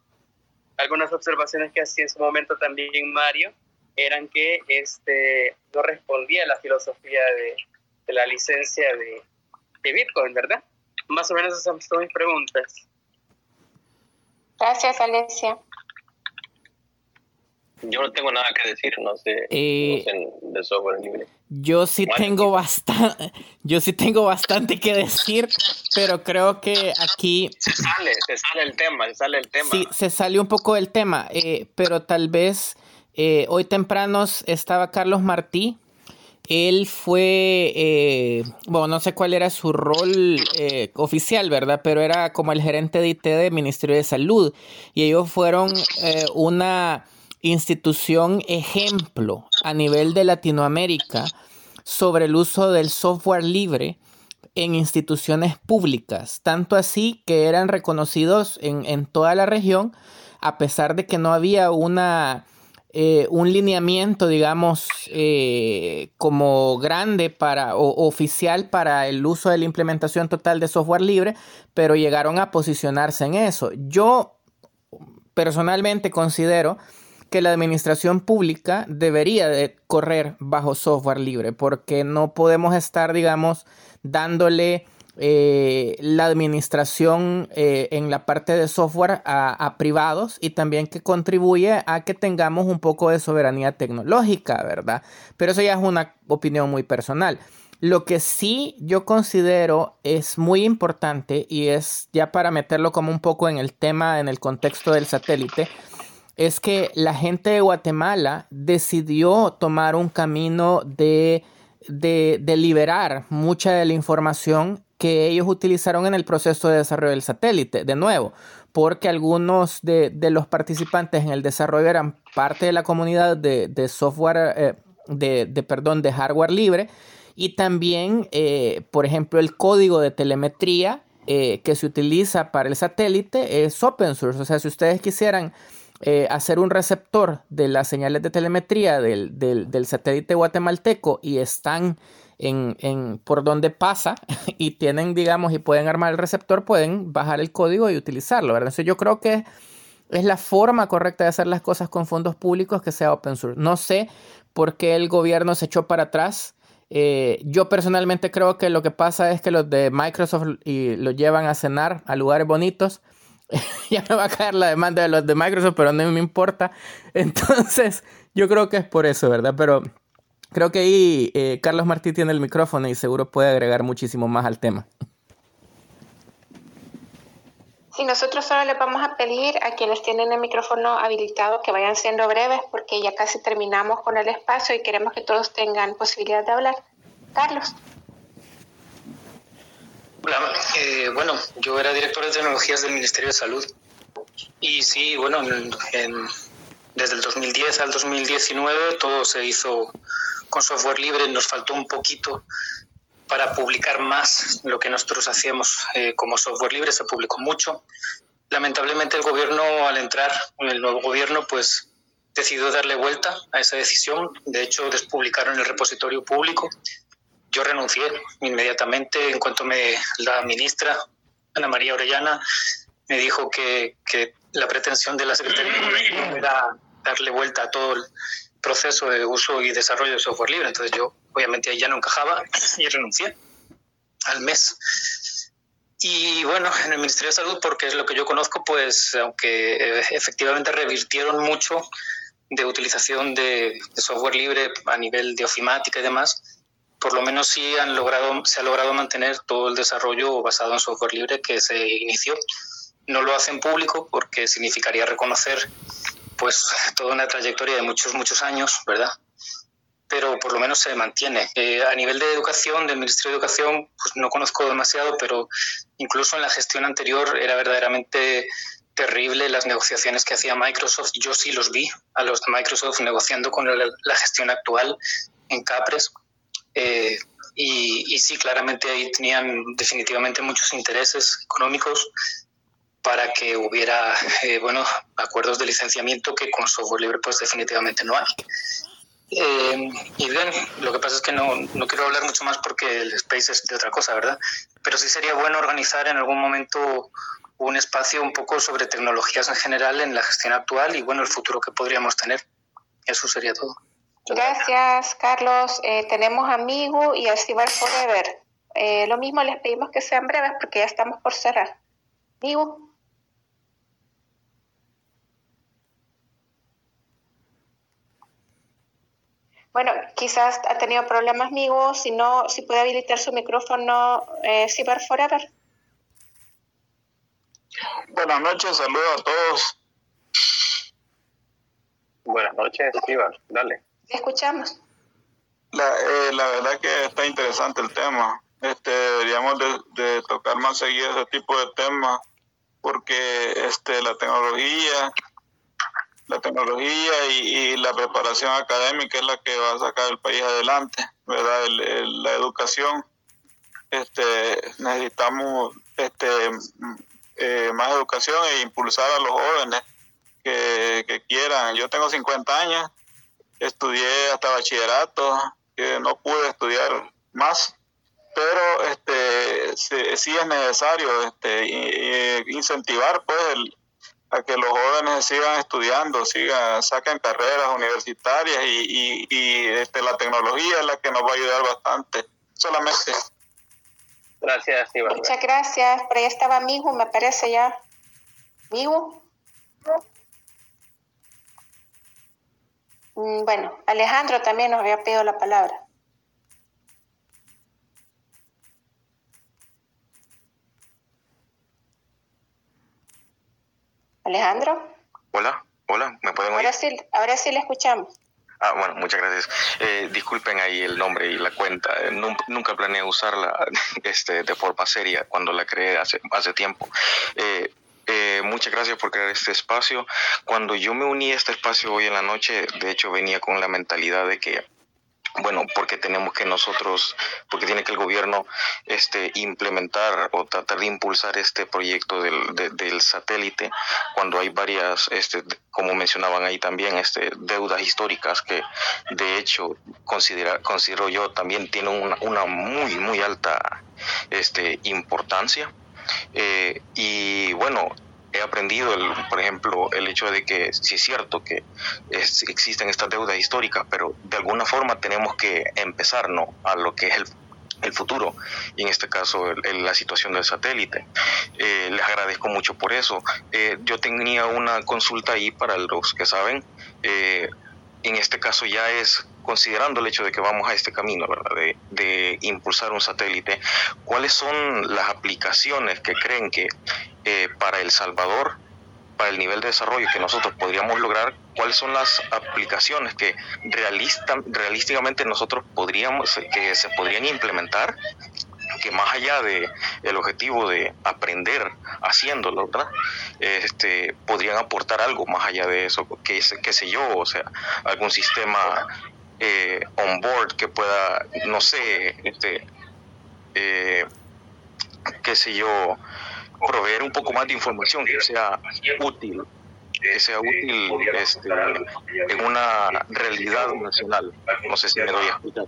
algunas observaciones que hacía en su momento también Mario eran que este, no respondía a la filosofía de, de la licencia de, de, Bitcoin, ¿verdad? Más o menos esas son mis preguntas. Gracias, Alesia. Yo no tengo nada que decir, no sé, eh, de software libre. Yo sí tengo bastante, (laughs) yo sí tengo bastante que decir, pero creo que aquí se sale, se sale el tema, se sale el tema. Sí, se salió un poco del tema, eh, pero tal vez eh, hoy temprano estaba Carlos Martí él fue, eh, bueno, no sé cuál era su rol eh, oficial, ¿verdad? Pero era como el gerente de IT del Ministerio de Salud. Y ellos fueron eh, una institución ejemplo a nivel de Latinoamérica sobre el uso del software libre en instituciones públicas. Tanto así que eran reconocidos en, en toda la región, a pesar de que no había una eh, un lineamiento, digamos, eh, como grande para o oficial para el uso de la implementación total de software libre, pero llegaron a posicionarse en eso. Yo personalmente considero que la administración pública debería de correr bajo software libre, porque no podemos estar, digamos, dándole eh, la administración eh, en la parte de software a, privados y también que contribuye a que tengamos un poco de soberanía tecnológica, ¿verdad? Pero eso ya es una opinión muy personal. Lo que sí yo considero es muy importante y es ya para meterlo como un poco en el tema, en el contexto del satélite, es que la gente de Guatemala decidió tomar un camino de, de, de liberar mucha de la información que ellos utilizaron en el proceso de desarrollo del satélite, de nuevo, porque algunos de, los participantes en el desarrollo eran parte de la comunidad de, software, eh, de, perdón, de hardware libre, y también, eh, por ejemplo, el código de telemetría eh, que se utiliza para el satélite es open source, o sea, si ustedes quisieran hacer un receptor de las señales de telemetría del, del satélite guatemalteco y están en, por donde pasa (laughs) y tienen, digamos, y pueden armar el receptor, pueden bajar el código y utilizarlo, ¿verdad? Entonces yo creo que es la forma correcta de hacer las cosas con fondos públicos que sea open source. No sé por qué el gobierno se echó para atrás. Eh, yo personalmente creo que lo que pasa es que los de Microsoft y lo llevan a cenar a lugares bonitos. (laughs) ya me va a caer la demanda de los de Microsoft, pero no me importa. (laughs) Entonces, yo creo que es por eso, ¿verdad? Pero Creo que ahí eh, Carlos Martí tiene el micrófono y seguro puede agregar muchísimo más al tema. Sí, nosotros solo les vamos a pedir a quienes tienen el micrófono habilitado que vayan siendo breves porque ya casi terminamos con el espacio y queremos que todos tengan posibilidad de hablar. Carlos. Hola, eh, bueno, yo era director de tecnologías del Ministerio de Salud y sí, bueno, desde el 2010 al 2019 todo se hizo con software libre nos faltó un poquito para publicar más lo que nosotros hacíamos eh, como software libre, se publicó mucho. Lamentablemente el gobierno al entrar, el nuevo gobierno, pues decidió darle vuelta a esa decisión. De hecho, despublicaron el repositorio público yo renuncié inmediatamente en cuanto me la ministra Ana María Orellana me dijo que, que la pretensión de la Secretaría era darle vuelta a todo proceso de uso y desarrollo de software libre. Entonces yo obviamente ahí ya no encajaba (clears throat) y renuncié al mes. Y bueno, en el Ministerio de Salud, porque es lo que yo conozco, pues aunque eh, efectivamente revirtieron mucho de utilización de, software libre a nivel de ofimática y demás, por lo menos sí han logrado, se ha logrado mantener todo el desarrollo basado en software libre que se inició. No lo hacen público porque significaría reconocer pues toda una trayectoria de muchos, muchos años, ¿verdad? pero por lo menos se mantiene. Eh, a nivel de educación, del Ministerio de Educación, pues no conozco demasiado, pero incluso en la gestión anterior era verdaderamente terrible las negociaciones que hacía Microsoft. Yo sí los vi a los de Microsoft negociando con la gestión actual en Capres. Eh, y, sí, claramente ahí tenían definitivamente muchos intereses económicos para que hubiera, eh, bueno, acuerdos de licenciamiento que con software libre pues definitivamente no hay. Eh, y bien, lo que pasa es que no, no, quiero hablar mucho más porque el space es de otra cosa, ¿verdad? Pero sí sería bueno organizar en algún momento un espacio un poco sobre tecnologías en general en la gestión actual y bueno, el futuro que podríamos tener. Eso sería todo. Gracias, Carlos. Eh, tenemos a Migu y a Cyber Forever. Eh, lo mismo les pedimos que sean breves porque ya estamos por cerrar. Migu. Bueno, quizás ha tenido problemas amigos, si no, si puede habilitar su micrófono eh, Cyber Forever. Buenas noches, saludos a todos. Buenas noches, Cyber, dale. escuchamos. La, eh, la verdad que está interesante el tema. Este, deberíamos de, tocar más seguido ese tipo de temas porque este, la tecnología la tecnología y, la preparación académica es la que va a sacar el país adelante, ¿verdad? la educación, este, necesitamos este, eh, más educación e impulsar a los jóvenes que, quieran. Yo tengo 50 años, estudié hasta bachillerato, no pude estudiar más, pero este, sí, sí es necesario este, incentivar pues el a que los jóvenes sigan estudiando, sigan, saquen carreras universitarias y, y, este, la tecnología es la que nos va a ayudar bastante. Solamente. Gracias, Iván. Muchas gracias. Por ahí estaba Migu, me parece ya. Migu. Mm, bueno, Alejandro también nos había pedido la palabra. Alejandro. Hola, hola, ¿me pueden oír? Ahora sí, ahora sí le escuchamos. Ah, bueno, muchas gracias. Eh, disculpen ahí el nombre y la cuenta. Eh, nunca, planeé usarla (laughs) este, de forma seria cuando la creé hace, hace tiempo. Eh, muchas gracias por crear este espacio. Cuando yo me uní a este espacio hoy en la noche, de hecho venía con la mentalidad de que bueno, porque tenemos que nosotros, porque tiene que el gobierno este, implementar o tratar de impulsar este proyecto del, del satélite cuando hay varias, este, como mencionaban ahí también, este, deudas históricas que de hecho considera, considero yo también tienen una, una muy, muy alta este, importancia. Eh, y bueno, he aprendido, por ejemplo, el hecho de que sí es cierto que existen estas deudas históricas, pero de alguna forma tenemos que empezar ¿no? a lo que es el, el futuro y en este caso la situación del satélite. Eh, les agradezco mucho por eso. Eh, yo tenía una consulta ahí para los que saben. Eh, en este caso ya es considerando el hecho de que vamos a este camino, ¿verdad? De, impulsar un satélite, ¿cuáles son las aplicaciones que creen que eh, para El Salvador, para el nivel de desarrollo que nosotros podríamos lograr, cuáles son las aplicaciones que realista, realísticamente nosotros podríamos, que se podrían implementar que más allá de el objetivo de aprender haciéndolo, ¿verdad? Este, podrían aportar algo más allá de eso, que qué sé yo, o sea, algún sistema eh, on board que pueda, no sé, este, eh, qué sé yo, proveer un poco más de información que sea útil, que sea útil este, en una realidad nacional. No sé si me doy a explicar.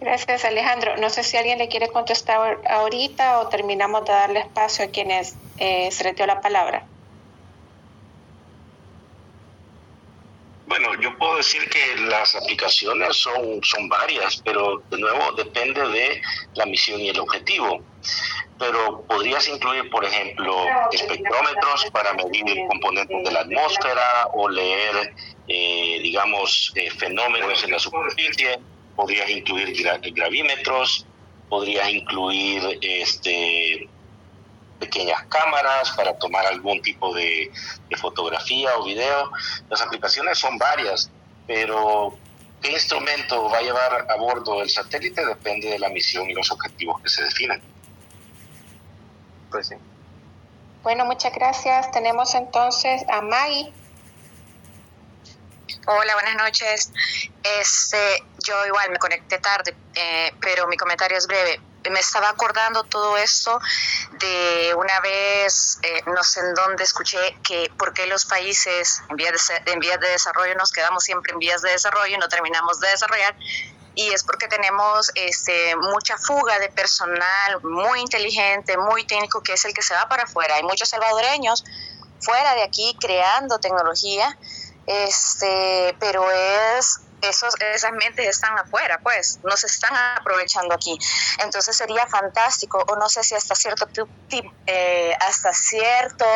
Gracias, Alejandro. No sé si alguien le quiere contestar ahorita o terminamos de darle espacio a quienes eh, se le dio la palabra. Bueno, yo puedo decir que las aplicaciones son, son varias, pero de nuevo depende de la misión y el objetivo. Pero podrías incluir, por ejemplo, espectrómetros para medir componentes de la atmósfera o leer, eh, digamos, eh, fenómenos en la superficie. Podrías incluir gravímetros, podrías incluir este, pequeñas cámaras para tomar algún tipo de, fotografía o video. Las aplicaciones son varias, pero qué instrumento va a llevar a bordo el satélite depende de la misión y los objetivos que se definen. Pues sí. Bueno, muchas gracias. Tenemos entonces a Maggie. Hola, buenas noches. Este, yo igual me conecté tarde, eh, pero mi comentario es breve me estaba acordando todo esto de una vez, eh, no sé en dónde escuché que por qué los países en vías, de, en vías de desarrollo nos quedamos siempre en vías de desarrollo y no terminamos de desarrollar y es porque tenemos este, mucha fuga de personal muy inteligente, muy técnico, que es el que se va para afuera. Hay muchos salvadoreños fuera de aquí creando tecnología, este, pero es esos, esas mentes están afuera, pues, no se están aprovechando aquí. Entonces sería fantástico, o no sé si hasta cierto, eh, hasta cierto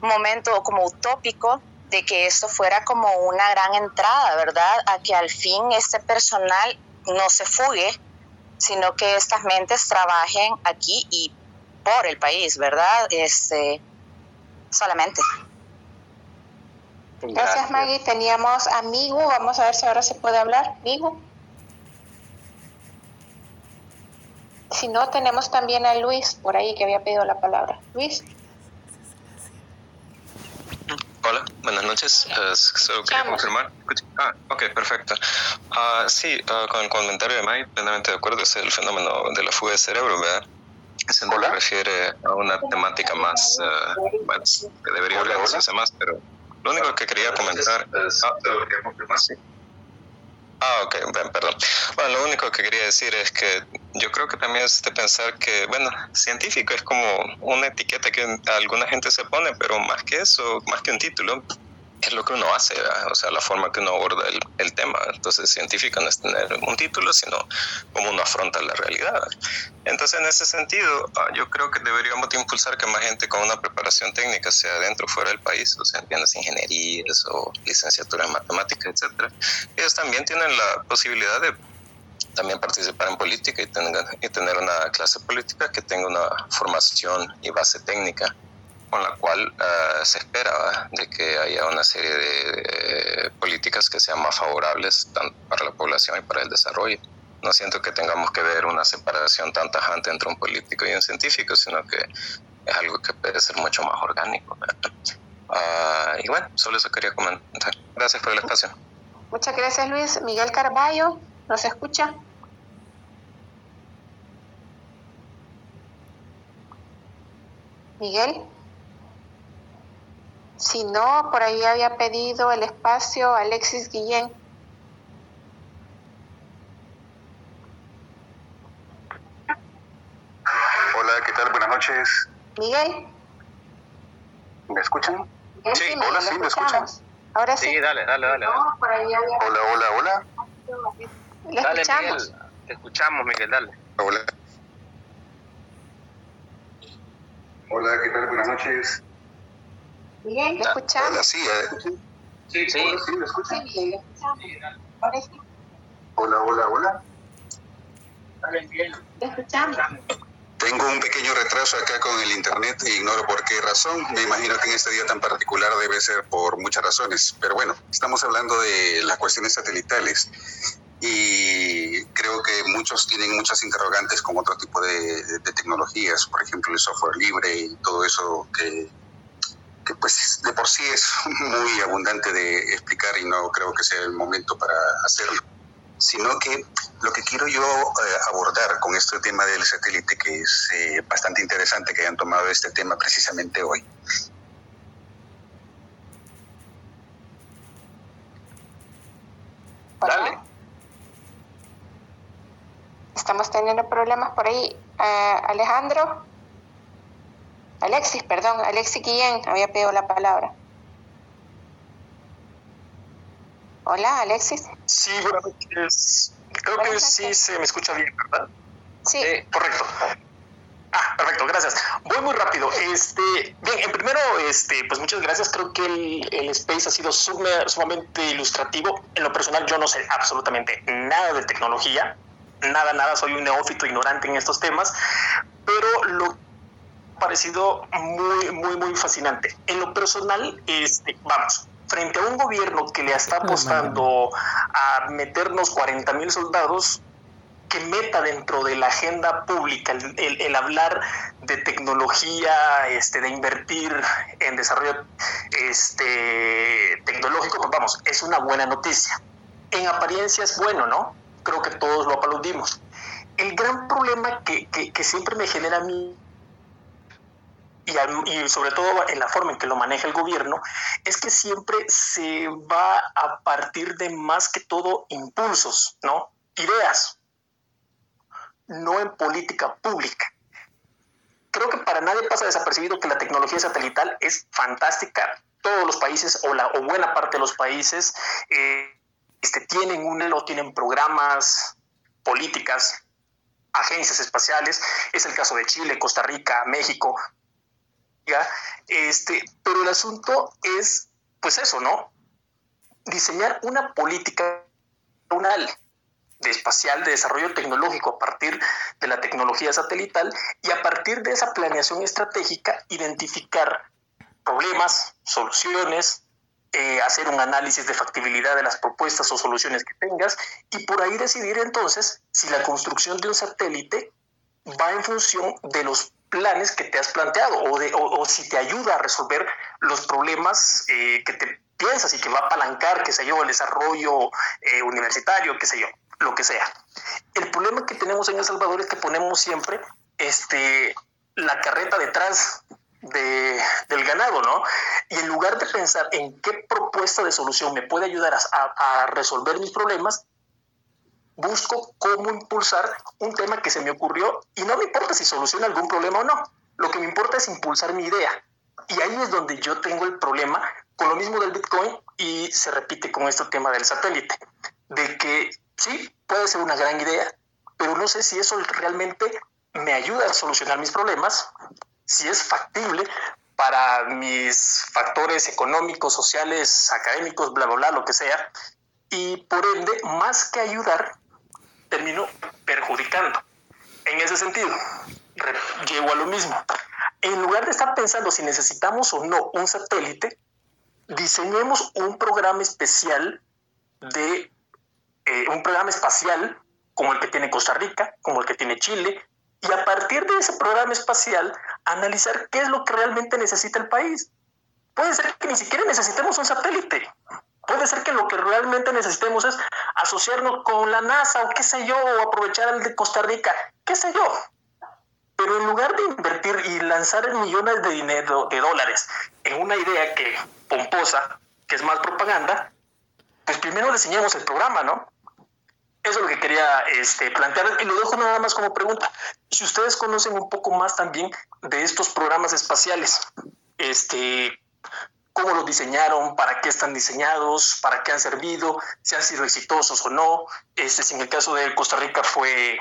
momento como utópico, de que esto fuera como una gran entrada, ¿verdad? A que al fin este personal no se fugue, sino que estas mentes trabajen aquí y por el país, ¿verdad? Este, solamente. Gracias, Maggie. Teníamos a Migu. Vamos a ver si ahora se puede hablar. Migu. Si no, tenemos también a Luis por ahí que había pedido la palabra. Luis. Hola, buenas noches. solo quería confirmar. Ah, ok, perfecto. Uh, sí, uh, con el comentario de Maggie, plenamente de acuerdo, es el fenómeno de la fuga de cerebro, ¿verdad? Se refiere a una temática más, uh, bueno, que debería hablarse más, pero lo único que quería comentar. Ah, ah, ok, perdón. Bueno, lo único que quería decir es que yo creo que también es de pensar que, bueno, científico es como una etiqueta que alguna gente se pone, pero más que eso, más que un título, es lo que uno hace, o sea, la forma que uno aborda el, el, tema. Entonces, científico no es tener un título, sino cómo uno afronta la realidad. Entonces, en ese sentido, ah, yo creo que deberíamos impulsar que más gente con una preparación técnica, sea dentro o fuera del país, o sea, entiendas ingenierías o licenciatura en matemáticas, etcétera, ellos también tienen la posibilidad de también participar en política y, y tener una clase política que tenga una formación y base técnica con la cual uh, se espera de que haya una serie de, políticas que sean más favorables tanto para la población y para el desarrollo. No siento que tengamos que ver una separación tan tajante entre un político y un científico, sino que es algo que puede ser mucho más orgánico. Uh, y bueno, solo eso quería comentar. Gracias por el espacio. Muchas gracias, Luis. Miguel Carballo, ¿nos escucha? Miguel. Si no, por ahí había pedido el espacio Alexis Guillén. Hola, ¿qué tal? Buenas noches. Miguel. ¿Me escuchan? sí, hola, sí, ¿me escuchan? Ahora sí. Sí, dale, dale, dale. Hola, hola, hola. dale, Miguel. Te escuchamos, Miguel, dale. Hola. Hola, ¿qué tal? Buenas noches. Bien, ¿me escuchas? Hola, sí, eh. Sí, sí. Hola, sí, ¿me escuchas? Hola, hola, hola. ¿Me escuchamos? Tengo un pequeño retraso acá con el internet e ignoro por qué razón. Me imagino que en este día tan particular debe ser por muchas razones. Pero bueno, estamos hablando de las cuestiones satelitales y creo que muchos tienen muchas interrogantes con otro tipo de, de tecnologías, por ejemplo el software libre y todo eso que que pues de por sí es (laughs) muy abundante de explicar y no creo que sea el momento para hacerlo, sino que lo que quiero yo eh, abordar con este tema del satélite, que es eh, bastante interesante que hayan tomado este tema precisamente hoy. Dale. estamos teniendo problemas por ahí. Eh, Alejandro, Alexis, perdón, Alexis Guillén había pedido la palabra. Hola, Alexis. Sí, buenas noches. Creo que sí se me escucha bien, ¿verdad? Sí. Eh, correcto. Ah, perfecto, gracias. Voy muy rápido. Este, bien, en primero, este, pues muchas gracias. Creo que el, space ha sido sumamente ilustrativo. En lo personal, yo no sé absolutamente nada de tecnología, nada, nada. Soy un neófito ignorante en estos temas, pero lo parecido muy, muy, muy fascinante. En lo personal, este, vamos, frente a un gobierno que le está apostando a meternos 40 mil soldados, que meta dentro de la agenda pública el, hablar de tecnología, este, de invertir en desarrollo este, tecnológico, pues vamos, es una buena noticia. En apariencia es bueno, ¿no? Creo que todos lo aplaudimos. El gran problema que, que, siempre me genera a mí y, sobre todo en la forma en que lo maneja el gobierno, es que siempre se va a partir de más que todo impulsos, ¿no? Ideas, no en política pública. Creo que para nadie pasa desapercibido que la tecnología satelital es fantástica. Todos los países o, la, o buena parte de los países eh, este, tienen un o tienen programas, políticas, agencias espaciales. Es el caso de Chile, Costa Rica, México. ¿Ya? Este, pero el asunto es, pues eso, ¿no? Diseñar una política de espacial, de desarrollo tecnológico a partir de la tecnología satelital y a partir de esa planeación estratégica identificar problemas, soluciones, eh, hacer un análisis de factibilidad de las propuestas o soluciones que tengas y por ahí decidir entonces si la construcción de un satélite va en función de los planes que te has planteado o, de, o, si te ayuda a resolver los problemas eh, que te piensas y que va a apalancar, qué sé yo, el desarrollo eh, universitario, qué sé yo lo que sea. El problema que tenemos en El Salvador es que ponemos siempre este, la carreta detrás de, del ganado, ¿no? Y en lugar de pensar en qué propuesta de solución me puede ayudar a, a resolver mis problemas, busco cómo impulsar un tema que se me ocurrió y no me importa si soluciona algún problema o no. Lo que me importa es impulsar mi idea. Y ahí es donde yo tengo el problema con lo mismo del Bitcoin y se repite con este tema del satélite, de que sí, puede ser una gran idea, pero no sé si eso realmente me ayuda a solucionar mis problemas, si es factible para mis factores económicos, sociales, académicos, bla, bla, bla, lo que sea. Y por ende, más que ayudar, termino perjudicando. En ese sentido, llego a lo mismo. En lugar de estar pensando si necesitamos o no un satélite, diseñemos un programa especial de eh, un programa espacial como el que tiene Costa Rica, como el que tiene Chile, y a partir de ese programa espacial analizar qué es lo que realmente necesita el país. Puede ser que ni siquiera necesitemos un satélite. Puede ser que lo que realmente necesitemos es asociarnos con la NASA o qué sé yo, o aprovechar el de Costa Rica, qué sé yo. Pero en lugar de invertir y lanzar millones de dinero, de dólares, en una idea que pomposa, que es más propaganda, pues primero diseñemos el programa, ¿no? Eso es lo que quería este, plantear y lo dejo nada más como pregunta. Si ustedes conocen un poco más también de estos programas espaciales, este, cómo los diseñaron, para qué están diseñados, para qué han servido, si han sido exitosos o no, este, si en el caso de Costa Rica fue,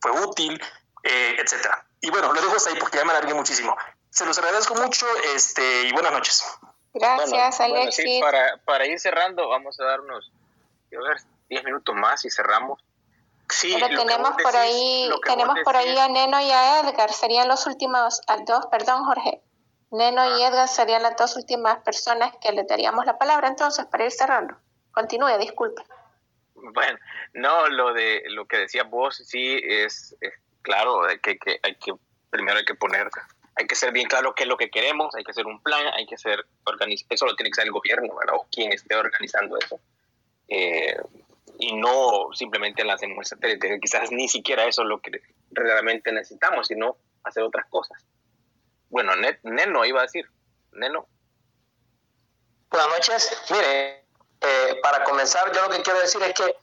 fue útil, eh, etcétera. Y bueno, lo dejo hasta ahí porque ya me alargué muchísimo. Se los agradezco mucho este, y buenas noches. Gracias, Alexis. para, para ir cerrando, vamos a darnos, a ver, 10 minutos más y cerramos. Sí, Pero tenemos por ahí, tenemos por ahí a Neno y a Edgar, serían los últimos, dos, perdón Jorge, Neno y ah. Edgar serían las dos últimas personas que le daríamos la palabra entonces para ir cerrando. Continúe, disculpe. Bueno, no, lo de lo que decía vos sí es, claro, que, que, hay que primero hay que poner, hay que ser bien claro qué es lo que queremos, hay que hacer un plan, hay que ser eso lo tiene que ser el gobierno, ¿verdad? O quien esté organizando eso. Eh, y no simplemente lancemos satélite, quizás ni siquiera eso es lo que realmente necesitamos, sino hacer otras cosas. Bueno, Neno iba a decir, Neno. Buenas noches, mire, eh, para comenzar yo lo que quiero decir es que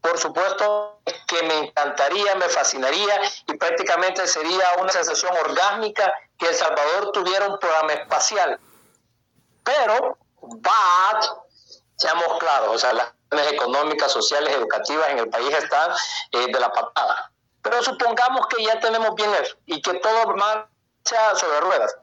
por supuesto que me encantaría, me fascinaría y prácticamente sería una sensación orgásmica que El Salvador tuviera un programa espacial. Pero, but, seamos claros, o sea, las económicas, sociales, educativas en el país están eh, de la patada. Pero supongamos que ya tenemos bien eso y que todo marcha sobre ruedas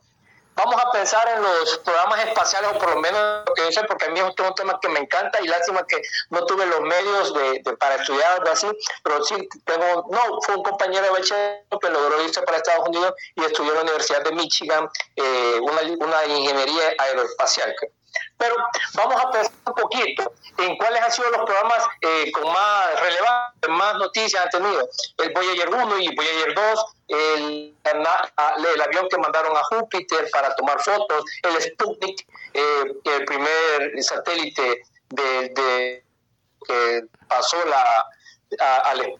vamos a pensar en los programas espaciales, o por lo menos lo que yo sé, porque a mí es un tema que me encanta y lástima que no tuve los medios de, para estudiar algo así, pero sí tengo, no, fue un compañero de bachiller que logró irse para Estados Unidos y estudió en la Universidad de Michigan eh, una, una ingeniería aeroespacial. Pero vamos a pensar un poquito en cuáles han sido los programas eh, con más relevancia, más noticias han tenido. El Voyager 1 y Voyager 2, el, el, avión que mandaron a Júpiter para tomar fotos, el Sputnik, eh, el primer satélite de, que pasó la, al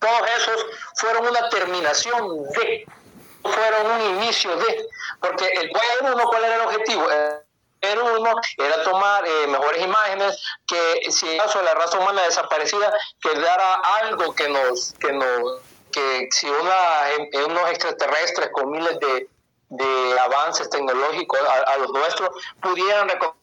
todos esos fueron una terminación de, fueron un inicio de, porque el Voyager 1, ¿cuál era el objetivo? Uno era tomar eh, mejores imágenes que si en caso de la raza humana desaparecida quedara algo que nos que nos que si una, unos extraterrestres con miles de, de avances tecnológicos a, los nuestros pudieran reconocer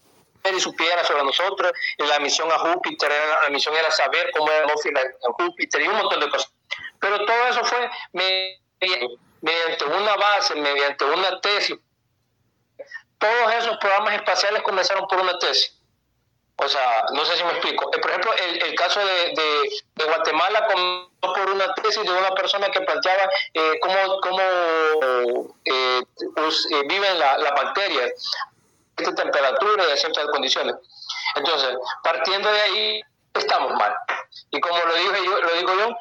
y supieran sobre nosotros la misión a Júpiter la misión era saber cómo era en Júpiter y un montón de cosas. Pero todo eso fue mediante una base mediante una tesis todos esos programas espaciales comenzaron por una tesis. O sea, no sé si me explico. Eh, por ejemplo, el, caso de, Guatemala comenzó por una tesis de una persona que planteaba eh, cómo, cómo eh, viven las la bacterias a temperatura y a ciertas condiciones. Entonces, partiendo de ahí, estamos mal. Y como lo, dije yo, lo digo yo,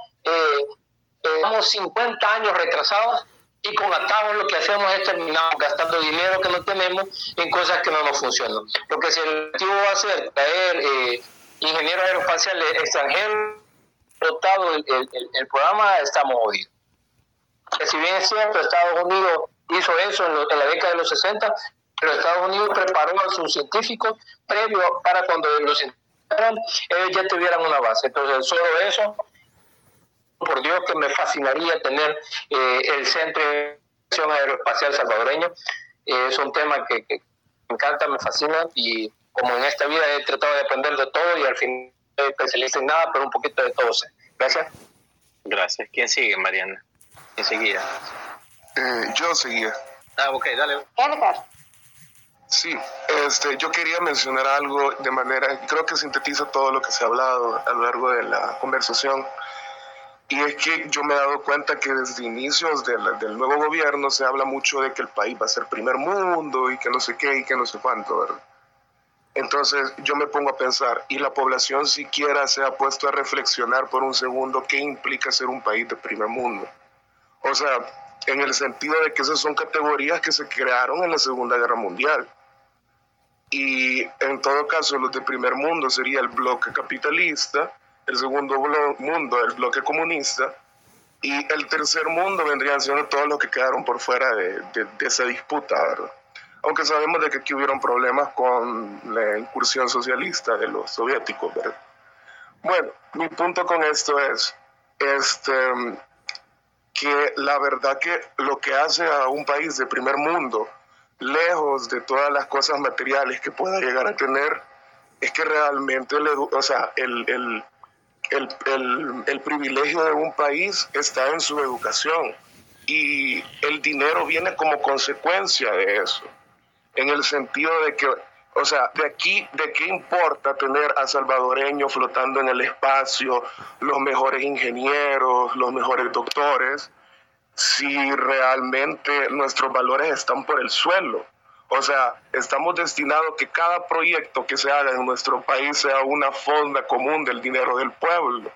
estamos 50 años retrasados y con atajos lo que hacemos es terminar gastando dinero que no tenemos en cosas que no nos funcionan. Lo que si el objetivo va a ser traer eh, ingenieros aeroespaciales extranjeros, dotado el, programa, estamos jodidos. Si bien es cierto, Estados Unidos hizo eso en, la década de los 60, pero Estados Unidos preparó a sus científicos previo para cuando los científicos ellos ya tuvieran una base. Entonces, solo eso por Dios que me fascinaría tener eh, el Centro de Acción Aeroespacial Salvadoreño. Eh, es un tema que, me encanta, me fascina y como en esta vida he tratado de aprender de todo y al fin no especialista en nada, pero un poquito de todo sé. Gracias. Gracias. ¿Quién sigue, Mariana? ¿Quién seguía? Eh, yo seguía. Ah, ok, dale. Edgar. Sí, este, yo quería mencionar algo de manera, creo que sintetiza todo lo que se ha hablado a lo largo de la conversación. Y es que yo me he dado cuenta que desde inicios del, del, nuevo gobierno se habla mucho de que el país va a ser primer mundo y que no sé qué y que no sé cuánto, ¿verdad? Entonces yo me pongo a pensar, y la población siquiera se ha puesto a reflexionar por un segundo qué implica ser un país de primer mundo. O sea, en el sentido de que esas son categorías que se crearon en la Segunda Guerra Mundial. Y en todo caso, los de primer mundo sería el bloque capitalista, el segundo mundo, el bloque comunista, y el tercer mundo vendrían siendo todos los que quedaron por fuera de, esa disputa, ¿verdad? Aunque sabemos de que aquí hubieron problemas con la incursión socialista de los soviéticos, ¿verdad? Bueno, mi punto con esto es este, que la verdad que lo que hace a un país de primer mundo, lejos de todas las cosas materiales que pueda llegar a tener, es que realmente o sea, el, el, el, el, el privilegio de un país está en su educación y el dinero viene como consecuencia de eso, en el sentido de que, o sea, de aquí, ¿de qué importa tener a salvadoreños flotando en el espacio, los mejores ingenieros, los mejores doctores, si realmente nuestros valores están por el suelo? O sea, estamos destinados a que cada proyecto que se haga en nuestro país sea una fonda común del dinero del pueblo.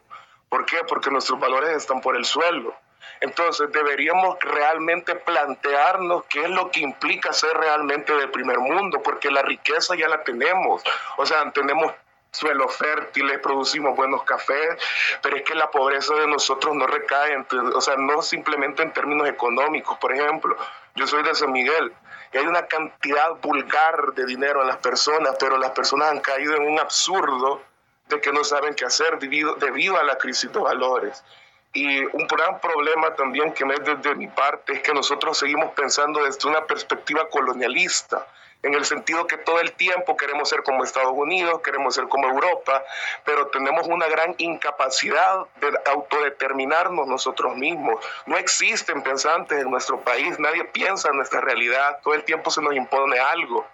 ¿Por qué? Porque nuestros valores están por el suelo. Entonces deberíamos realmente plantearnos qué es lo que implica ser realmente del primer mundo, porque la riqueza ya la tenemos. O sea, tenemos suelos fértiles, producimos buenos cafés, pero es que la pobreza de nosotros no recae, o sea, no simplemente en términos económicos. Por ejemplo, yo soy de San Miguel hay una cantidad vulgar de dinero en las personas, pero las personas han caído en un absurdo de que no saben qué hacer debido, debido a la crisis de valores. Y un gran problema también que me es desde mi parte es que nosotros seguimos pensando desde una perspectiva colonialista en el sentido que todo el tiempo queremos ser como Estados Unidos, queremos ser como Europa, pero tenemos una gran incapacidad de autodeterminarnos nosotros mismos. No existen pensantes en nuestro país, nadie piensa en nuestra realidad, todo el tiempo se nos impone algo.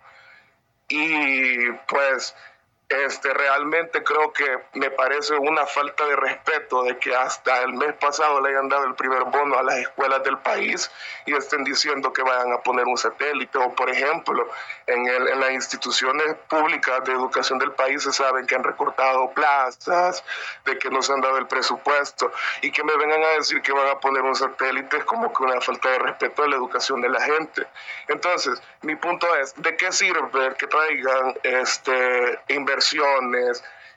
Y pues este, realmente creo que me parece una falta de respeto de que hasta el mes pasado le hayan dado el primer bono a las escuelas del país y estén diciendo que vayan a poner un satélite. O, por ejemplo, en, en las instituciones públicas de educación del país se saben que han recortado plazas, de que no se han dado el presupuesto y que me vengan a decir que van a poner un satélite es como que una falta de respeto a la educación de la gente. Entonces, mi punto es, ¿de qué sirve que traigan este, inversión?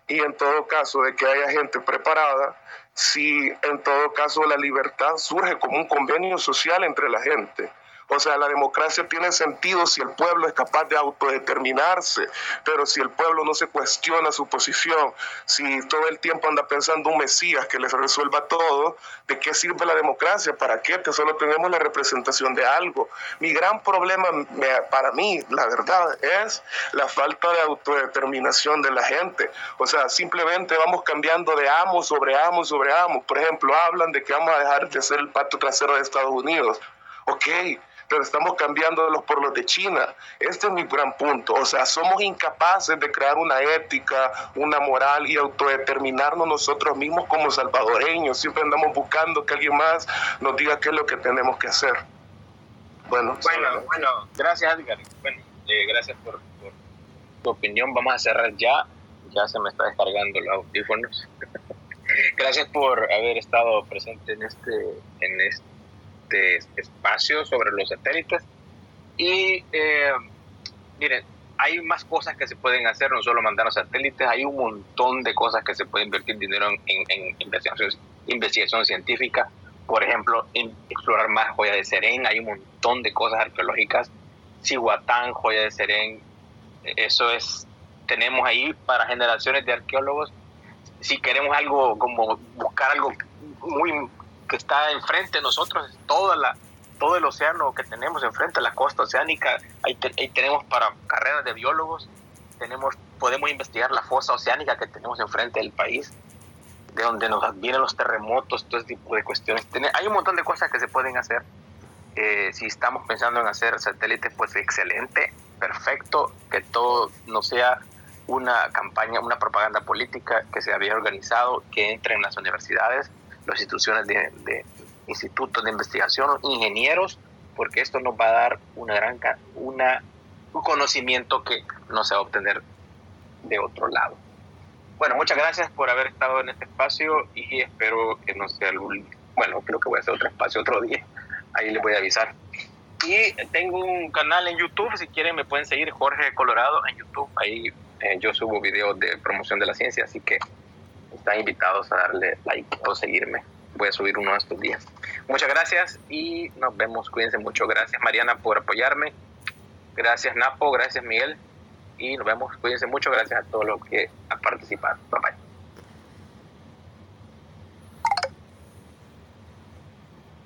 Y en todo caso de que haya gente preparada, si en todo caso la libertad surge como un convenio social entre la gente. O sea, la democracia tiene sentido si el pueblo es capaz de autodeterminarse, pero si el pueblo no se cuestiona su posición, si todo el tiempo anda pensando un Mesías que les resuelva todo, ¿de qué sirve la democracia? ¿Para qué? Que solo tenemos la representación de algo. Mi gran problema para mí, la verdad, es la falta de autodeterminación de la gente. O sea, simplemente vamos cambiando de amo sobre amo sobre amo. Por ejemplo, hablan de que vamos a dejar de ser el pato trasero de Estados Unidos. Ok, pero estamos cambiándolos por los de China. Este es mi gran punto. O sea, somos incapaces de crear una ética, una moral y autodeterminarnos nosotros mismos como salvadoreños. Siempre andamos buscando que alguien más nos diga qué es lo que tenemos que hacer. Bueno, bueno, bueno gracias Edgar. Bueno, eh, gracias por, tu opinión. Vamos a cerrar ya. Ya se me está descargando los audífonos. (laughs) gracias por haber estado presente en este, en este espacio sobre los satélites. Y eh, miren, hay más cosas que se pueden hacer, no solo mandar los satélites, hay un montón de cosas que se puede invertir dinero en, investigación, investigación científica. Por ejemplo, en explorar más joya de Serén, hay un montón de cosas arqueológicas. Cihuatán, joya de Serén, eso es, tenemos ahí para generaciones de arqueólogos. Si queremos algo, como buscar algo muy que está enfrente de nosotros, toda la, todo el océano que tenemos enfrente, la costa oceánica, ahí, tenemos para carreras de biólogos, tenemos, podemos investigar la fosa oceánica que tenemos enfrente del país, de donde nos vienen los terremotos, todo ese tipo de cuestiones. hay un montón de cosas que se pueden hacer. Eh, si estamos pensando en hacer satélites, pues excelente, perfecto, que todo no sea una campaña, una propaganda política que se había organizado, que entre en las universidades, las instituciones de, institutos de investigación, ingenieros, porque esto nos va a dar una gran una, un conocimiento que no se va a obtener de otro lado. Bueno, muchas gracias por haber estado en este espacio y espero que no sea algún, bueno, creo que voy a hacer otro espacio otro día, ahí les voy a avisar. Y tengo un canal en YouTube, si quieren me pueden seguir, Jorge Colorado en YouTube, ahí eh, yo subo videos de promoción de la ciencia, así que están invitados a darle like o seguirme. Voy a subir uno de estos días. Muchas gracias y nos vemos. Cuídense mucho. Gracias Mariana por apoyarme. Gracias Napo, gracias Miguel. Y nos vemos. Cuídense mucho. Gracias a todos los que han participado. Bye bye.